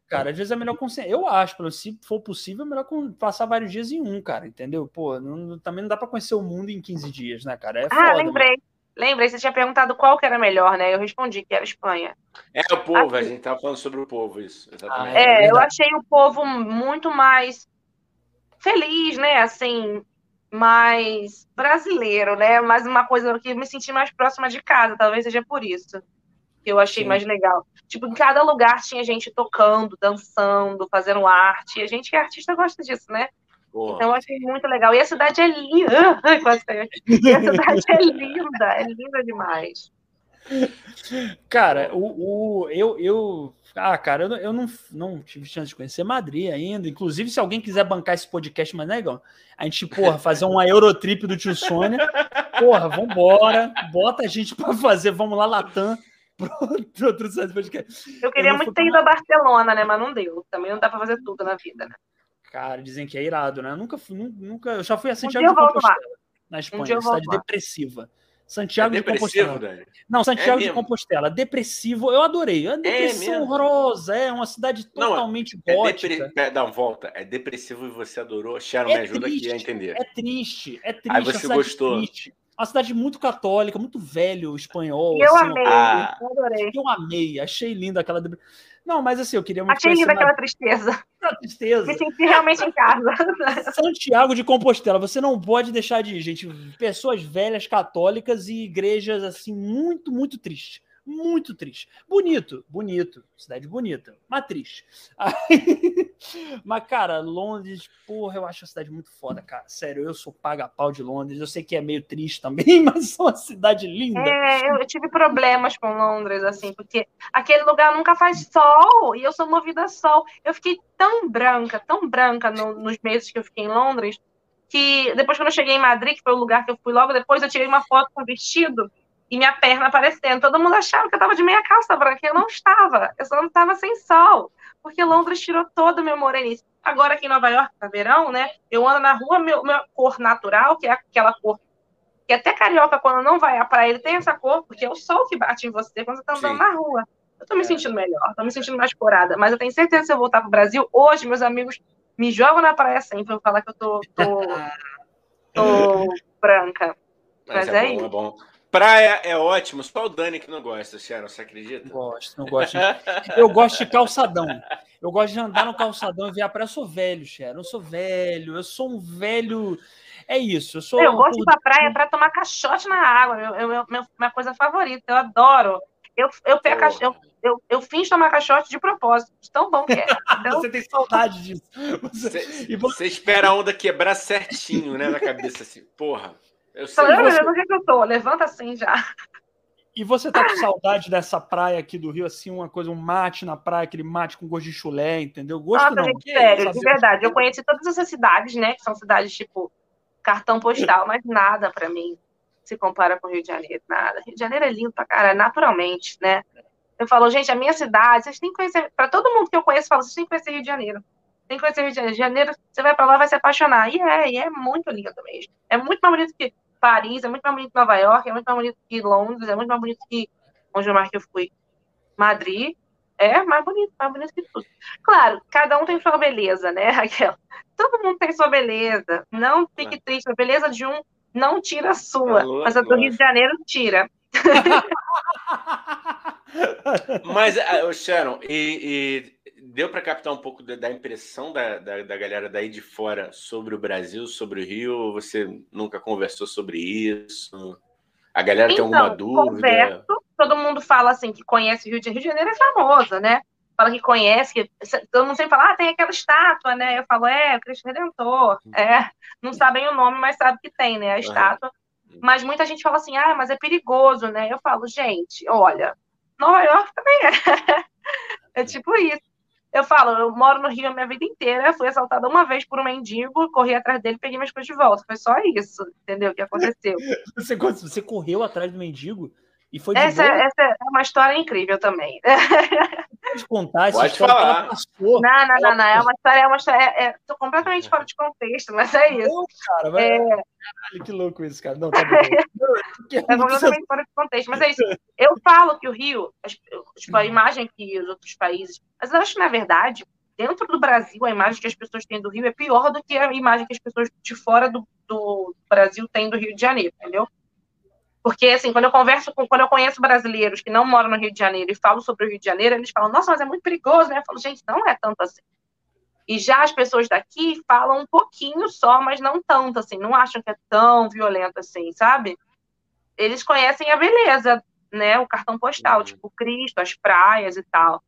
cara. Às vezes é melhor concentrar. Eu acho, pelo- se for possível, é melhor passar vários dias em um, cara, entendeu? Pô, não- também não dá para conhecer o mundo em 15 dias, né, cara? É Ah, foda. lembrei. Lembrei, você tinha perguntado qual que era melhor, né? Eu respondi que era Espanha. É o povo, a gente tava falando sobre o povo, isso. Exatamente. Ah, É, eu achei o povo muito mais feliz, né? Assim, mais brasileiro, né? Mais uma coisa que eu me senti mais próxima de casa, talvez seja por isso que eu achei Sim. mais legal. Tipo, em cada lugar tinha gente tocando, dançando, fazendo arte. E a gente que é artista gosta disso, né? Então eu achei muito legal. E a cidade é linda. E a cidade é linda, é linda demais. Cara, o, o, eu, eu. Ah, cara, eu, eu não, não tive chance de conhecer Madrid ainda. Inclusive, se alguém quiser bancar esse podcast mais legal, a gente, porra, fazer uma Eurotrip do tio Sônia. Porra, vambora. Bota a gente pra fazer, vamos lá, Latam. Outro podcast. Eu queria eu muito ter ido a Barcelona, né? Mas não deu. Também não dá pra fazer tudo na vida, né? Cara, dizem que é irado, né? Eu nunca, nunca. Eu já fui a Santiago um de Compostela, na Espanha, um cidade depressiva. Santiago é de Compostela. Dani? Não, Santiago é de Compostela. Depressivo, eu adorei. É depressão é horrorosa, é uma cidade totalmente não, é gótica. Depre... Dá uma volta. É depressivo e você adorou. Sharon, é me ajuda triste, aqui a entender. É triste, é triste. Aí você gostou. Triste. Uma cidade muito católica, muito velho, espanhol. Eu assim, amei, ah. eu adorei. Eu amei, achei linda aquela. Não, mas assim, eu queria muito. Achei linda aquela tristeza. Aquela tristeza. Me senti realmente em casa. Santiago de Compostela, você não pode deixar de ir, gente. Pessoas velhas, católicas e igrejas assim, muito, muito tristes muito triste. Bonito, bonito, cidade bonita, mas triste. Aí, mas, cara, Londres, porra, eu acho a cidade muito foda, cara. Sério, eu sou paga-pau de Londres. Eu sei que é meio triste também, mas é uma cidade linda. É, eu tive problemas com Londres, assim, porque aquele lugar nunca faz sol e eu sou movida a sol. Eu fiquei tão branca, tão branca no, nos meses que eu fiquei em Londres, que depois, quando eu cheguei em Madrid, que foi o lugar que eu fui logo depois, eu tirei uma foto com vestido e minha perna aparecendo. Todo mundo achava que eu estava de meia calça branca. Eu não estava. Eu só não estava sem sol. Porque Londres tirou todo o meu morenice. Agora aqui em Nova York, tá verão, né? Eu ando na rua, meu, meu cor natural, que é aquela cor que até carioca, quando não vai à praia, ele tem essa cor, porque é o sol que bate em você quando você tá andando Sim. na rua. Eu tô me é. sentindo melhor, tô me sentindo mais corada. Mas eu tenho certeza que se eu voltar pro Brasil, hoje, meus amigos me jogam na praia sempre, eu falar que eu tô, tô, tô branca. Mas, Mas é, é bom, isso. é bom. Praia é ótimo, só o Dani que não gosta, Sharon, você acredita? Gosto, não gosto. Eu gosto de calçadão. Eu gosto de andar no calçadão e ver a praia. Eu sou velho, Sharon, eu sou velho, eu sou um velho. É isso. Eu, sou eu gosto de ir pra praia para tomar caixote na água. Eu, eu, eu, minha coisa favorita, eu adoro. Eu, eu, pego eu, eu, eu finjo tomar caixote de propósito, tão bom que é. Então... você tem saudade disso. Você, você, você espera a onda quebrar certinho, né, na cabeça, assim, porra. Eu sei. Falei, você... onde é que eu tô? Levanta assim já. E você tá com saudade dessa praia aqui do Rio, assim, uma coisa, um mate na praia, aquele mate com gosto de chulé, entendeu? Gosto Nossa, não. Gente, sério, de verdade. Eu conheci todas essas cidades, né? Que são cidades tipo cartão postal, mas nada para mim se compara com o Rio de Janeiro, nada. Rio de Janeiro é lindo pra caralho, naturalmente, né? Eu falo, gente, a minha cidade, vocês têm que conhecer, para todo mundo que eu conheço, eu falo, vocês têm que conhecer Rio de Janeiro. Tem que conhecer Rio de Janeiro. Janeiro, você vai para lá, vai se apaixonar. E é, e é muito lindo mesmo. É muito mais bonito que Paris é muito mais bonito que Nova York, é muito mais bonito que Londres, é muito mais bonito que onde mais que eu fui. Madrid é mais bonito, mais bonito que tudo. Claro, cada um tem sua beleza, né, Raquel? Todo mundo tem sua beleza. Não fique triste. A beleza de um não tira a sua, alô, mas a do Rio de Janeiro tira. mas, uh, Sharon, e, deu para captar um pouco da, da impressão da, da, da, galera daí de fora sobre o Brasil, sobre o Rio? Você nunca conversou sobre isso? A galera então, tem alguma dúvida? Converso, todo mundo fala assim que conhece o Rio de Janeiro. Rio de Janeiro é famosa, né? Fala que conhece, que todo mundo sempre fala, ah, tem aquela estátua, né? Eu falo, é, o Cristo Redentor. Uhum. É, não sabem o nome, mas sabe que tem, né? A estátua. Uhum. Mas muita gente fala assim, ah, mas é perigoso, né? Eu falo, gente, olha, Nova York também é. É tipo isso. Eu falo, eu moro no Rio a minha vida inteira, fui assaltada uma vez por um mendigo, corri atrás dele, peguei minhas coisas de volta. Foi só isso, entendeu? O que aconteceu. você, você correu atrás do mendigo? E foi essa, essa, é uma história incrível também. Pode contar essa Pode história falar. Não, não, não, não, É uma história, é uma história. É, é, tô completamente fora de contexto, mas é isso. Não, cara, vai... é... Caralho, que louco isso, cara. Não, tá bom. é completamente fora de contexto, mas é isso. Eu falo que o Rio, tipo, a uhum. imagem que os outros países. Mas eu acho que, na verdade, dentro do Brasil, a imagem que as pessoas têm do Rio é pior do que a imagem que as pessoas de fora do, do Brasil têm do Rio de Janeiro, entendeu? Porque, assim, quando eu converso com, quando eu conheço brasileiros que não moram no Rio de Janeiro e falo sobre o Rio de Janeiro, eles falam, nossa, mas é muito perigoso, né? Eu falo, gente, não é tanto assim. E já as pessoas daqui falam um pouquinho só, mas não tanto, assim, não acham que é tão violento assim, sabe? Eles conhecem a beleza, né? O cartão postal, uhum. tipo, Cristo, as praias e tal.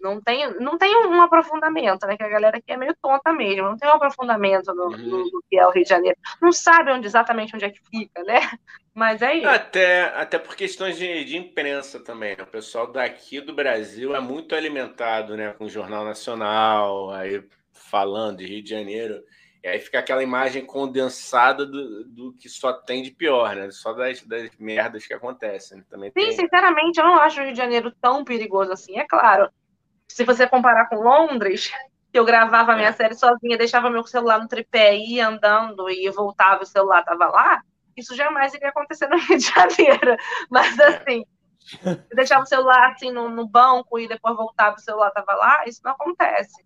Não tem, não tem um aprofundamento, né? Que a galera aqui é meio tonta mesmo, não tem um aprofundamento no, no, Uhum. no que é o Rio de Janeiro. Não sabe onde, exatamente onde é que fica, né? Mas é isso. Até, até por questões de, de imprensa também. né? O pessoal daqui do Brasil é muito alimentado né, com o Jornal Nacional, aí falando de Rio de Janeiro. E aí fica aquela imagem condensada do, do que só tem de pior, né? Só das, das merdas que acontecem. Também Sim, tem. sinceramente, eu não acho o Rio de Janeiro tão perigoso assim. É claro, se você comparar com Londres, que eu gravava a minha É. série sozinha, deixava meu celular no tripé, ia andando e voltava, o celular tava lá, isso jamais iria acontecer no Rio de Janeiro. Mas É. assim, eu deixava o celular assim no, no banco e depois voltava, o celular tava lá, isso não acontece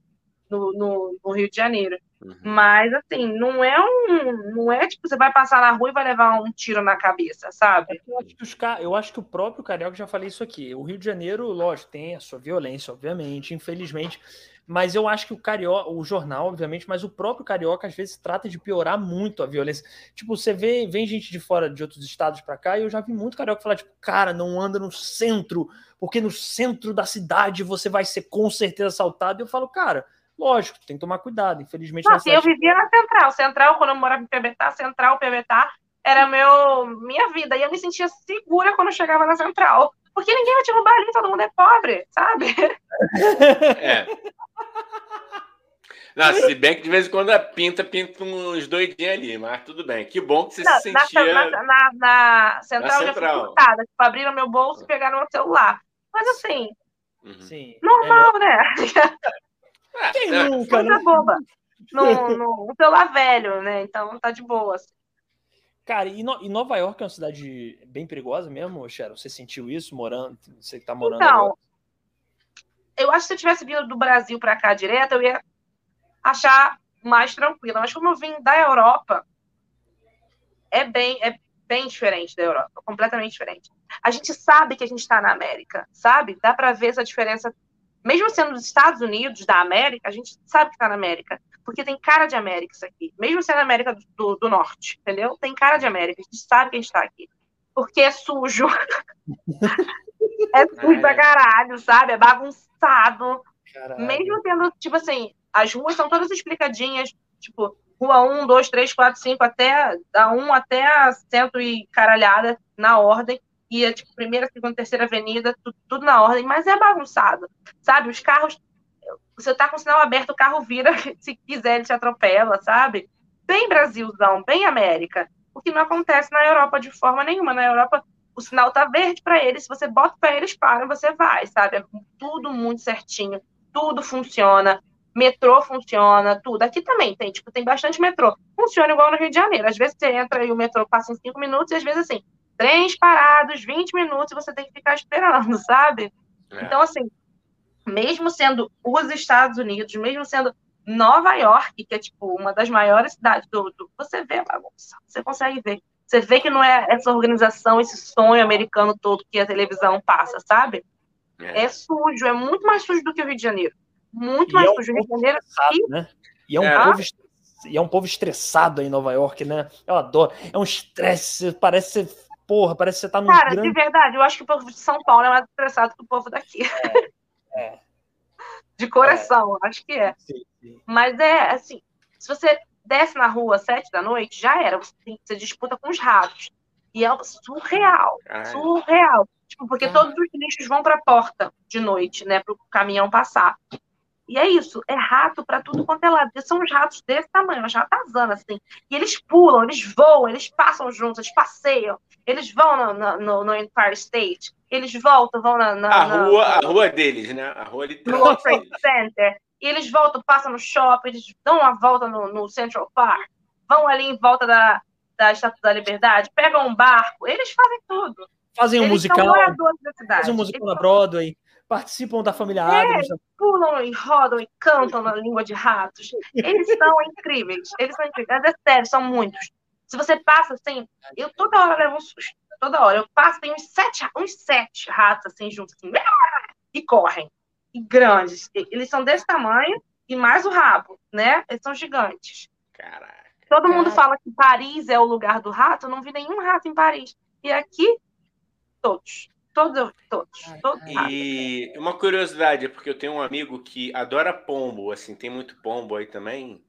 no, no, no Rio de Janeiro. Uhum. Mas assim, não é um. Não é tipo, você vai passar na rua e vai levar um tiro na cabeça, sabe? Eu acho, que os eu acho que o próprio Carioca já falei isso aqui. O Rio de Janeiro, lógico, tem a sua violência, obviamente, infelizmente. Mas eu acho que o Carioca, o jornal, obviamente, mas o próprio Carioca às vezes trata de piorar muito a violência. Tipo, você vê, vem gente de fora de outros estados pra cá, e eu já vi muito Carioca falar, tipo, cara, não anda no centro, porque no centro da cidade você vai ser com certeza assaltado. E eu falo, cara, lógico, tem que tomar cuidado. Infelizmente, Nossa, eu cidade- vivia na Central. Central, quando eu morava em Pebetá, Central, Pebetá, era meu, minha vida. E eu me sentia segura quando eu chegava na Central. Porque ninguém vai te roubar ali, todo mundo é pobre, sabe? É. Não, se bem que de vez em quando a pinta, pinta uns doidinhos ali, mas tudo bem. Que bom que você Na, se sentia. na- na- na Central, Na eu já fui furtada. Tipo, abriram meu bolso e pegaram meu celular. Mas assim, Uhum. Sim. normal, né? Ah, Quem é, nunca, Coisa né? boba. No, no, celular velho, né? Então tá de boa. assim. Cara, e, No- e Nova York é uma cidade bem perigosa mesmo, Sharon? Você sentiu isso morando? Você que tá morando Então, agora? eu acho que se eu tivesse vindo do Brasil para cá direto, eu ia achar mais tranquila. Mas como eu vim da Europa, é bem, é bem diferente da Europa, completamente diferente. A gente sabe que a gente está na América, sabe? Dá para ver essa diferença. Mesmo sendo dos Estados Unidos, da América, a gente sabe que está na América. Porque tem cara de América isso aqui. Mesmo sendo América do, do, do Norte, entendeu? Tem cara de América. A gente sabe que a gente está aqui. Porque é sujo. é sujo pra caralho, sabe? É bagunçado. Caralho. Mesmo tendo, tipo assim, as ruas são todas explicadinhas, tipo, rua 1, 2, 3, 4, 5, até da 1 até a cento e caralhada na ordem. É tipo, primeira, segunda, terceira avenida, tudo, tudo na ordem, mas é bagunçado, sabe? Os carros, você tá com o sinal aberto, o carro vira, se quiser, ele te atropela, sabe? Bem Brasilzão, bem América. O que não acontece na Europa de forma nenhuma. Na Europa, o sinal tá verde para eles, se você bota para eles, param, você vai, sabe? É tudo muito certinho tudo funciona, metrô funciona, tudo. Aqui também tem, tipo, tem bastante metrô. Funciona igual no Rio de Janeiro. Às vezes você entra e o metrô passa em cinco minutos, e às vezes assim, trens parados, 20 minutos, e você tem que ficar esperando, sabe? É. Então, assim, mesmo sendo os Estados Unidos, mesmo sendo Nova York, que é, tipo, uma das maiores cidades do, do você vê a bagunça, você consegue ver. Você vê que não é essa organização, esse sonho americano todo que a televisão passa, sabe? É. É sujo, é muito mais sujo do que o Rio de Janeiro. Muito E mais é um sujo. O Rio de Janeiro estressado, né? E é um, É. povo, e é um povo estressado aí em Nova York, né? Eu adoro. É um estresse, parece ser. Porra, parece que você tá num Cara, de grande. verdade, eu acho que o povo de São Paulo é mais estressado que o povo daqui. É. De coração, eu acho que é. Sim, sim. Mas é assim, se você desce na rua às sete da noite, já era. Você, tem- você disputa com os ratos. E é surreal. Caralho. Surreal. Tipo, porque Ah. todos os lixos vão pra porta de noite, né? Pro caminhão passar. E é isso, é rato pra tudo quanto é lado. Porque são uns ratos desse tamanho, umas ratazanas, assim. E eles pulam, eles voam, eles passam juntos, eles passeiam. Eles vão no, no, no- no Empire State. Eles voltam, vão na, na- A na- rua, a rua deles, né? A rua no literal. World Trade Center. E eles voltam, passam no shopping, eles dão uma volta no, no Central Park, vão ali em volta da, da Estátua da Liberdade, pegam um barco, eles fazem tudo. Fazem um eles musical, são moradores da cidade. fazem um musical Eles na Broadway, participam da família É. Adams. pulam e rodam e cantam na língua de ratos. Eles são incríveis. Eles são incríveis. Mas é sério, são muitos. Se você passa assim, eu toda hora levo um susto. Toda hora. Eu passo, tem uns sete, uns sete ratos assim juntos, assim, e correm. E grandes. Eles são desse tamanho e mais o rabo, né? Eles são gigantes. Caraca. Todo mundo fala que Paris é o lugar do rato. Eu não vi nenhum rato em Paris. E aqui, todos. Todos, todos, todos. E uma curiosidade, é porque eu tenho um amigo que adora pombo, assim, tem muito pombo aí também.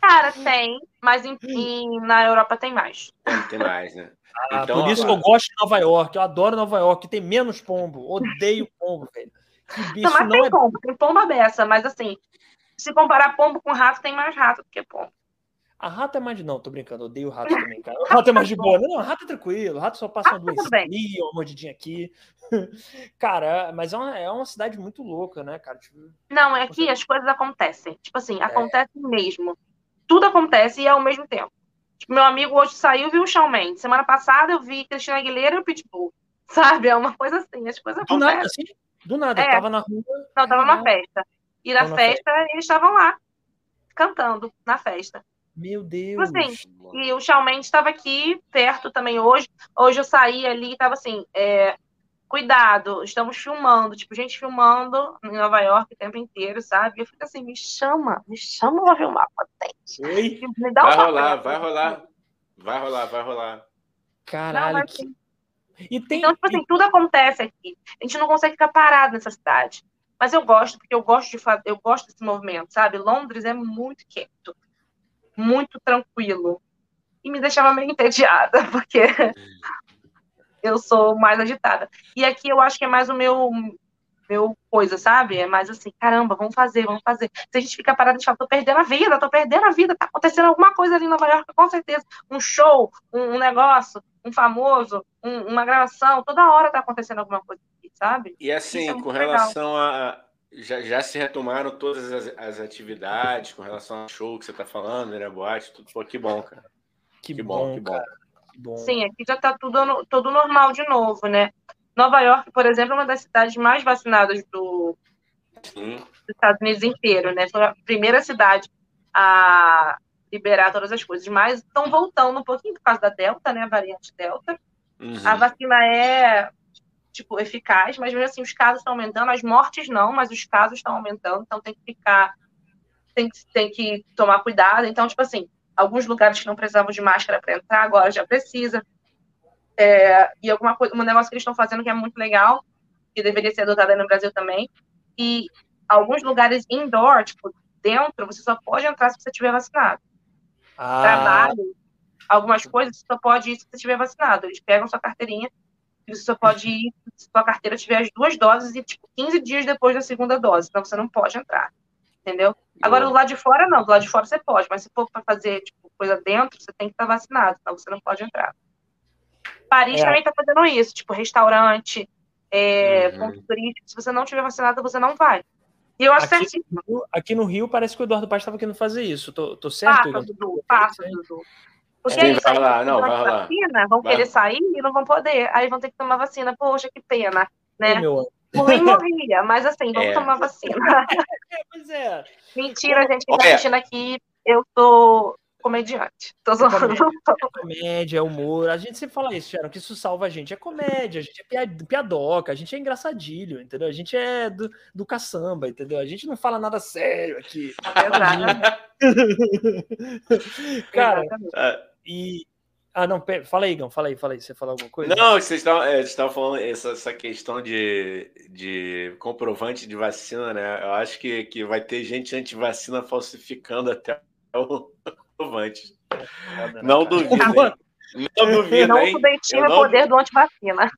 Cara, tem, mas em- em- na Europa tem mais. Tem, tem mais, né? Ah, Então, por isso que eu gosto de Nova York. Eu adoro Nova York. Tem menos pombo. Odeio pombo, velho. Que Não, mas não tem é. pombo, tem pomba beça, mas assim, se comparar pombo com rato, tem mais rato do que pombo. A rata é mais de. Não, tô brincando. Odeio rato também, cara. O rato é mais de boa. Não, rato é tranquilo. O rato só passa uma Rato tudo doença ali, uma mordidinha aqui. Cara, mas é uma, é uma cidade muito louca, né, cara? Tipo, Não, é que as coisas acontecem. Tipo É. assim, acontece mesmo. Tudo acontece e é ao mesmo tempo. Tipo, meu amigo hoje saiu e viu o Shawn Mendes. Semana passada eu vi Cristina Aguilera e o Pitbull. Sabe? É uma coisa assim, as coisas do nada, acontecem. assim. Do nada. É. Tava na rua. Não, eu tava numa Caralho. festa. E na Tava na festa, eles estavam lá, cantando na festa. Meu Deus. assim, E o Shawn Mendes estava aqui perto também hoje. Hoje eu saí ali e tava assim, é, cuidado, estamos filmando, tipo, gente filmando em Nova York o tempo inteiro, sabe? E eu fico assim, me chama, me chama pra filmar, potente. Oi? Me dá um Vai papel. rolar, vai rolar. Vai rolar, vai rolar. Não, Caralho. mas, que... E tem. Então, tipo assim, tudo acontece aqui. A gente não consegue ficar parado nessa cidade. Mas eu gosto, porque eu gosto de fazer, eu gosto desse movimento, sabe? Londres é muito quieto, muito tranquilo. E me deixava meio entediada, porque eu sou mais agitada. E aqui eu acho que é mais o meu meu coisa, sabe? É mais assim, caramba, vamos fazer, vamos fazer. Se a gente ficar parado, a gente fala, tô perdendo a vida, tô perdendo a vida, tá acontecendo alguma coisa ali em Nova York, com certeza. Um show, um, um negócio, um famoso, um- uma gravação, toda hora tá acontecendo alguma coisa aqui, sabe? E assim, é com legal. relação a. Já, já se retomaram todas as, as atividades com relação ao show que você tá falando, né? Boate, tudo. Pô, que bom, cara. Que, Que bom, bom, que bom. Que bom. Sim, aqui já tá tudo, tudo normal de novo, né? Nova York, por exemplo, é uma das cidades mais vacinadas do, Sim. dos Estados Unidos inteiro, né? Foi a primeira cidade a liberar todas as coisas, mas estão voltando um pouquinho por causa da Delta, né? A variante Delta. Uhum. A vacina é, tipo, eficaz, mas mesmo assim os casos estão aumentando, as mortes não, mas os casos estão aumentando, então tem que ficar, tem que, tem que tomar cuidado. Então, tipo assim, alguns lugares que não precisavam de máscara para entrar, agora já precisa. É, e alguma coisa, um negócio que eles estão fazendo que é muito legal, que deveria ser adotado no Brasil também, e alguns lugares indoor, tipo, dentro, você só pode entrar se você tiver vacinado Ah, trabalho, algumas coisas, você só pode ir se você estiver vacinado. Eles pegam sua carteirinha e você só pode ir se sua carteira tiver as duas doses e, tipo, 15 dias depois da segunda dose. Então, você não pode entrar. Entendeu? Agora, do lado de fora, não. Do lado de fora você pode. Mas se for para fazer, tipo, coisa dentro, você tem que estar vacinado. Senão você não pode entrar. Paris É. também está fazendo isso. Tipo, restaurante, é, Uhum. ponto turístico. Se você não tiver vacinado, você não vai. E eu acho Aqui- aqui no Rio parece que o Eduardo Paz estava querendo fazer isso. Tô, tô certo, Passa? Dudu. Passa, Dudu. Porque Sim, é isso, vai não, vai lá. vacina, vão Vai. querer sair e não vão poder. Aí vão ter que tomar vacina. Poxa, que pena, né? meu ruim morria, mas assim, vamos É. tomar vacina. É, pois é. Mentira, gente, que tá assistindo aqui, eu sou comediante. Tô zoando. É comédia, é humor. A gente sempre fala isso, Sharon, que isso salva a gente. É comédia, a gente é pia- piadoca, a gente é engraçadilho, entendeu? A gente é do, do caçamba, entendeu? A gente não fala nada sério aqui. Exatamente. Cara, Exatamente. Ah, e. Ah, não, pera, fala aí, Igor, fala aí, fala aí. Você falou alguma coisa? Não, vocês estavam, é, estavam falando essa, essa questão de, de comprovante de vacina, né? Eu acho que, que vai ter gente anti-vacina falsificando até o comprovante. Né, Não duvido, hein? Não duvido, Não hein? subestime Eu o não- poder do antivacina.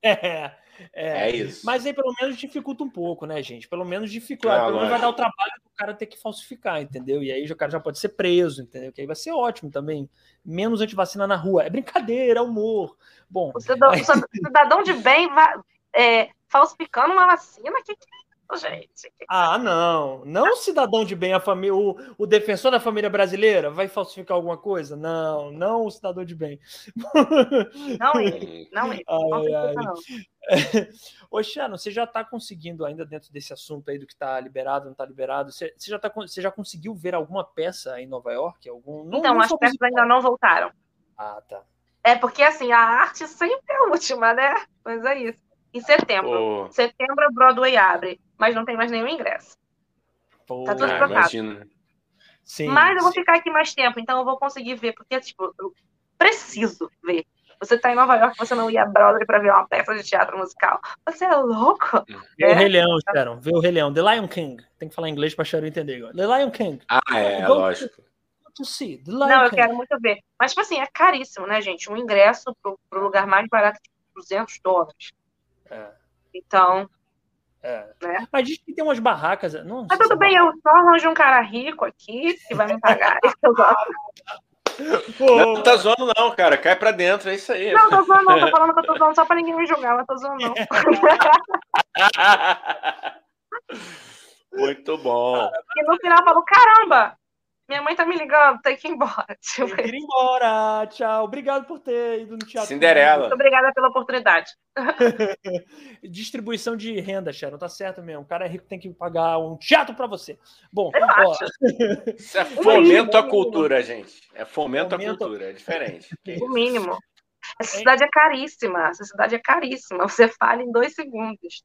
É, é. É isso. Mas aí pelo menos dificulta um pouco, né, gente? Pelo menos dificulta. Ah, pelo menos vai dar o trabalho do cara ter que falsificar, entendeu? E aí o cara já pode ser preso, entendeu? Que aí vai ser ótimo também. Menos antivacina na rua. É brincadeira, é humor. Bom, O cidadão, o cidadão de bem vai, é, falsificando uma vacina? Que que é gente? ah, não. Não o cidadão de bem, a família, o, o defensor da família brasileira vai falsificar alguma coisa? Não, não o cidadão de bem. Não ele, não ele. Ai, ai. não. Ô, Xano, você já está conseguindo, ainda dentro desse assunto aí do que está liberado, não está liberado, você, você já tá, você já conseguiu ver alguma peça em Nova York? Algum, não- Então, não as peças ainda não voltaram. Ah, tá. É porque, assim, a arte sempre é a última, né? Mas é isso. Em setembro. Pô, Setembro a Broadway abre, mas não tem mais nenhum ingresso. Pô, Tá tudo ah, trocado. sim, mas eu vou sim. ficar aqui mais tempo, então eu vou conseguir ver, porque, tipo, eu preciso ver. Você tá em Nova York, você não ia a Broadway pra ver uma peça de teatro musical. Você é louco? Vê o É. Rei Leão, Sharon. Vê o Rei Leão. The Lion King. Tem que falar inglês pra Sharon entender agora. The Lion King. Ah, é, Go- lógico. To see. The Lion Não, eu King. quero muito ver. Mas, tipo assim, é caríssimo, né, gente? Um ingresso pro, pro lugar mais barato de 200 dólares. É, Então, é. Né? Mas diz que tem umas barracas. Não mas tudo é bem, eu só arranjo um cara rico aqui que vai me pagar. Eu gosto. Não, não tá zoando, não, cara. Cai pra dentro, é isso aí. Não, tô zoando, não. Tô falando que eu tô zoando só pra ninguém me julgar, mas tô zoando, não. Muito bom. E no final eu falo, caramba, minha mãe tá me ligando, tem que ir embora. Eu queria ir embora. Tchau. Obrigado por ter ido no teatro. Cinderela. Muito obrigada pela oportunidade. Distribuição de renda, Sharon. Tá certo mesmo. O cara é rico tem que pagar um teatro pra você. Bom, Eu ó, acho. Isso é fomento à cultura, gente. É fomento à Fomento- cultura, é diferente. Que O mínimo. Essa cidade é caríssima. Essa cidade é caríssima. Você fala em dois segundos.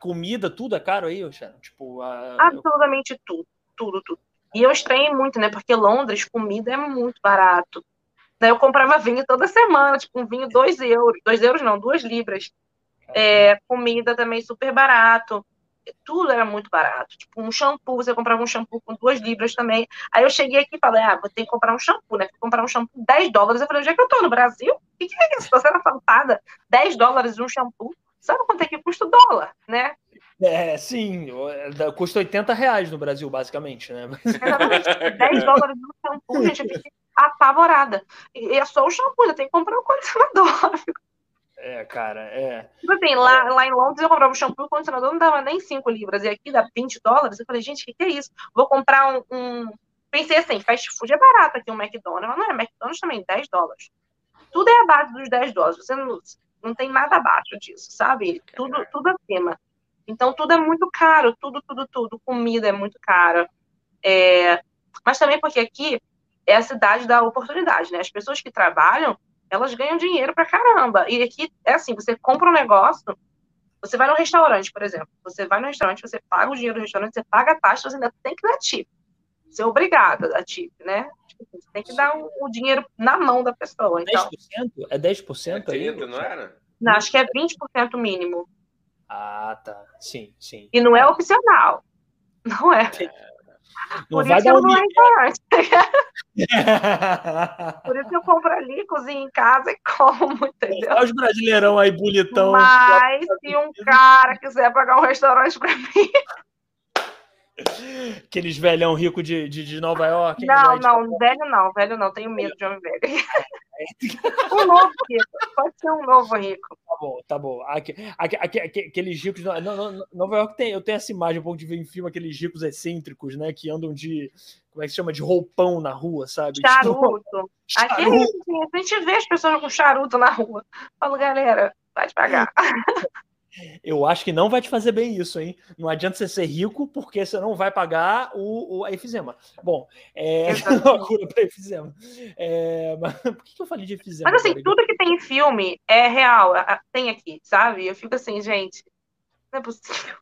comida, tudo é caro aí, Sharon? Tipo, a... Absolutamente tudo. Tudo, tudo. E eu estranhei muito, né? Porque Londres, comida é muito barato. Eu comprava vinho toda semana, tipo, um vinho 2 euros. 2 euros não, 2 libras. É, comida também super barato. Tudo era muito barato. Tipo, um shampoo, você comprava um shampoo com 2 libras também. Aí eu cheguei aqui e falei, ah, vou ter que comprar um shampoo, né? Fui comprar um shampoo 10 dólares. Eu falei, onde é que eu tô? No Brasil? O que, que é isso? Tô sendo assaltada. 10 dólares um shampoo. Sabe quanto é que custa o dólar, né? É, sim, é, custa 80 reais no Brasil, basicamente, né? Exatamente. 10 dólares no shampoo, gente, eu fiquei apavorada. E é só o shampoo, ainda tem que comprar o condicionador. É, cara, é. Tipo assim, lá, lá em Londres eu comprava um shampoo, o condicionador não dava nem 5 libras, e aqui dá 20 dólares. Eu falei, gente, o que, que é isso? Vou comprar um, um- Pensei assim, fast food é barato aqui, um McDonald's, mas não é, McDonald's também, 10 dólares. Tudo é abaixo dos 10 dólares, você não, não tem nada abaixo disso, sabe? Tudo, tudo acima. Então tudo é muito caro, tudo, tudo, tudo. Comida é muito cara. É, Mas também porque aqui é a cidade da oportunidade, né? As pessoas que trabalham, elas ganham dinheiro pra caramba. E aqui é assim, você compra um negócio, você vai no restaurante, por exemplo. Você vai no restaurante, você paga o dinheiro do restaurante, você paga a taxa, você ainda tem que dar tip. Você é obrigado a dar tip, né? Tipo, Você tem que dar o, dinheiro na mão da pessoa. Então, 10%? É 10% aí? 30, não era? não, acho que é 20% mínimo. Ah, tá. Sim, sim. E não é opcional. Não é. Não Por isso eu no migué. restaurante. Por isso eu compro ali, cozinho em casa e como, entendeu? Olha os brasileirão aí, bonitão. Mas se um cara quiser pagar um restaurante pra mim. Aqueles velhão rico de, de, de Nova York. Não, né? não, velho não, velho não, tenho medo de homem velho. Um novo rico, pode ser um novo rico. Tá bom, tá bom. Aque- aque- aque- Aqueles ricos. Não, não, Nova York tem. Eu tenho essa imagem um pouco de ver em filme, aqueles ricos excêntricos, né? Que andam de. Como é que se chama? De roupão na rua, sabe? Tipo, Charuto. Aqui Charuto. assim, a gente vê as pessoas com charuto na rua. Falo, galera, vai devagar. Eu acho que não vai te fazer bem isso, hein? Não adianta você ser rico, porque você não vai pagar o, o- a efizema. Bom, é Exatamente. uma cura para efizema. É, mas, por que, eu falei de efizema? Mas assim, agora? tudo que tem em filme é real, tem aqui, sabe? Eu fico assim, gente, não é possível.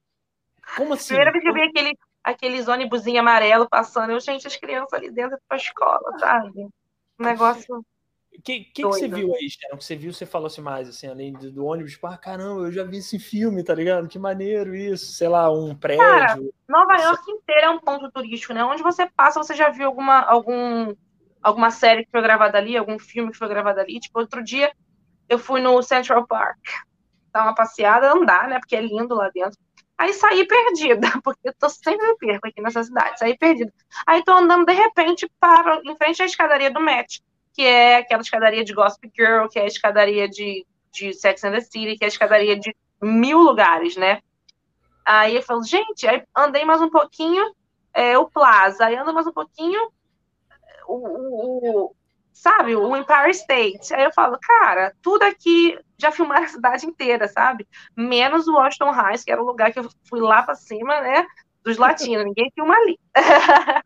Como assim? Primeira vez que eu vi aquele, aqueles ônibusinho amarelo passando, eu, gente, as crianças ali dentro pra escola, sabe? Um negócio. O que, que, que você viu aí, Sharon? Que você viu, você falou assim mais, assim, além do, do ônibus, tipo, ah, caramba, eu já vi esse filme, tá ligado? Que maneiro isso. Sei lá, um prédio. Cara, Nova York inteira é um ponto turístico, né? Onde você passa, você já viu alguma, algum, alguma série que foi gravada ali, algum filme que foi gravado ali. Tipo, outro dia eu fui no Central Park, dar uma passeada, andar, né? Porque é lindo lá dentro. Aí saí perdida, porque eu tô sempre me perco aqui nessa cidade, saí perdida. Aí tô andando, de repente, para em frente à escadaria do Met, que é aquela escadaria de Gossip Girl, que é a escadaria de, de Sex and the City, que é a escadaria de mil lugares, né? Aí eu falo, gente, aí andei mais um pouquinho, é, o Plaza, aí ando mais um pouquinho, o, o- o- sabe, o Empire State. Aí eu falo, cara, tudo aqui já filmaram a cidade inteira, sabe? Menos o Washington Heights, que era o lugar que eu fui lá pra cima, né, dos latinos, ninguém filma ali.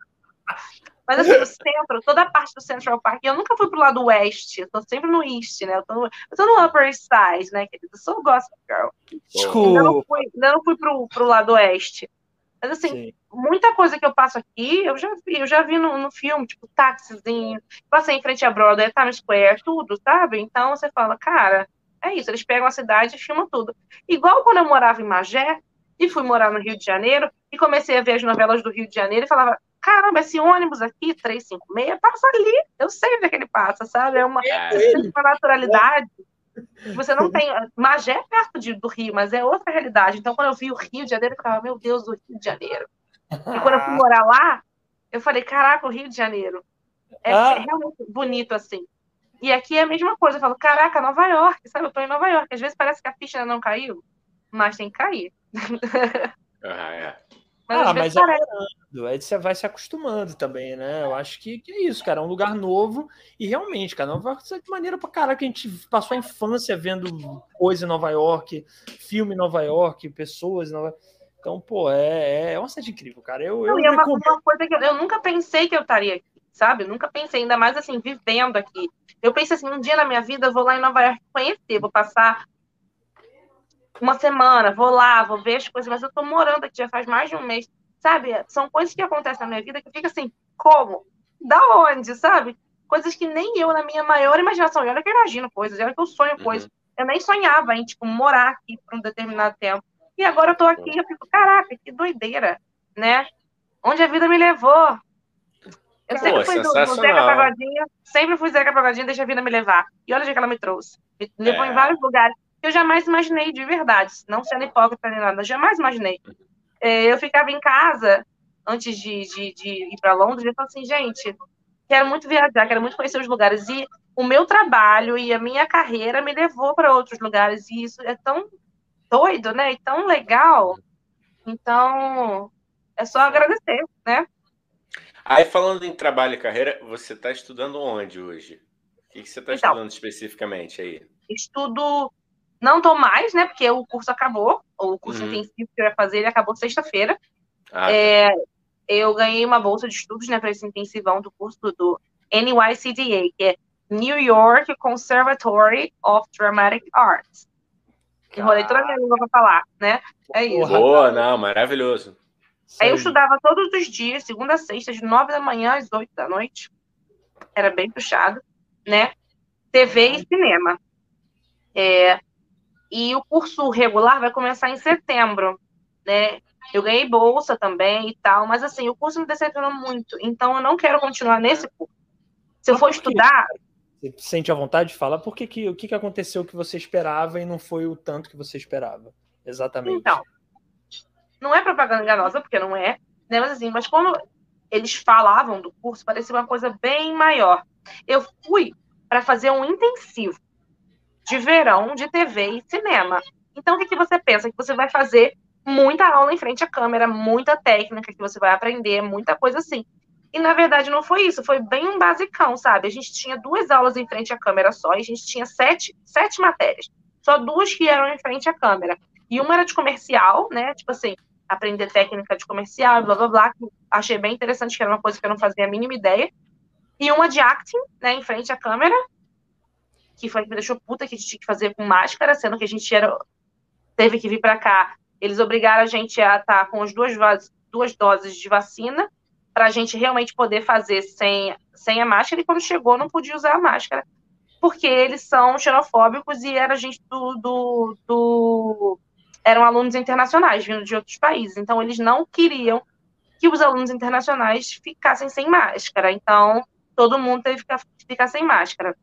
Mas assim, o centro, toda a parte do Central Park, eu nunca fui pro lado oeste, eu tô sempre no east, né? Eu tô no, eu tô no Upper East Side, né, querido? Eu sou Gossip Girl. Ainda não Desculpa. fui, ainda não fui pro, pro lado oeste. Mas assim, Sim. muita coisa que eu passo aqui, eu já vi, eu já vi no, no filme, tipo, táxizinho, passei em frente à Broadway, Times Square, tudo, sabe? Então você fala, cara, é isso, eles pegam a cidade e filmam tudo. Igual quando eu morava em Magé, e fui morar no Rio de Janeiro, e comecei a ver as novelas do Rio de Janeiro e falava, caramba, esse ônibus aqui, 356, passa ali, eu sei onde é que ele passa, sabe? É uma, é uma naturalidade. Você não tem. Magé é perto de, do Rio, mas é outra realidade. Então, quando eu vi o Rio de Janeiro, eu ficava, meu Deus, o Rio de Janeiro. E quando eu fui morar lá, eu falei, caraca, o Rio de Janeiro. É, ah. é realmente bonito assim. E aqui é a mesma coisa. Eu falo, caraca, Nova York, sabe? Eu tô em Nova York. Às vezes parece que a ficha ainda não caiu, mas tem que cair. Ah, é. Mas, ah, mas é aí você vai se acostumando também, né? Eu acho que, que, é isso, cara. É um lugar novo e realmente, cara, Nova York é de maneira pra caralho que a gente passou a infância vendo coisa em Nova York, filme em Nova York, pessoas em Nova York. Então, pô, é, é uma cidade incrível, cara. Eu, eu, é uma, uma, coisa que eu, eu, nunca pensei que eu estaria aqui, sabe? nunca pensei, ainda mais assim, vivendo aqui. Eu pensei assim, um dia na minha vida eu vou lá em Nova York conhecer, vou passar uma semana, vou lá, vou ver as coisas, mas eu tô morando aqui já faz mais de um mês, sabe? São coisas que acontecem na minha vida que fica assim, como? Da onde, sabe? Coisas que nem eu, na minha maior imaginação, e olha que eu imagino coisas, olha que eu sonho uhum. coisas. Eu nem sonhava em, tipo, morar aqui por um determinado tempo. E agora eu tô aqui eu fico, caraca, que doideira, né? Onde a vida me levou. Eu Pô, sempre fui do, do Zeca Pagodinho, sempre fui Zeca Pagodinho, deixa a vida me levar. E olha onde é que ela me trouxe. Me levou é. em vários lugares eu jamais imaginei de verdade, não sendo hipócrita nem nada, jamais imaginei. É, eu ficava em casa antes de, de, de ir para Londres e eu falei assim, gente, quero muito viajar, quero muito conhecer os lugares. E o meu trabalho e a minha carreira me levou para outros lugares. E isso é tão doido, né? E tão legal. Então, é só agradecer, né? Aí, falando em trabalho e carreira, você está estudando onde hoje? O que, você está então, estudando especificamente aí? Estudo não tô mais, né? Porque o curso acabou. O curso uhum. intensivo que eu ia fazer, ele acabou sexta-feira. Ah, tá. é, eu ganhei uma bolsa de estudos, né, para esse intensivão do curso do NYCDA, que é New York Conservatory of Dramatic Arts. Enrolei toda a minha língua para falar, né? É isso. Boa, não, maravilhoso. Aí eu estudava todos os dias, segunda a sexta, de nove da manhã às oito da noite. Era bem puxado, né? TV e cinema. É, e o curso regular vai começar em setembro, né? Eu ganhei bolsa também e tal, mas assim, o curso me decepcionou muito, então eu não quero continuar nesse curso. Se eu for estudar. Você sente a vontade de falar por que, que, o que, que aconteceu que você esperava e não foi o tanto que você esperava? Exatamente. Então, não é propaganda enganosa, porque não é, né? Mas assim, mas quando eles falavam do curso, parecia uma coisa bem maior. Eu fui para fazer um intensivo de verão de TV e cinema. Então, o que, que você pensa? Que você vai fazer muita aula em frente à câmera, muita técnica que você vai aprender, muita coisa assim. E na verdade não foi isso, foi bem um basicão, sabe? A gente tinha duas aulas em frente à câmera só, e a gente tinha sete, sete matérias. Só duas que eram em frente à câmera. E uma era de comercial, né? Tipo assim, aprender técnica de comercial, blá blá blá, que achei bem interessante, que era uma coisa que eu não fazia a mínima ideia. E uma de acting, né, em frente à câmera, que foi que me deixou puta que a gente tinha que fazer com máscara, sendo que a gente era, teve que vir para cá. Eles obrigaram a gente a estar tá com as duas, duas doses de vacina para a gente realmente poder fazer sem, sem a máscara, e quando chegou não podia usar a máscara, porque eles são xenofóbicos e era gente do, do, do eram alunos internacionais vindo de outros países, então eles não queriam que os alunos internacionais ficassem sem máscara, então todo mundo teve que ficar, ficar sem máscara.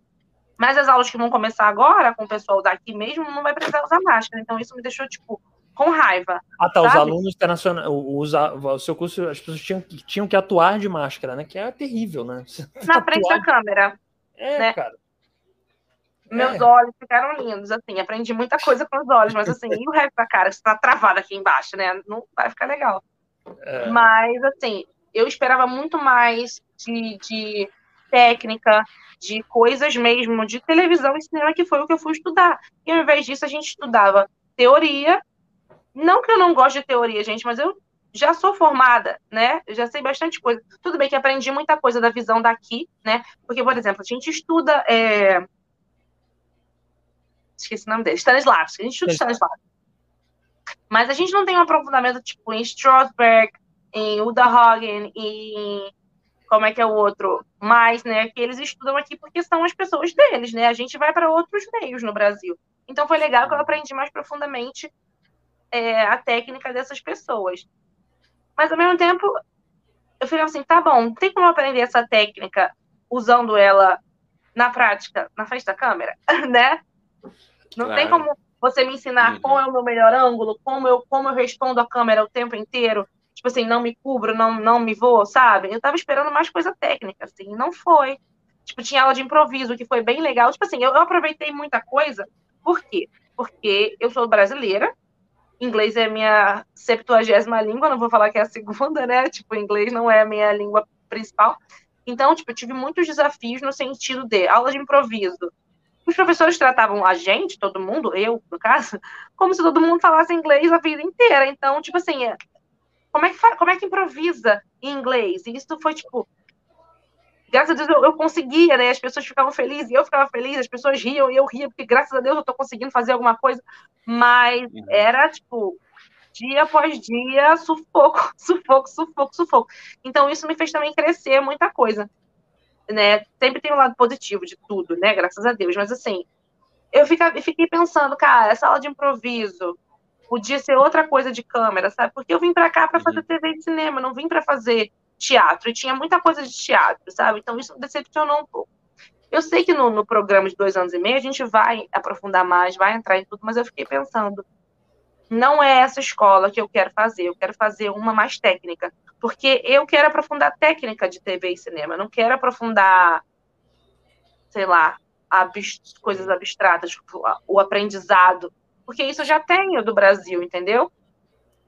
Mas as aulas que vão começar agora, com o pessoal daqui mesmo, não vai precisar usar máscara. Então, isso me deixou, tipo, com raiva. Ah, tá. Sabe? Os alunos internacionais, o, seu curso, as pessoas tinham, tinham que atuar de máscara, né? Que é terrível, né? Na frente da câmera. É, né? cara. Meus é. olhos ficaram lindos, assim, aprendi muita coisa com os olhos, mas assim, e o resto da cara está travado aqui embaixo, né? Não vai ficar legal. É. Mas, assim, eu esperava muito mais de, de técnica, de coisas mesmo de televisão e cinema, que foi o que eu fui estudar. E ao invés disso, a gente estudava teoria. Não que eu não goste de teoria, gente, mas eu já sou formada, né? Eu já sei bastante coisa. Tudo bem que aprendi muita coisa da visão daqui, né? Porque, por exemplo, a gente estuda. É... Esqueci o nome dele, Stanislavski. A gente estuda Stanislavski. Mas a gente não tem um aprofundamento, tipo, em Strasberg, em Udahagen, em como é que é o outro, mais, né, que eles estudam aqui porque são as pessoas deles, né? A gente vai para outros meios no Brasil. Então foi legal que eu aprendi mais profundamente é, a técnica dessas pessoas. Mas ao mesmo tempo, eu falei assim, tá bom, tem como aprender essa técnica usando ela na prática, na frente da câmera, né? Não claro. tem como você me ensinar uhum. qual é o meu melhor ângulo, como eu, como eu respondo a câmera o tempo inteiro, tipo assim, não me cubro, não, não me vou, sabe? Eu tava esperando mais coisa técnica, assim, não foi. Tipo, tinha aula de improviso, que foi bem legal. Tipo assim, eu, eu aproveitei muita coisa. Por quê? Porque eu sou brasileira, inglês é minha septuagésima língua, não vou falar que é a segunda, né? Tipo, inglês não é a minha língua principal. Então, tipo, eu tive muitos desafios no sentido de aula de improviso. Os professores tratavam a gente, todo mundo, eu, no caso, como se todo mundo falasse inglês a vida inteira. Então, tipo assim, como é que, como é que improvisa em inglês? E isso foi, tipo, graças a Deus eu, eu, conseguia, né? As pessoas ficavam felizes, eu ficava feliz, as pessoas riam e eu ria, porque graças a Deus eu tô conseguindo fazer alguma coisa. Mas uhum. era, tipo, dia após dia, sufoco, sufoco, sufoco, sufoco. Então isso me fez também crescer muita coisa, né? Sempre tem um lado positivo de tudo, né? Graças a Deus. Mas assim, eu fiquei pensando, cara, essa aula de improviso, podia ser outra coisa de câmera, sabe? Porque eu vim para cá para uhum. fazer TV e cinema, não vim para fazer teatro. E tinha muita coisa de teatro, sabe? Então isso me decepcionou um pouco. Eu sei que no, no, programa de dois anos e meio a gente vai aprofundar mais, vai entrar em tudo, mas eu fiquei pensando, não é essa escola que eu quero fazer, eu quero fazer uma mais técnica, porque eu quero aprofundar técnica de TV e cinema, eu não quero aprofundar, sei lá, coisas abstratas, o aprendizado porque isso eu já tenho do Brasil, entendeu?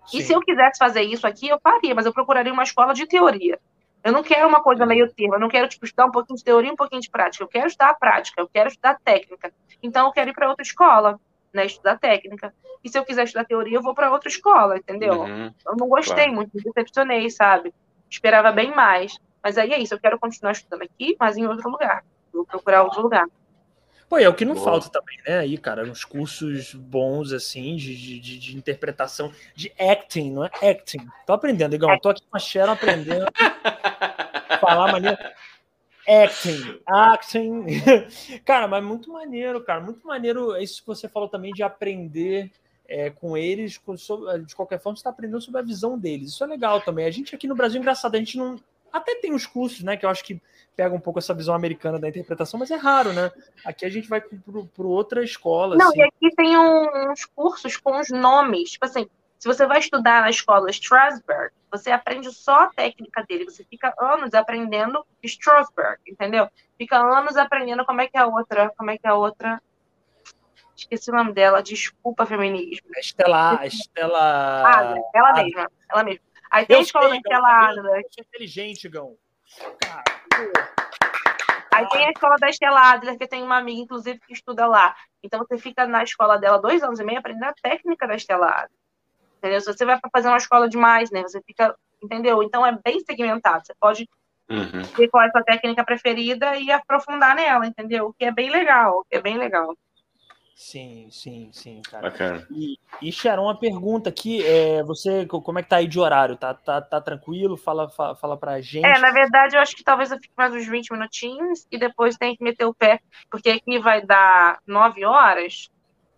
Sim. E se eu quisesse fazer isso aqui, eu faria, mas eu procuraria uma escola de teoria. Eu não quero uma coisa meio termo, eu não quero tipo, estudar um pouquinho de teoria e um pouquinho de prática. Eu quero estudar a prática, eu quero estudar técnica. Então eu quero ir para outra escola, né, estudar técnica. E se eu quiser estudar teoria, eu vou para outra escola, entendeu? Uhum, eu não gostei claro. muito, me decepcionei, sabe? Esperava bem mais. Mas aí é isso, eu quero continuar estudando aqui, mas em outro lugar. Vou procurar outro lugar. Pô, é o que não Boa. falta também, né? Aí, cara, uns cursos bons, assim, de, de, de, interpretação, de acting, não é acting. Tô aprendendo, igual, tô aqui com a Sharon aprendendo falar maneira. Acting, acting. cara, mas muito maneiro, cara, muito maneiro isso que você falou também de aprender é, com eles, com, sobre, de qualquer forma, você está aprendendo sobre a visão deles. Isso é legal também. A gente aqui no Brasil, engraçado, a gente não. Até tem os cursos, né, que eu acho que pega um pouco essa visão americana da interpretação, mas é raro, né? Aqui a gente vai para outra escola. Não, assim. e aqui tem uns cursos com os nomes. Tipo assim, se você vai estudar na escola Strasberg, você aprende só a técnica dele. Você fica anos aprendendo Strasberg, entendeu? Fica anos aprendendo como é que é a outra, como é que é a outra. Esqueci o nome dela, desculpa, feminismo. Estela. Estela. Ah, ela mesma, ela mesma. Aí tem a escola sei, Estela Adler. Inteligente, Gão. Cara, Aí tem a escola da Estela Adler, que tem uma amiga, inclusive, que estuda lá. Então você fica na escola dela dois anos e meio aprendendo a técnica da Estela Adler. Entendeu? Se você vai para fazer uma escola demais, né? Você fica. Entendeu? Então é bem segmentado. Você pode uhum. ver qual é a sua técnica preferida e aprofundar nela, entendeu? O que é bem legal, o que é bem legal. Sim, sim, sim, cara. Bacana. E, e Sharon, uma pergunta aqui, é, você, como é que tá aí de horário? Tá, tá, tá tranquilo? Fala, fala, fala pra gente. É, na verdade, eu acho que talvez eu fique mais uns 20 minutinhos e depois tem que meter o pé, porque aqui vai dar 9 horas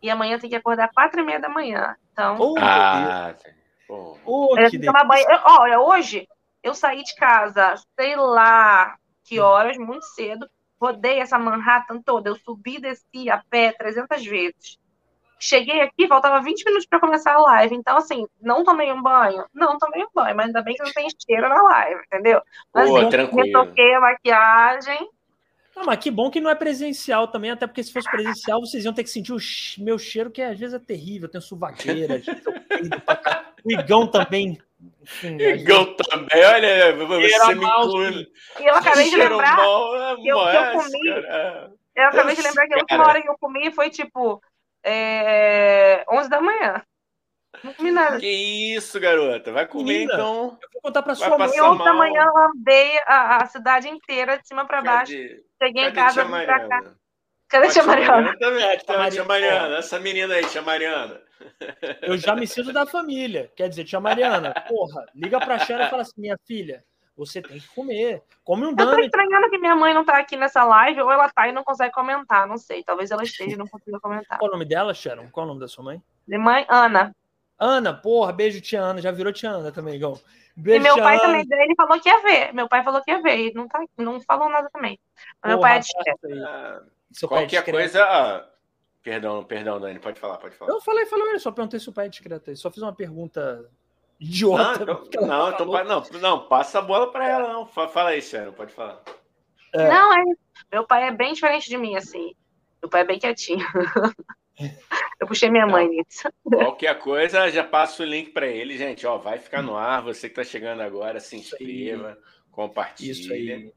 e amanhã tem que acordar 4 e meia da manhã. Então. Oh, ah, oh. Oh, tomar banho. Eu, olha, hoje eu saí de casa, sei lá que horas, muito cedo, rodei essa Manhattan toda, eu subi e desci a pé 300 vezes. Cheguei aqui, faltava 20 minutos para começar a live. Então, assim, não tomei um banho? Não tomei um banho, mas ainda bem que não tem cheiro na live, entendeu? Mas Boa, tranquilo. retoquei a maquiagem. Não, mas que bom que não é presencial também, até porque se fosse presencial, vocês iam ter que sentir o meu cheiro, que às vezes é terrível. Tem suvaqueira, o Igão também Igão também, olha, você me inclui. E eu acabei de lembrar mal, que, eu, que eu comi. Cara. Eu acabei de lembrar que a última hora que eu comi foi tipo é, 11 da manhã. Não comi nada. Que isso, garota? Vai comer Menina, então. Eu vou contar pra sua mãe. 11 da manhã eu andei a, a, cidade inteira, de cima pra baixo. Cadê, Cheguei cadê em casa, vim pra cá. Cadê a tia Mariana? também. É, Tia, Mariana. tia Mariana, essa menina aí, tia Mariana. Eu já me sinto da família. Quer dizer, tia Mariana, porra, liga pra Sharon e fala assim: minha filha, você tem que comer. Come um Eu tô estranhando que minha mãe não tá aqui nessa live, ou ela tá e não consegue comentar, não sei. Talvez ela esteja e não consiga comentar. Qual o nome dela, Sharon? Qual o nome da sua mãe? De mãe, Ana. Ana, porra, beijo, tia Ana. Já virou tia Ana também, Igão. E Beijo, meu tia pai Ana. também, ele falou que ia ver. Meu pai falou que ia ver, e não, tá, não falou nada também. Mas meu Porra, pai é discreto. Pai é qualquer discreto. coisa. ah, Perdão, perdão, Dani, pode falar, pode falar. Eu falei, falei, só perguntei se o pai é discreto aí. Só fiz uma pergunta Não, idiota. então, não, então, falou. pa- não, não, passa a bola pra ela, não. Fa- Fala aí, Sharon, pode falar. É. Não, é. Meu pai é bem diferente de mim, assim. Meu pai é bem quietinho. Eu puxei minha mãe nisso. Qualquer coisa, já passo o link pra ele, gente. Ó, vai ficar no ar. Você que tá chegando agora, se inscreva, compartilhe. Isso aí.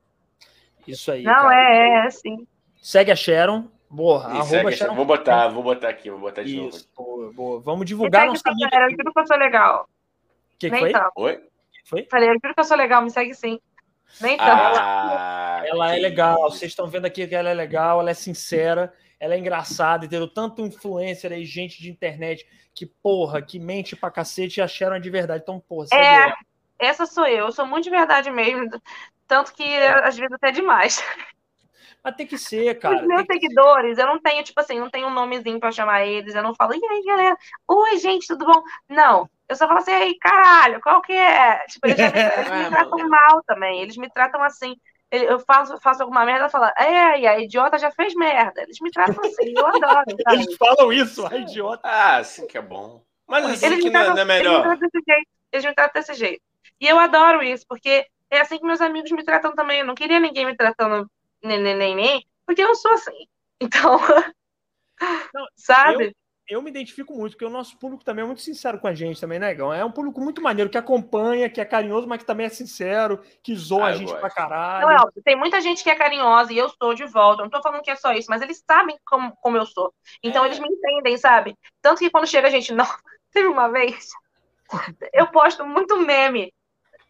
Isso aí. Não, cara. é, é, assim. Segue a Sharon. Porra, E arroba Sharon. vou botar, vou botar aqui, vou botar de novo. Isso, boa, boa. Vamos divulgar nossa amiga. galera. Eu juro que eu sou legal. O que, que foi? tanto. Oi? foi? Falei, eu juro que eu sou legal, me segue sim. Nem tanto. Ah, Ela é legal, isso. vocês estão vendo aqui que ela é legal, ela é sincera, ela é engraçada, entendeu? Tanto influencer aí, gente de internet que, porra, que mente pra cacete e acharam de verdade. Então, porra, segue É. ela. Essa sou eu. Eu sou muito de verdade mesmo. Tanto que às vezes até demais. Mas tem que ser, cara. Os meus tem seguidores, eu não tenho, tipo assim, não tenho um nomezinho pra chamar eles. Eu não falo, e aí, galera? Oi, gente, tudo bom? Não. Eu só falo assim, ei, caralho, qual que é? Tipo, eles, me, eles me tratam mal também. Eles me tratam assim. Eu faço, faço alguma merda e falo, é, e a idiota já fez merda. Eles me tratam assim, eu adoro, sabe? Eles falam isso, ai, idiota. Ah, assim que é bom. Mas assim Eles que não é, tratam, não é eles me melhor. tratam desse jeito. Eles me tratam desse jeito. E eu adoro isso, porque é assim que meus amigos me tratam também. Eu não queria ninguém me tratando nem, nem, nem, nem porque eu não sou assim. Então, Não, sabe? Eu me identifico muito, porque o nosso público também é muito sincero com a gente também, né, Gão? É um público muito maneiro, que acompanha, que é carinhoso, mas que também é sincero, que zoa Ah, a eu gente gosto. pra caralho. Não é óbvio. Tem muita gente que é carinhosa e eu sou de volta. Eu não tô falando que é só isso, mas eles sabem como, como eu sou. Então É. eles me entendem, sabe? Tanto que quando chega a gente, não, teve uma vez, eu posto muito meme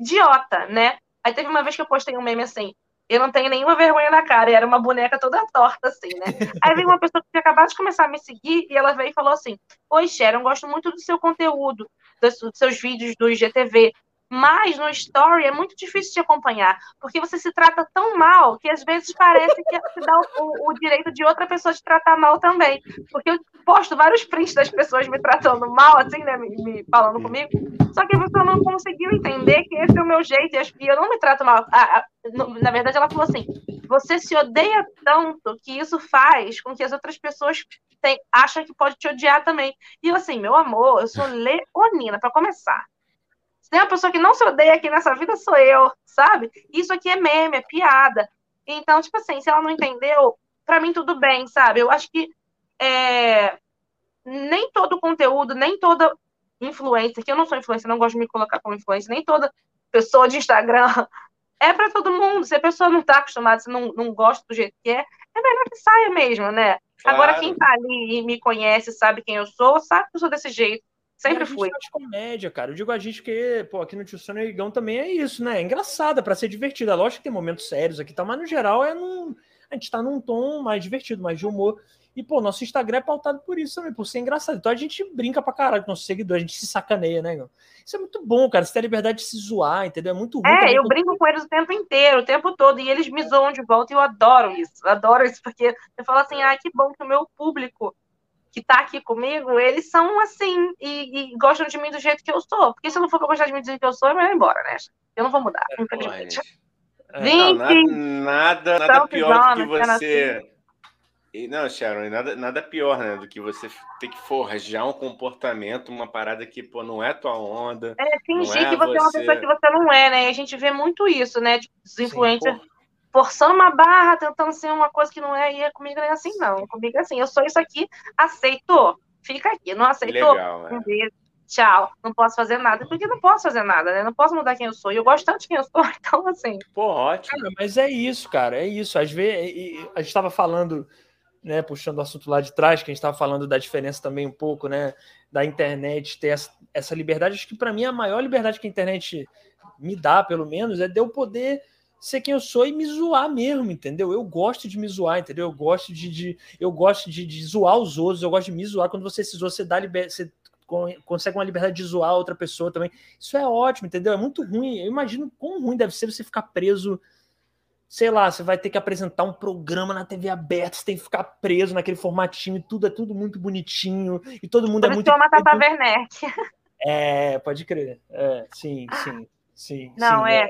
idiota, né? Aí teve uma vez que eu postei um meme assim, eu não tenho nenhuma vergonha na cara, e era uma boneca toda torta, assim, né? Aí veio uma pessoa que tinha acabado de começar a me seguir, e ela veio e falou assim: Oi, Sharon, gosto muito do seu conteúdo, dos, dos seus vídeos do IGTV. Mas no story é muito difícil de acompanhar, porque você se trata tão mal que às vezes parece que te dá o, o direito de outra pessoa te tratar mal também. Porque eu posto vários prints das pessoas me tratando mal, assim, né? Me, me falando comigo. Só que a pessoa não conseguiu entender que esse é o meu jeito e eu não me trato mal. Ah, na verdade, ela falou assim: você se odeia tanto que isso faz com que as outras pessoas tem, acham que pode te odiar também. E eu, assim, meu amor, eu sou leonina, para começar. Se tem uma pessoa que não se odeia aqui nessa vida, sou eu, sabe? Isso aqui é meme, é piada. Então, tipo assim, se ela não entendeu, pra mim tudo bem, sabe? Eu acho que é, nem todo conteúdo, nem toda influência, que eu não sou influencer, não gosto de me colocar como influencer, nem toda pessoa de Instagram é pra todo mundo. Se a pessoa não tá acostumada, se não, não gosta do jeito que é, é melhor que saia mesmo, né? Agora, Claro. quem tá ali e me conhece, sabe quem eu sou, sabe que eu sou desse jeito. Sempre fui. faz comédia, cara. Eu digo a gente que, pô, aqui no Tio Sono e Igão também é isso, né? É engraçado, é pra ser divertido. É lógico que tem momentos sérios aqui, tá? Mas no geral é num. A gente tá num tom mais divertido, mais de humor. E, pô, nosso Instagram é pautado por isso também, por ser engraçado. Então a gente brinca pra caralho com nossos seguidores, a gente se sacaneia, né, Igão? Isso é muito bom, cara. Você tem a liberdade de se zoar, entendeu? É muito ruim. É, também eu brinco com eles o tempo inteiro, o tempo todo, e eles me zoam de volta e eu adoro isso. Eu adoro isso, porque eu falo assim, ah, que bom que o meu público que tá aqui comigo, eles são assim e, e gostam de mim do jeito que eu sou. Porque se eu não for gostar de mim do jeito que eu sou, eu vou embora, né? Eu não vou mudar, Porra, infelizmente. É. Não, nada, 20 nada, nada pior do que você. E, não, Sharon, nada, nada pior, né? Do que você ter que forjar um comportamento, uma parada que, pô, não é tua onda. É fingir é que você é uma você- pessoa que você não é, né? E a gente vê muito isso, né? Tipo, os Sim, influencers Porra, forçando uma barra, tentando ser uma coisa que não é, e é comigo não é assim, não. Comigo é assim, eu sou isso aqui, aceitou, fica aqui, não aceitou, legal, um beijo, tchau, não posso fazer nada, porque não posso fazer nada, né? Não posso mudar quem eu sou, e eu gosto tanto de quem eu sou, então, assim, Pô, ótimo. Cara, mas é isso, cara, é isso. Às vezes, a gente estava falando, né, puxando o assunto lá de trás, que a gente estava falando da diferença também um pouco, né, da internet ter essa, essa liberdade. Acho que para mim a maior liberdade que a internet me dá, pelo menos, é de eu poder ser quem eu sou e me zoar mesmo, entendeu? Eu gosto de me zoar, entendeu? Eu gosto de, de eu gosto de, de, zoar os outros, eu gosto de me zoar. Quando você se zoa, você dá liber, você consegue uma liberdade de zoar outra pessoa também. Isso é ótimo, entendeu? É muito ruim. Eu imagino quão ruim deve ser você ficar preso. Sei lá, você vai ter que apresentar um programa na TV aberta, você tem que ficar preso naquele formatinho, e tudo é tudo muito bonitinho, e todo mundo Por é muito. Tata Werneck. É, pode crer. É, sim, sim, sim. Não, sim, é. é.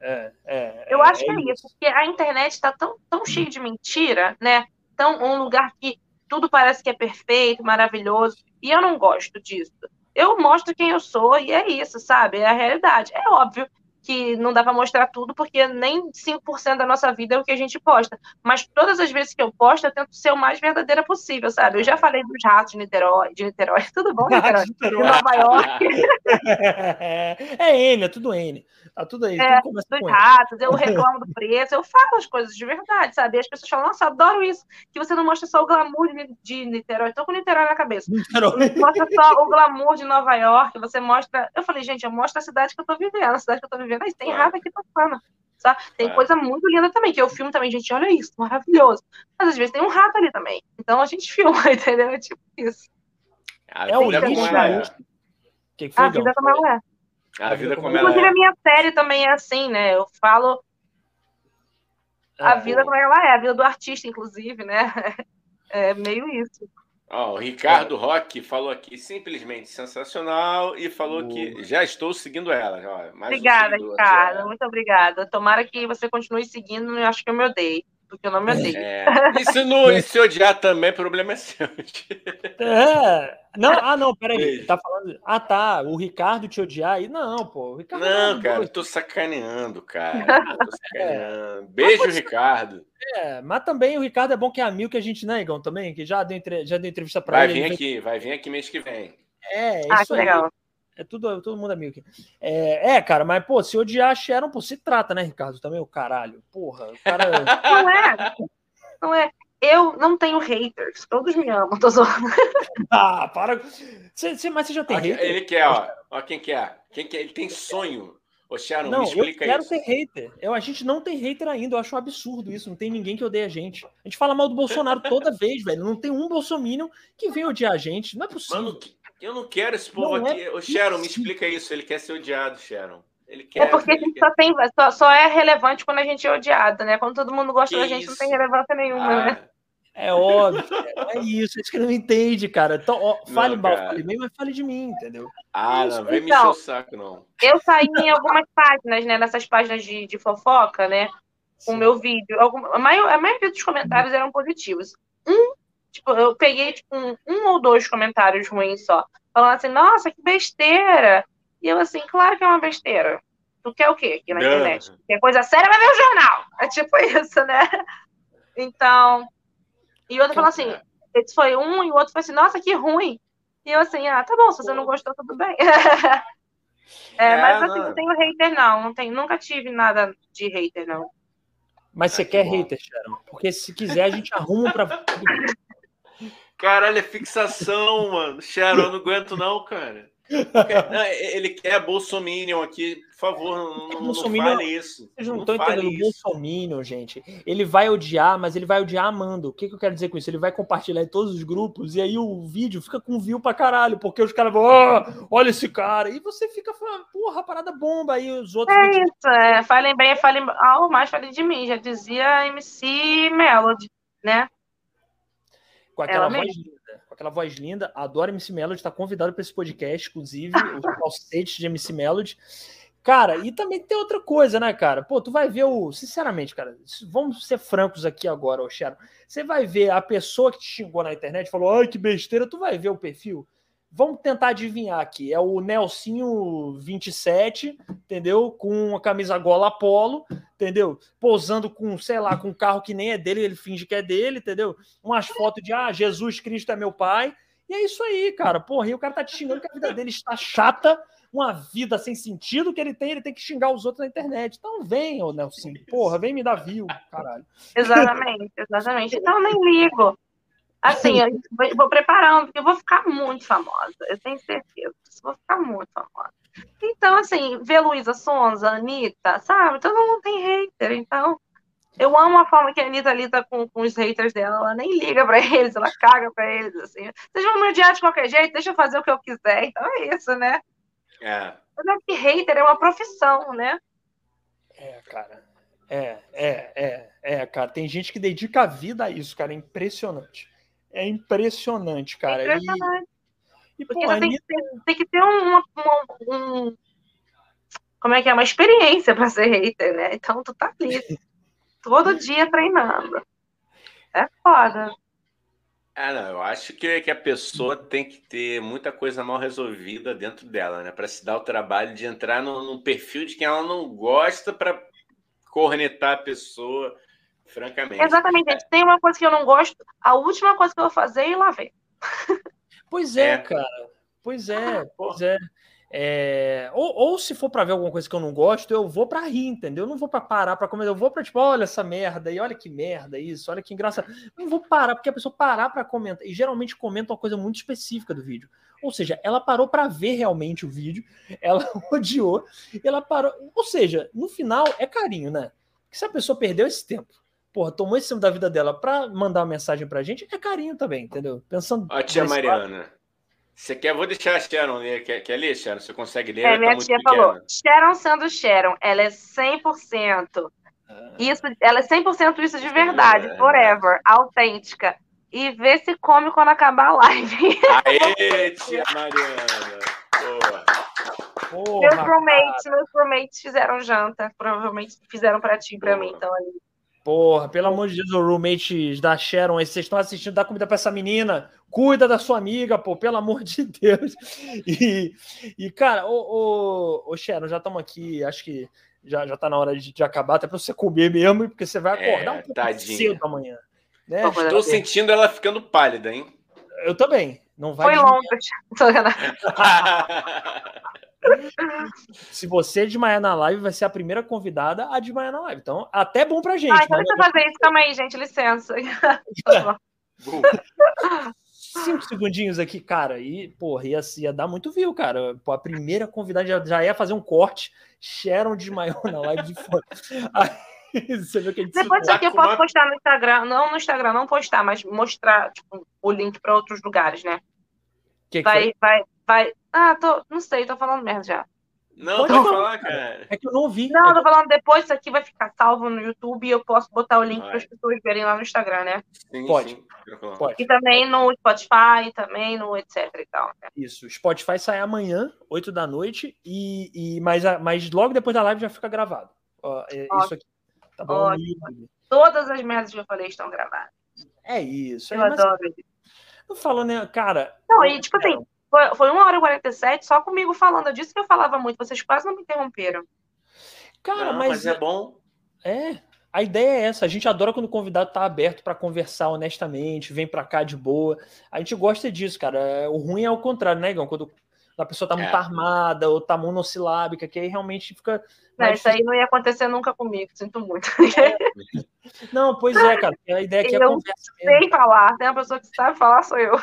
É, é, eu é, acho que é isso, porque a internet está tão, tão cheia de mentira, né? Tão um lugar que tudo parece que é perfeito, maravilhoso, e eu não gosto disso. Eu mostro quem eu sou e é isso, sabe? É a realidade. É óbvio que não dá para mostrar tudo, porque nem 5% da nossa vida é o que a gente posta. Mas todas as vezes que eu posto, eu tento ser o mais verdadeira possível, sabe? Eu já falei dos ratos de Niterói, de Niterói. Tudo bom, Niterói? De Nova York. é N, é tudo N. Tá tudo aí. É, tudo dos ratos, eu reclamo do preço, eu falo as coisas de verdade, sabe? E as pessoas falam, nossa, adoro isso, que você não mostra só o glamour de Niterói. Tô com Niterói na cabeça. Niterói. Mostra só o glamour de Nova York, você mostra. Eu falei, gente, eu mostro a cidade que eu tô vivendo, a cidade que eu tô vivendo. Aí tem rato aqui passando. Sabe? Tem coisa muito linda também, que eu filmo também, gente, olha isso, maravilhoso. Mas às vezes tem um rato ali também. Então a gente filma, entendeu? É tipo isso. A é o lixo. É. Que foi, a vida como ela é. A vida como Inclusive, ela é. a minha série também é assim, né? Eu falo a É. vida como ela é, a vida do artista, inclusive, né? É meio isso. Ó, o Ricardo Roque falou aqui simplesmente sensacional e falou que já estou seguindo ela. Ó, mais um Obrigada, seguidor Ricardo. Muito obrigada. Tomara que você continue seguindo, eu acho que eu me odeio. Porque eu não me odeio. É. E se, não, e se odiar também, problema é seu. É. Não, ah, não, peraí. Tá falando. Ah, tá. O Ricardo te odiar aí. Não, pô. O Ricardo Não, é cara, eu tô sacaneando, cara. Eu tô sacaneando. Beijo, Ricardo. É, mas também o Ricardo é bom que é amigo que a gente, né, Igão, também? Que já deu, entre... já deu entrevista pra Vai ele. vir vem- aqui, vai vir aqui mês que vem. É, Ah, isso que aí. legal. É tudo, todo mundo amigo aqui. É, é, cara, mas, pô, se odiar a Sharon, pô, se trata, né, Ricardo? Também o caralho. Porra, o cara. Não é. Não é. Eu não tenho haters. Todos me amam. Tô zoando. ah, para. Você, você- mas você já tem hater? ele quer, ó. Ó, quem quer? Quem quer? Ele tem sonho. Ô, Sharon, Não, me eu explica quero isso. ter hater. Eu, a gente não tem hater ainda. Eu acho um absurdo isso. Não tem ninguém que odeie a gente. A gente fala mal do Bolsonaro toda vez, velho. Não tem um bolsominion que vem odiar a gente. Não é possível. Mano, eu não quero esse povo Não é aqui. Ô, Sharon, me explica isso. Ele quer ser odiado, Sharon. Ele quer. É porque a gente quer- só, tem, só, só é relevante quando a gente é odiado, né? Quando todo mundo gosta Que da gente, não isso? tem relevância nenhuma, né? Ah, É óbvio. É isso. É isso que ele não entende, cara. Então, ó, fale Não, mal, fale bem, mas fale de mim, entendeu? ah, Isso, não, vem me então. encher o saco, não. Eu saí em algumas páginas, né? Nessas páginas de, de fofoca, né? Com o meu vídeo. Algum, a, maior, a maioria dos comentários eram positivos. Um, tipo, eu peguei tipo, um, um ou dois comentários ruins só. Falando assim, nossa, que besteira. E eu assim, claro que é uma besteira. Tu quer o quê aqui na internet? Quer coisa séria, vai ver o jornal. É tipo isso, né? Então. E o outro falou assim, esse foi um, e o outro foi assim, nossa, que ruim. E eu assim, ah, tá bom, se você não gostou, tudo bem. É, É, mas assim, não. não tenho hater, não. não tenho, nunca tive nada de hater, não. Mas você Ah, que quer hater, Sharon? Porque se quiser, a gente arruma pra. Caralho, é fixação, mano. Sharon, eu não aguento, não, cara. Ele quer Bolsominion aqui. Por favor, não, não, não fale isso. Vocês não Não estão entendendo. O isso. Bolsominion, gente, ele vai odiar, mas ele vai odiar amando. O que, que eu quero dizer com isso? Ele vai compartilhar em todos os grupos e aí o vídeo fica com view pra caralho, porque os caras vão, "Ah, olha esse cara. E você fica falando, porra, a parada bomba. Aí os outros. É ficam, isso, é. Falem bem, falem mal, mais falem de mim. Já dizia MC Melody, né? Com aquela Ela voz linda. Com aquela voz linda. Adoro MC Melody, está convidado para esse podcast, inclusive, o falsete de MC Melody. Cara, e também tem outra coisa, né, cara? Pô, tu vai ver o. Sinceramente, cara, vamos ser francos aqui agora, ô Sharon. Você vai ver a pessoa que te xingou na internet, falou, ai, que besteira, tu vai ver o perfil. Vamos tentar adivinhar aqui. É o Nelsinho 27, entendeu? Com a camisa gola polo, entendeu? Posando com, sei lá, com um carro que nem é dele, ele finge que é dele, entendeu? Umas fotos de, ah, Jesus Cristo é meu pai. E é isso aí, cara. Porra, e o cara tá te xingando que a vida dele está chata, uma vida sem sentido que ele tem, ele tem que xingar os outros na internet. Então vem, ô Nelson. Porra, vem me dar view, caralho. Exatamente, exatamente. Então nem ligo. Assim, eu vou- preparando, porque eu vou ficar muito famosa. Eu tenho certeza. Vou ficar muito famosa. Então, assim, vê Luísa Sonza, Anitta, sabe? Todo mundo tem hater, então. Eu amo a forma que a Anitta lida com, com os haters dela. Ela nem liga pra eles, ela caga pra eles, assim. Vocês vão me odiar de qualquer jeito, deixa eu fazer o que eu quiser. Então é isso, né? É. Mas é que hater é uma profissão, né? É, cara. É, é, é, é, cara. Tem gente que dedica a vida a isso, cara. É impressionante. É impressionante, cara. É impressionante. E, e Porque pô, você a tem, que Anitta- ter- tem que ter um, um- um- Como é que é? Uma experiência pra ser hater, né? Então tu tá ali. todo dia treinando. É foda. Ah, não, eu acho que, que a pessoa tem que ter muita coisa mal resolvida dentro dela, né? Para se dar o trabalho de entrar num, num perfil de quem ela não gosta para cornetar a pessoa, francamente. Exatamente, gente. Tem uma coisa que eu não gosto, a última coisa que eu vou fazer é ir lá ver. Pois é, É. cara. Pois é, pois é. É, Ou, ou se for pra ver alguma coisa que eu não gosto, eu vou pra rir, entendeu? Eu não vou pra parar pra comentar, eu vou pra tipo, olha essa merda aí, olha que merda isso, olha que engraçado. Eu não vou parar, porque a pessoa parar pra comentar, e geralmente comenta uma coisa muito específica do vídeo. Ou seja, ela parou pra ver realmente o vídeo, ela odiou, e ela parou. Ou seja, no final é carinho, né? Porque se a pessoa perdeu esse tempo, porra, tomou esse tempo da vida dela pra mandar uma mensagem pra gente, é carinho também, entendeu? Pensando. Ó, tia Mariana. Você quer? Vou deixar a Sharon ler. Quer, quer ler, Sharon? Você consegue ler? É, Ela minha tá tia pequena. falou, Sharon sendo Sharon, ela é 100%. Isso, ela é 100% isso de verdade, É. forever, autêntica. E vê se come quando acabar a live. Aê, tia Mariana! Boa. Porra, meus roommates, meus roommates fizeram janta, provavelmente fizeram pra ti e pra mim, então ali. Porra, pelo amor de Deus, o roommate da Sharon, aí vocês estão assistindo, dá comida pra essa menina, cuida da sua amiga, pô, pelo amor de Deus. E, e cara, ô, ô, ô Sharon, já estamos aqui, acho que já, já tá na hora de, de acabar, até pra você comer mesmo, porque você vai acordar É, um pouco tadinha. cedo amanhã. Né? Estou sentindo ela ficando pálida, hein? Eu também. Não vai Foi desmaiar. longe. Se você desmaiar na live, vai ser a primeira convidada a desmaiar na live. Então, até bom pra gente. Ah, então deixa eu fazer isso, calma aí, gente, licença. cinco segundinhos aqui, cara, e, porra, ia, ia dar muito view, cara. Pô, a primeira convidada já, já ia fazer um corte, Sharon desmaiou na live de fora. Você vê que a gente Depois disso aqui eu posso postar no Instagram, não no Instagram, não postar, mas mostrar tipo, o link pra outros lugares, né? que que Vai, foi? vai, vai. Ah, tô, não sei, tô falando merda já. Não, Pode falar. cara. É que eu não ouvi. Não, é eu tô falando depois, isso aqui vai ficar salvo no YouTube e eu posso botar o link para as pessoas verem lá no Instagram, né? Sim, Pode. sim. Pode. E também no Spotify, também no etc e tal. né? Isso. O Spotify sai amanhã, 8 da noite, e, e mas, a- mas logo depois da live já fica gravado. Ó, é Ótimo. isso aqui. Tá bom? Ótimo. Todas as merdas que eu falei estão gravadas. É isso. Eu É, mas adoro isso. eu falando, né, cara. Não, e tipo assim, foi, foi 1 hora e 47 só comigo falando. Eu disse que eu falava muito, vocês quase não me interromperam. Cara, Não, mas, mas é bom. É, a ideia é essa. A gente adora quando o convidado tá aberto para conversar honestamente, vem para cá de boa. A gente gosta disso, cara. O ruim é o contrário, né, Igão? Quando a pessoa tá muito É. armada ou tá monossilábica, que aí realmente fica. Não, isso aí não ia acontecer nunca comigo, sinto muito. difícil. Não, pois é, cara. A ideia aqui é Eu conversa mesmo. Sei falar, tem uma pessoa que sabe falar, sou eu.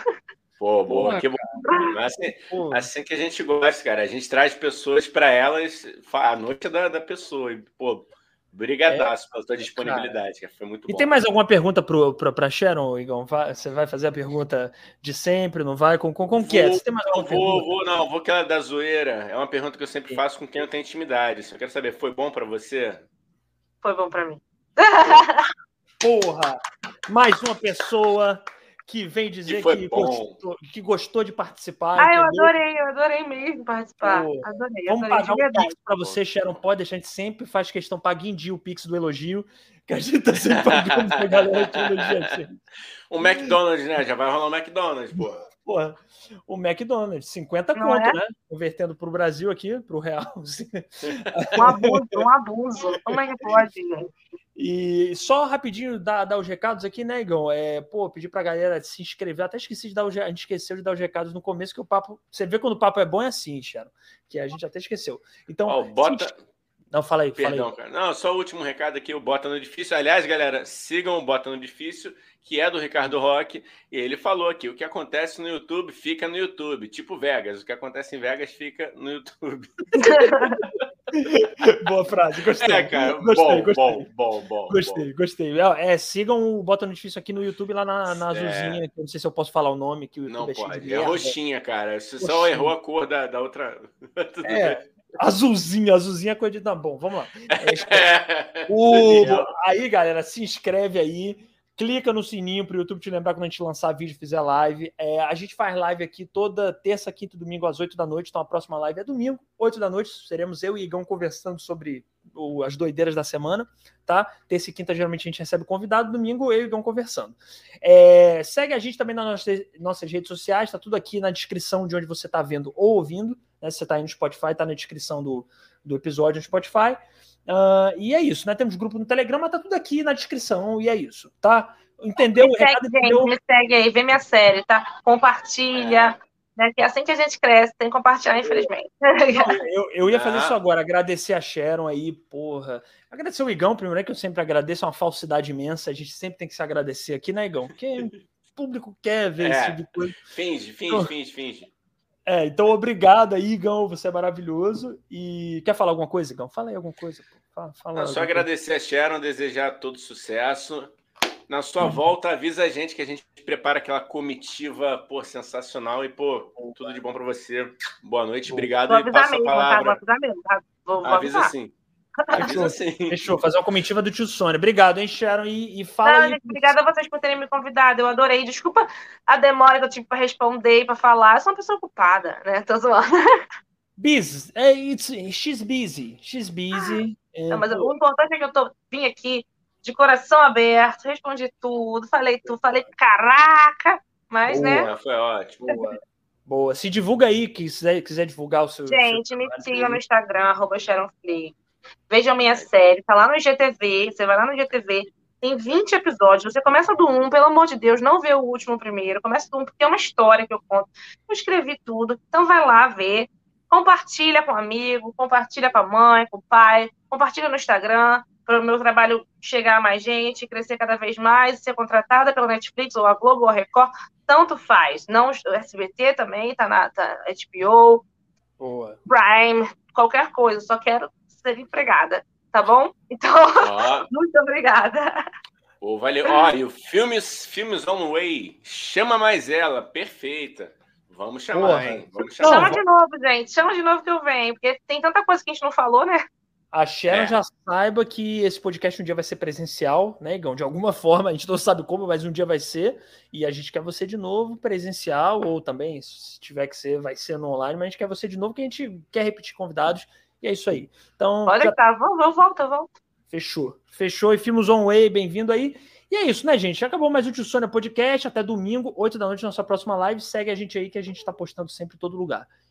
Pô, boa, Porra, que bom. Assim, Pô, assim que a gente gosta, cara. A gente traz pessoas para elas a noite da, da pessoa. E, pô, brigadaço pela tua disponibilidade, cara. Foi muito E bom. tem mais alguma pergunta pra Sharon, Igão? Vai- você vai fazer a pergunta de sempre, não vai? Com, com, com que é? Vou, Você tem mais não, alguma vou, pergunta? vou, não, vou aquela da zoeira. É uma pergunta que eu sempre faço com quem eu tenho intimidade. Eu quero saber, foi bom para você? Foi bom pra mim. Porra! Mais uma pessoa que vem dizer Que que, gostou, que gostou de participar. Ah, eu entendeu? adorei, eu adorei mesmo participar. Pô, Adorei, Vamos adorei pagar um verdade. Pix pra você, Sharon. Pode, a gente sempre faz questão, paga em dia o Pix do elogio, que a gente tá sempre pagando pra galera que elogia a gente. O McDonald's, né? Já vai rolar o McDonald's, pô. Porra, o McDonald's, 50 Não conto, é? né? Convertendo pro Brasil aqui, pro real. Um abuso, um abuso. Como é que pode, gente? E só rapidinho dar, dar os recados aqui, né, Igão? É, pô, pedir pra galera se inscrever. Até esqueci de dar os, a gente esqueceu de dar os recados no começo, que o papo. Você vê quando o papo é bom é assim, Sharon. Que a gente até esqueceu. Então, Ó, bota. Não, fala aí, Perdão, fala aí. cara. Não, só o último recado aqui, o Bota no Difícil. Aliás, galera, sigam o Bota no Difícil, que é do Ricardo Roque. E ele falou aqui: o que acontece no YouTube fica no YouTube. Tipo Vegas. O que acontece em Vegas fica no YouTube. Boa frase, gostei. É, cara, gostei, bom, gostei. bom, bom, bom. Gostei, bom. gostei. É, sigam o Bota no Difícil aqui no YouTube, lá na, na azulzinha. É. não sei se eu posso falar o nome. Que o não é pode. É roxinha, cara. Você só errou a cor da, da outra. é. Azulzinho, azulzinho é coisa de. Bom, vamos lá. É, o... Aí, galera, se inscreve aí. Clica no sininho para o YouTube te lembrar quando a gente lançar vídeo fizer live. É, a gente faz live aqui toda terça, quinta e domingo às 8 da noite. Então a próxima live é domingo, 8 da noite. Seremos eu e Igão conversando sobre o, as doideiras da semana, tá? Terça e quinta geralmente a gente recebe convidado, domingo eu e Igão conversando. É, segue a gente também nas nossas, nossas redes sociais, tá tudo aqui na descrição de onde você está vendo ou ouvindo. Né? Se você está aí no Spotify, tá na descrição do, do episódio no Spotify. Uh, e é isso, né? Temos grupo no Telegram, mas tá tudo aqui na descrição e é isso, tá? Entendeu? Me segue, gente, me segue aí, vê minha série, tá? Compartilha. É. Né, que é assim que a gente cresce, tem que compartilhar, infelizmente. Eu, eu ia fazer isso agora, agradecer a Sharon aí, porra. Agradecer o Igão, primeiro, é que eu sempre agradeço, é uma falsidade imensa, a gente sempre tem que se agradecer aqui, né, Igão? Porque o público quer ver é, esse tipo de coisa. Finge, finge, então, finge, finge. É, então obrigado aí, Igão, você é maravilhoso. E quer falar alguma coisa, Igão? Fala aí alguma coisa. Fala, fala Não, só agradecer coisa. a Sharon, desejar todo sucesso. Na sua uhum. volta, avisa a gente que a gente prepara aquela comitiva, pô, sensacional. E, pô, tudo de bom para você. Boa noite, obrigado. Vou e passa mesmo, a palavra. Tá? Vou avisar mesmo, tá? Vou, vou avisa avisar. sim. Fechou, Fechou, fazer uma comitiva do tio Sônia. Obrigado, hein, Sharon? E, e fala Não, aí. Gente, obrigada a vocês por terem me convidado. Eu adorei. Desculpa a demora que eu tive para responder e para falar. Eu sou uma pessoa ocupada, né? Tô zoando. Busy. É, it's, she's busy. She's busy. Ah, não, mas o importante é que eu tô, vim aqui de coração aberto, respondi tudo, falei tudo, falei caraca, mas, Boa, né? Foi ótimo. Boa. Boa. Se divulga aí, quiser, quiser divulgar o seu. Gente, seu me sigam no Instagram, arroba Sharonflix. Vejam minha série, tá lá no GTV. Você vai lá no GTV, tem 20 episódios. Você começa do 1, pelo amor de Deus, não vê o último primeiro. Começa do 1, porque é uma história que eu conto. Eu escrevi tudo. Então vai lá ver. Compartilha com um amigo, compartilha com a mãe, com o pai, compartilha no Instagram para o meu trabalho chegar a mais gente, crescer cada vez mais, ser contratada pela Netflix ou a Globo ou a Record, tanto faz. Não o SBT também, tá na tá HBO, Boa. Prime, qualquer coisa. Só quero ser empregada, tá bom? Então, muito obrigada. Oh, valeu. Ó, e o Filmes, Filmes On Way, chama mais ela, perfeita. Vamos chamar, Porra. hein? Vamos chamar. Chama de novo, gente. Chama de novo que eu venho, porque tem tanta coisa que a gente não falou, né? A Sharon é. já saiba que esse podcast um dia vai ser presencial, né, Igão? De alguma forma, a gente não sabe como, mas um dia vai ser. E a gente quer você de novo presencial, ou também, se tiver que ser, vai ser no online, mas a gente quer você de novo, que a gente quer repetir convidados. E é isso aí. Então. Olha, já... tá, vou, vou, volta, volta. Fechou. Fechou. E Filmos On Way, bem-vindo aí. E é isso, né, gente? Acabou mais o Tio Sônia Podcast. Até domingo, 8 da noite, nossa próxima live. Segue a gente aí que a gente está postando sempre em todo lugar.